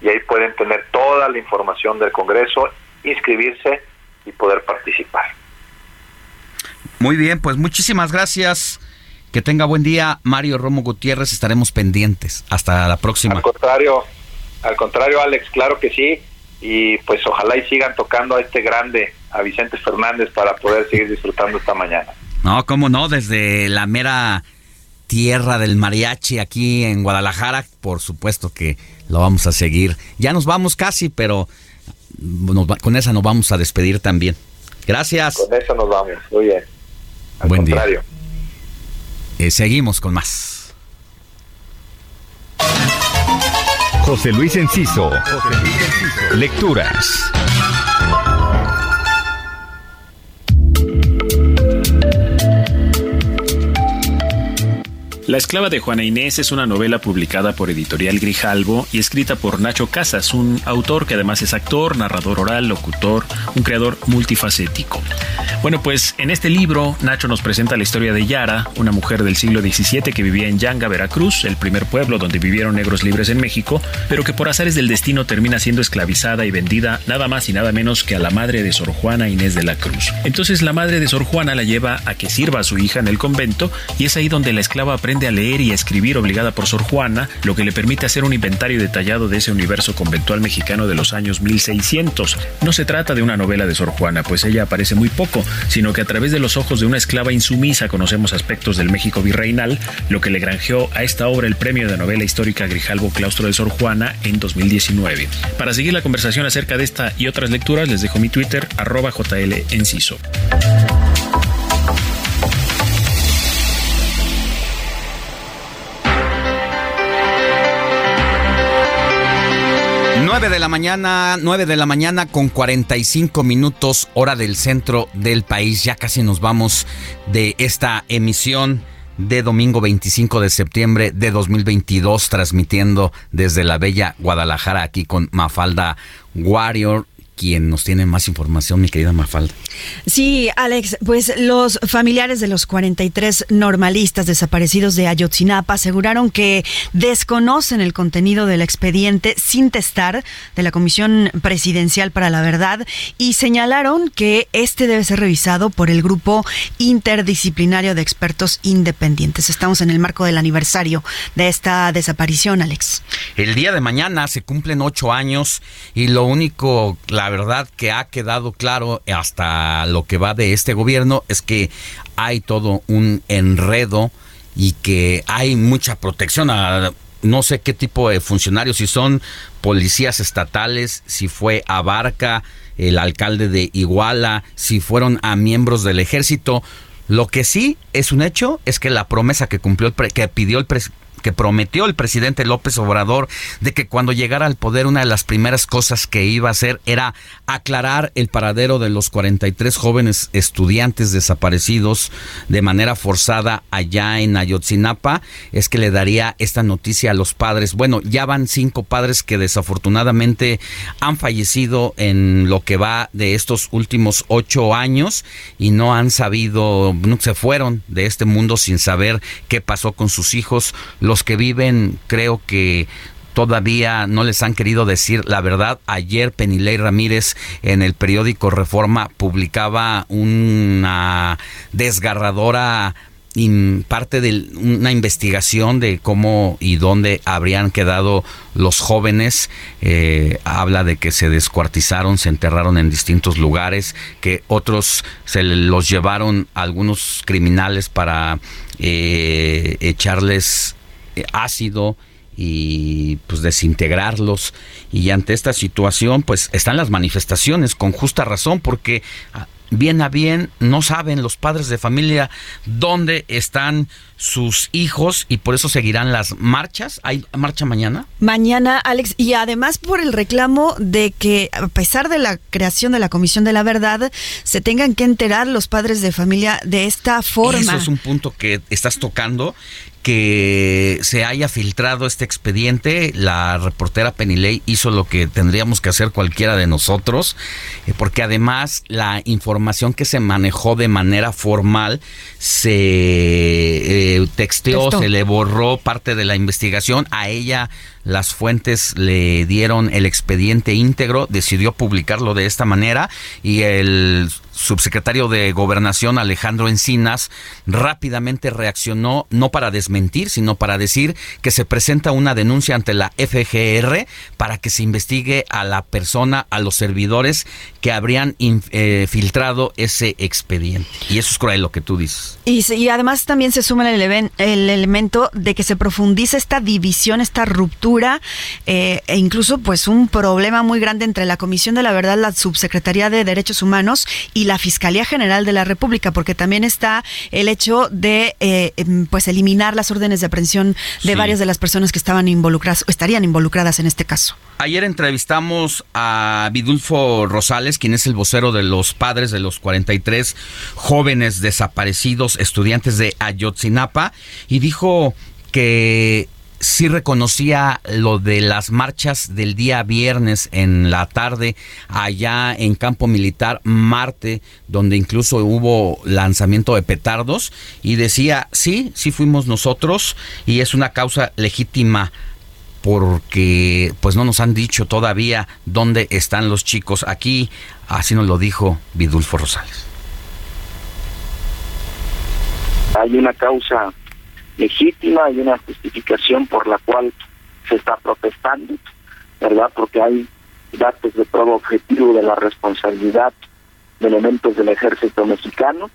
y ahí pueden tener toda la información del Congreso, inscribirse y poder participar. Muy bien, pues muchísimas gracias. Que tenga buen día, Mario Romo Gutiérrez. Estaremos pendientes. Hasta la próxima. Al contrario, al contrario, Alex, claro que sí. Y pues ojalá y sigan tocando a este grande, a Vicente Fernández, para poder seguir disfrutando esta mañana. No, cómo no, desde la mera tierra del mariachi aquí en Guadalajara, por supuesto que lo vamos a seguir. Ya nos vamos casi, pero con esa nos vamos a despedir también. Gracias. Con eso nos vamos, muy bien. Al Buen contrario. día. Eh, seguimos con más. José Luis Enciso. José Luis Enciso. Lecturas. La esclava de Juana Inés es una novela publicada por Editorial Grijalbo y escrita por Nacho Casas, un autor que además es actor, narrador oral, locutor, un creador multifacético. Bueno, pues en este libro Nacho nos presenta la historia de Yara, una mujer del siglo XVII que vivía en Yanga, Veracruz, el primer pueblo donde vivieron negros libres en México, pero que por azares del destino termina siendo esclavizada y vendida nada más y nada menos que a la madre de Sor Juana Inés de la Cruz. Entonces la madre de Sor Juana la lleva a que sirva a su hija en el convento y es ahí donde la esclava aprende a leer y a escribir obligada por Sor Juana, lo que le permite hacer un inventario detallado de ese universo conventual mexicano de los años 1600. No se trata de una novela de Sor Juana, pues ella aparece muy poco, sino que a través de los ojos de una esclava insumisa conocemos aspectos del México virreinal, lo que le granjeó a esta obra el premio de novela histórica Grijalbo Claustro de Sor Juana en 2019. Para seguir la conversación acerca de esta y otras lecturas, les dejo mi Twitter, arroba JL Enciso. 9 de la mañana, 9 de la mañana con 45 minutos hora del centro del país. Ya casi nos vamos de esta emisión de domingo 25 de septiembre de 2022 transmitiendo desde la bella Guadalajara aquí con Mafalda Warrior quien nos tiene más información, mi querida Mafalda. Sí, Alex, pues los familiares de los 43 normalistas desaparecidos de Ayotzinapa aseguraron que desconocen el contenido del expediente sin testar de la Comisión Presidencial para la Verdad y señalaron que este debe ser revisado por el grupo interdisciplinario de expertos independientes. Estamos en el marco del aniversario de esta desaparición, Alex. El día de mañana se cumplen ocho años y lo único, la verdad que ha quedado claro hasta lo que va de este gobierno es que hay todo un enredo y que hay mucha protección a no sé qué tipo de funcionarios, si son policías estatales, si fue a Barca, el alcalde de Iguala, si fueron a miembros del ejército. Lo que sí es un hecho es que la promesa que cumplió que pidió el que prometió el presidente López Obrador de que cuando llegara al poder una de las primeras cosas que iba a hacer era aclarar el paradero de los 43 jóvenes estudiantes desaparecidos de manera forzada allá en Ayotzinapa, es que le daría esta noticia a los padres. Bueno, ya van cinco padres que desafortunadamente han fallecido en lo que va de estos últimos ocho años y no han sabido, se fueron de este mundo sin saber qué pasó con sus hijos. Que viven, creo que todavía no les han querido decir la verdad. Ayer Penilei Ramírez en el periódico Reforma publicaba una desgarradora parte de una investigación de cómo y dónde habrían quedado los jóvenes. Eh, habla de que se descuartizaron, se enterraron en distintos lugares, que otros se los llevaron a algunos criminales para eh, echarles ácido y pues desintegrarlos y ante esta situación pues están las manifestaciones con justa razón porque ah, bien a bien no saben los padres de familia dónde están sus hijos y por eso seguirán las marchas. ¿Hay marcha mañana? Mañana, Alex, y además por el reclamo de que a pesar de la creación de la Comisión de la Verdad, se tengan que enterar los padres de familia de esta forma. Eso es un punto que estás tocando que se haya filtrado este expediente. La reportera Penilei hizo lo que tendríamos que hacer cualquiera de nosotros, eh, porque además la información que se manejó de manera formal se eh, texteó, se le borró parte de la investigación. A ella las fuentes le dieron el expediente íntegro, decidió publicarlo de esta manera y el subsecretario de Gobernación Alejandro Encinas rápidamente reaccionó no para desmentir, sino para decir que se presenta una denuncia ante la FGR para que se investigue a la persona, a los servidores que habrían eh, filtrado ese expediente. Y eso es cruel lo que tú dices. Y, además también se suma el, el, elemento de que se profundice esta división, esta ruptura eh, e incluso pues un problema muy grande entre la Comisión de la Verdad, la Subsecretaría de Derechos Humanos y la Fiscalía General de la República, porque también está el hecho de eh, em, pues eliminar las órdenes de aprehensión de varias de las personas que estaban involucradas o estarían involucradas en este caso. Ayer entrevistamos a Vidulfo Rosales, quien es el vocero de los padres de los 43 jóvenes desaparecidos estudiantes de Ayotzinapa, y dijo que sí reconocía lo de las marchas del día viernes en la tarde allá en campo militar Marte, donde incluso hubo lanzamiento de petardos y decía, sí, sí fuimos nosotros y es una causa legítima porque pues no nos han dicho todavía dónde están los chicos. Aquí así nos lo dijo Vidulfo Rosales. Hay una causa legítima y una justificación por la cual se está protestando, ¿verdad? Porque hay datos de prueba objetivo de la responsabilidad de elementos del ejército mexicano,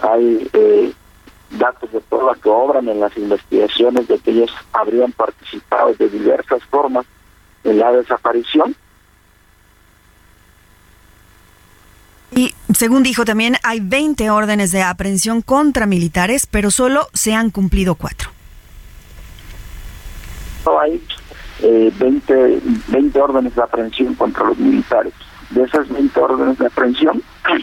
hay eh, datos de prueba que obran en las investigaciones de que ellos habrían participado de diversas formas en la desaparición Y según dijo también, hay 20 órdenes de aprehensión contra militares, pero solo se han cumplido cuatro. Hay eh, 20, 20 órdenes de aprehensión contra los militares. De esas 20 órdenes de aprehensión, <clears throat>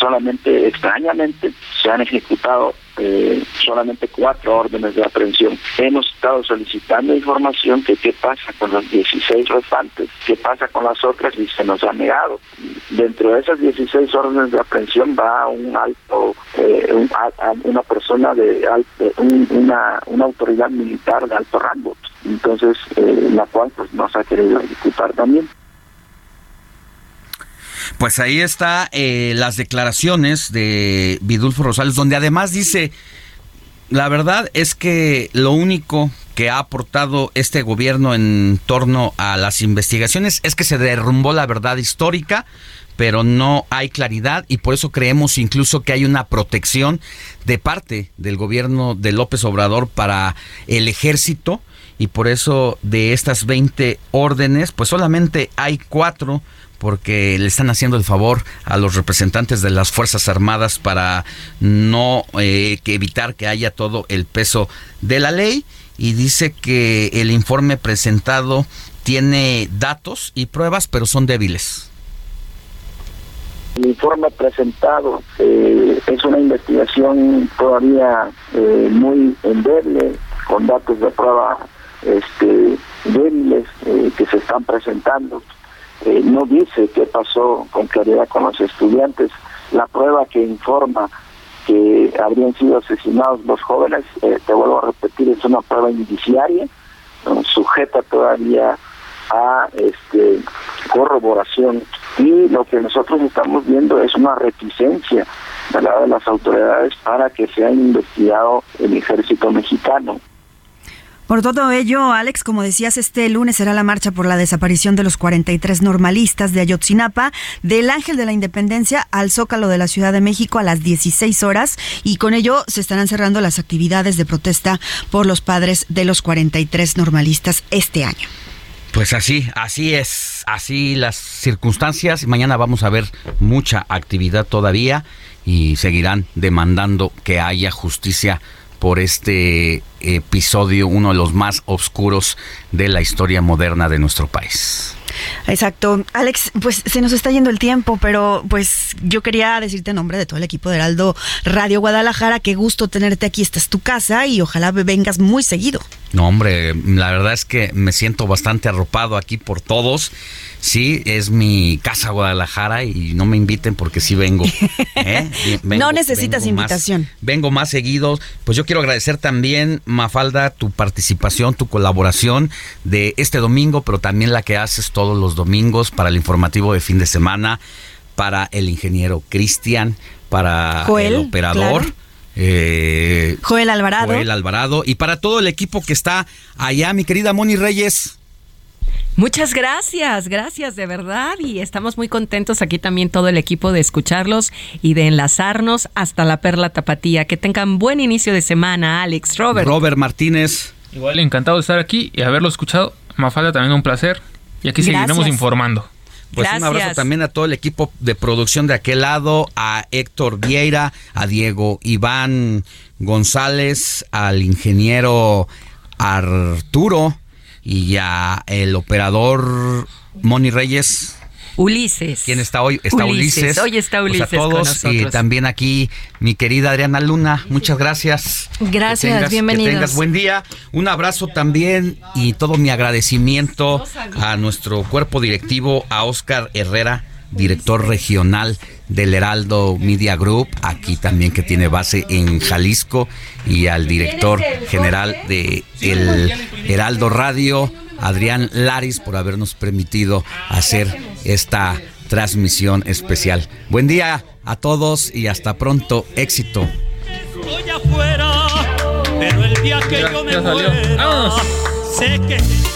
solamente extrañamente se han ejecutado eh, solamente cuatro órdenes de aprehensión. Hemos estado solicitando información de qué pasa con los 16 restantes, qué pasa con las otras y se nos ha negado. Dentro de esas 16 órdenes de aprehensión va un alto, eh, una persona de alto, una, una autoridad militar de alto rango, entonces eh, la cual pues nos ha querido ejecutar también. Pues ahí está eh, las declaraciones de Vidulfo Rosales, donde además dice, la verdad es que lo único que ha aportado este gobierno en torno a las investigaciones es que se derrumbó la verdad histórica, pero no hay claridad y por eso creemos incluso que hay una protección de parte del gobierno de López Obrador para el ejército y por eso de estas 20 órdenes, pues solamente hay cuatro porque le están haciendo el favor a los representantes de las Fuerzas Armadas para no eh, que evitar que haya todo el peso de la ley y dice que el informe presentado tiene datos y pruebas, pero son débiles. El informe presentado eh, es una investigación todavía eh, muy endeble, con datos de prueba este, débiles eh, que se están presentando. No dice qué pasó con claridad con los estudiantes. La prueba que informa que habrían sido asesinados los jóvenes, te vuelvo a repetir, es una prueba indiciaria, sujeta todavía a este, corroboración y lo que nosotros estamos viendo es una reticencia de de las autoridades para que sea investigado el ejército mexicano. Por todo ello, Alex, como decías, este lunes será la marcha por la desaparición de los 43 normalistas de Ayotzinapa, del Ángel de la Independencia al Zócalo de la Ciudad de México a las 16 horas y con ello se estarán cerrando las actividades de protesta por los padres de los 43 normalistas este año. Pues así, así es, así las circunstancias. Mañana vamos a ver mucha actividad todavía y seguirán demandando que haya justicia por este episodio, uno de los más oscuros de la historia moderna de nuestro país. Exacto. Alex, pues se nos está yendo el tiempo, pero pues yo quería decirte en nombre de todo el equipo de Heraldo Radio Guadalajara, qué gusto tenerte aquí, esta es tu casa y ojalá vengas muy seguido. No, hombre, la verdad es que me siento bastante arropado aquí por todos Sí, es mi casa Guadalajara y no me inviten porque sí vengo. <laughs> ¿eh? no necesitas invitación. vengo más seguido. Pues yo quiero agradecer también, Mafalda, tu participación, tu colaboración de este domingo, pero también la que haces todos los domingos para el informativo de fin de semana, para el ingeniero Cristian, para el operador. Eh, Joel Alvarado. Joel Alvarado. Y para todo el equipo que está allá, mi querida Moni Reyes. Muchas gracias, gracias de verdad y estamos muy contentos aquí también todo el equipo de escucharlos y de enlazarnos hasta la Perla Tapatía. Que tengan buen inicio de semana, Alex, Robert. Robert Martínez. Igual encantado de estar aquí y haberlo escuchado. Mafalda también un placer y aquí seguiremos informando. Pues un abrazo también a todo el equipo de producción de aquel lado, a Héctor Vieira, a Diego Iván González, al ingeniero Arturo y ya el operador Moni Reyes. Ulises. ¿Quién está hoy? Está Ulises. Hoy está pues Ulises. a todos y también aquí mi querida Adriana Luna. Muchas gracias. Gracias, bienvenidos. Que tengas buen día. Un abrazo también y todo mi agradecimiento a nuestro cuerpo directivo, a Oscar Herrera, director regional del Heraldo Media Group, aquí también que tiene base en Jalisco, y al director general de el Heraldo Radio, Adrián Laris, por habernos permitido hacer esta transmisión especial. Buen día a todos y hasta pronto. Éxito. pero el día que yo me sé que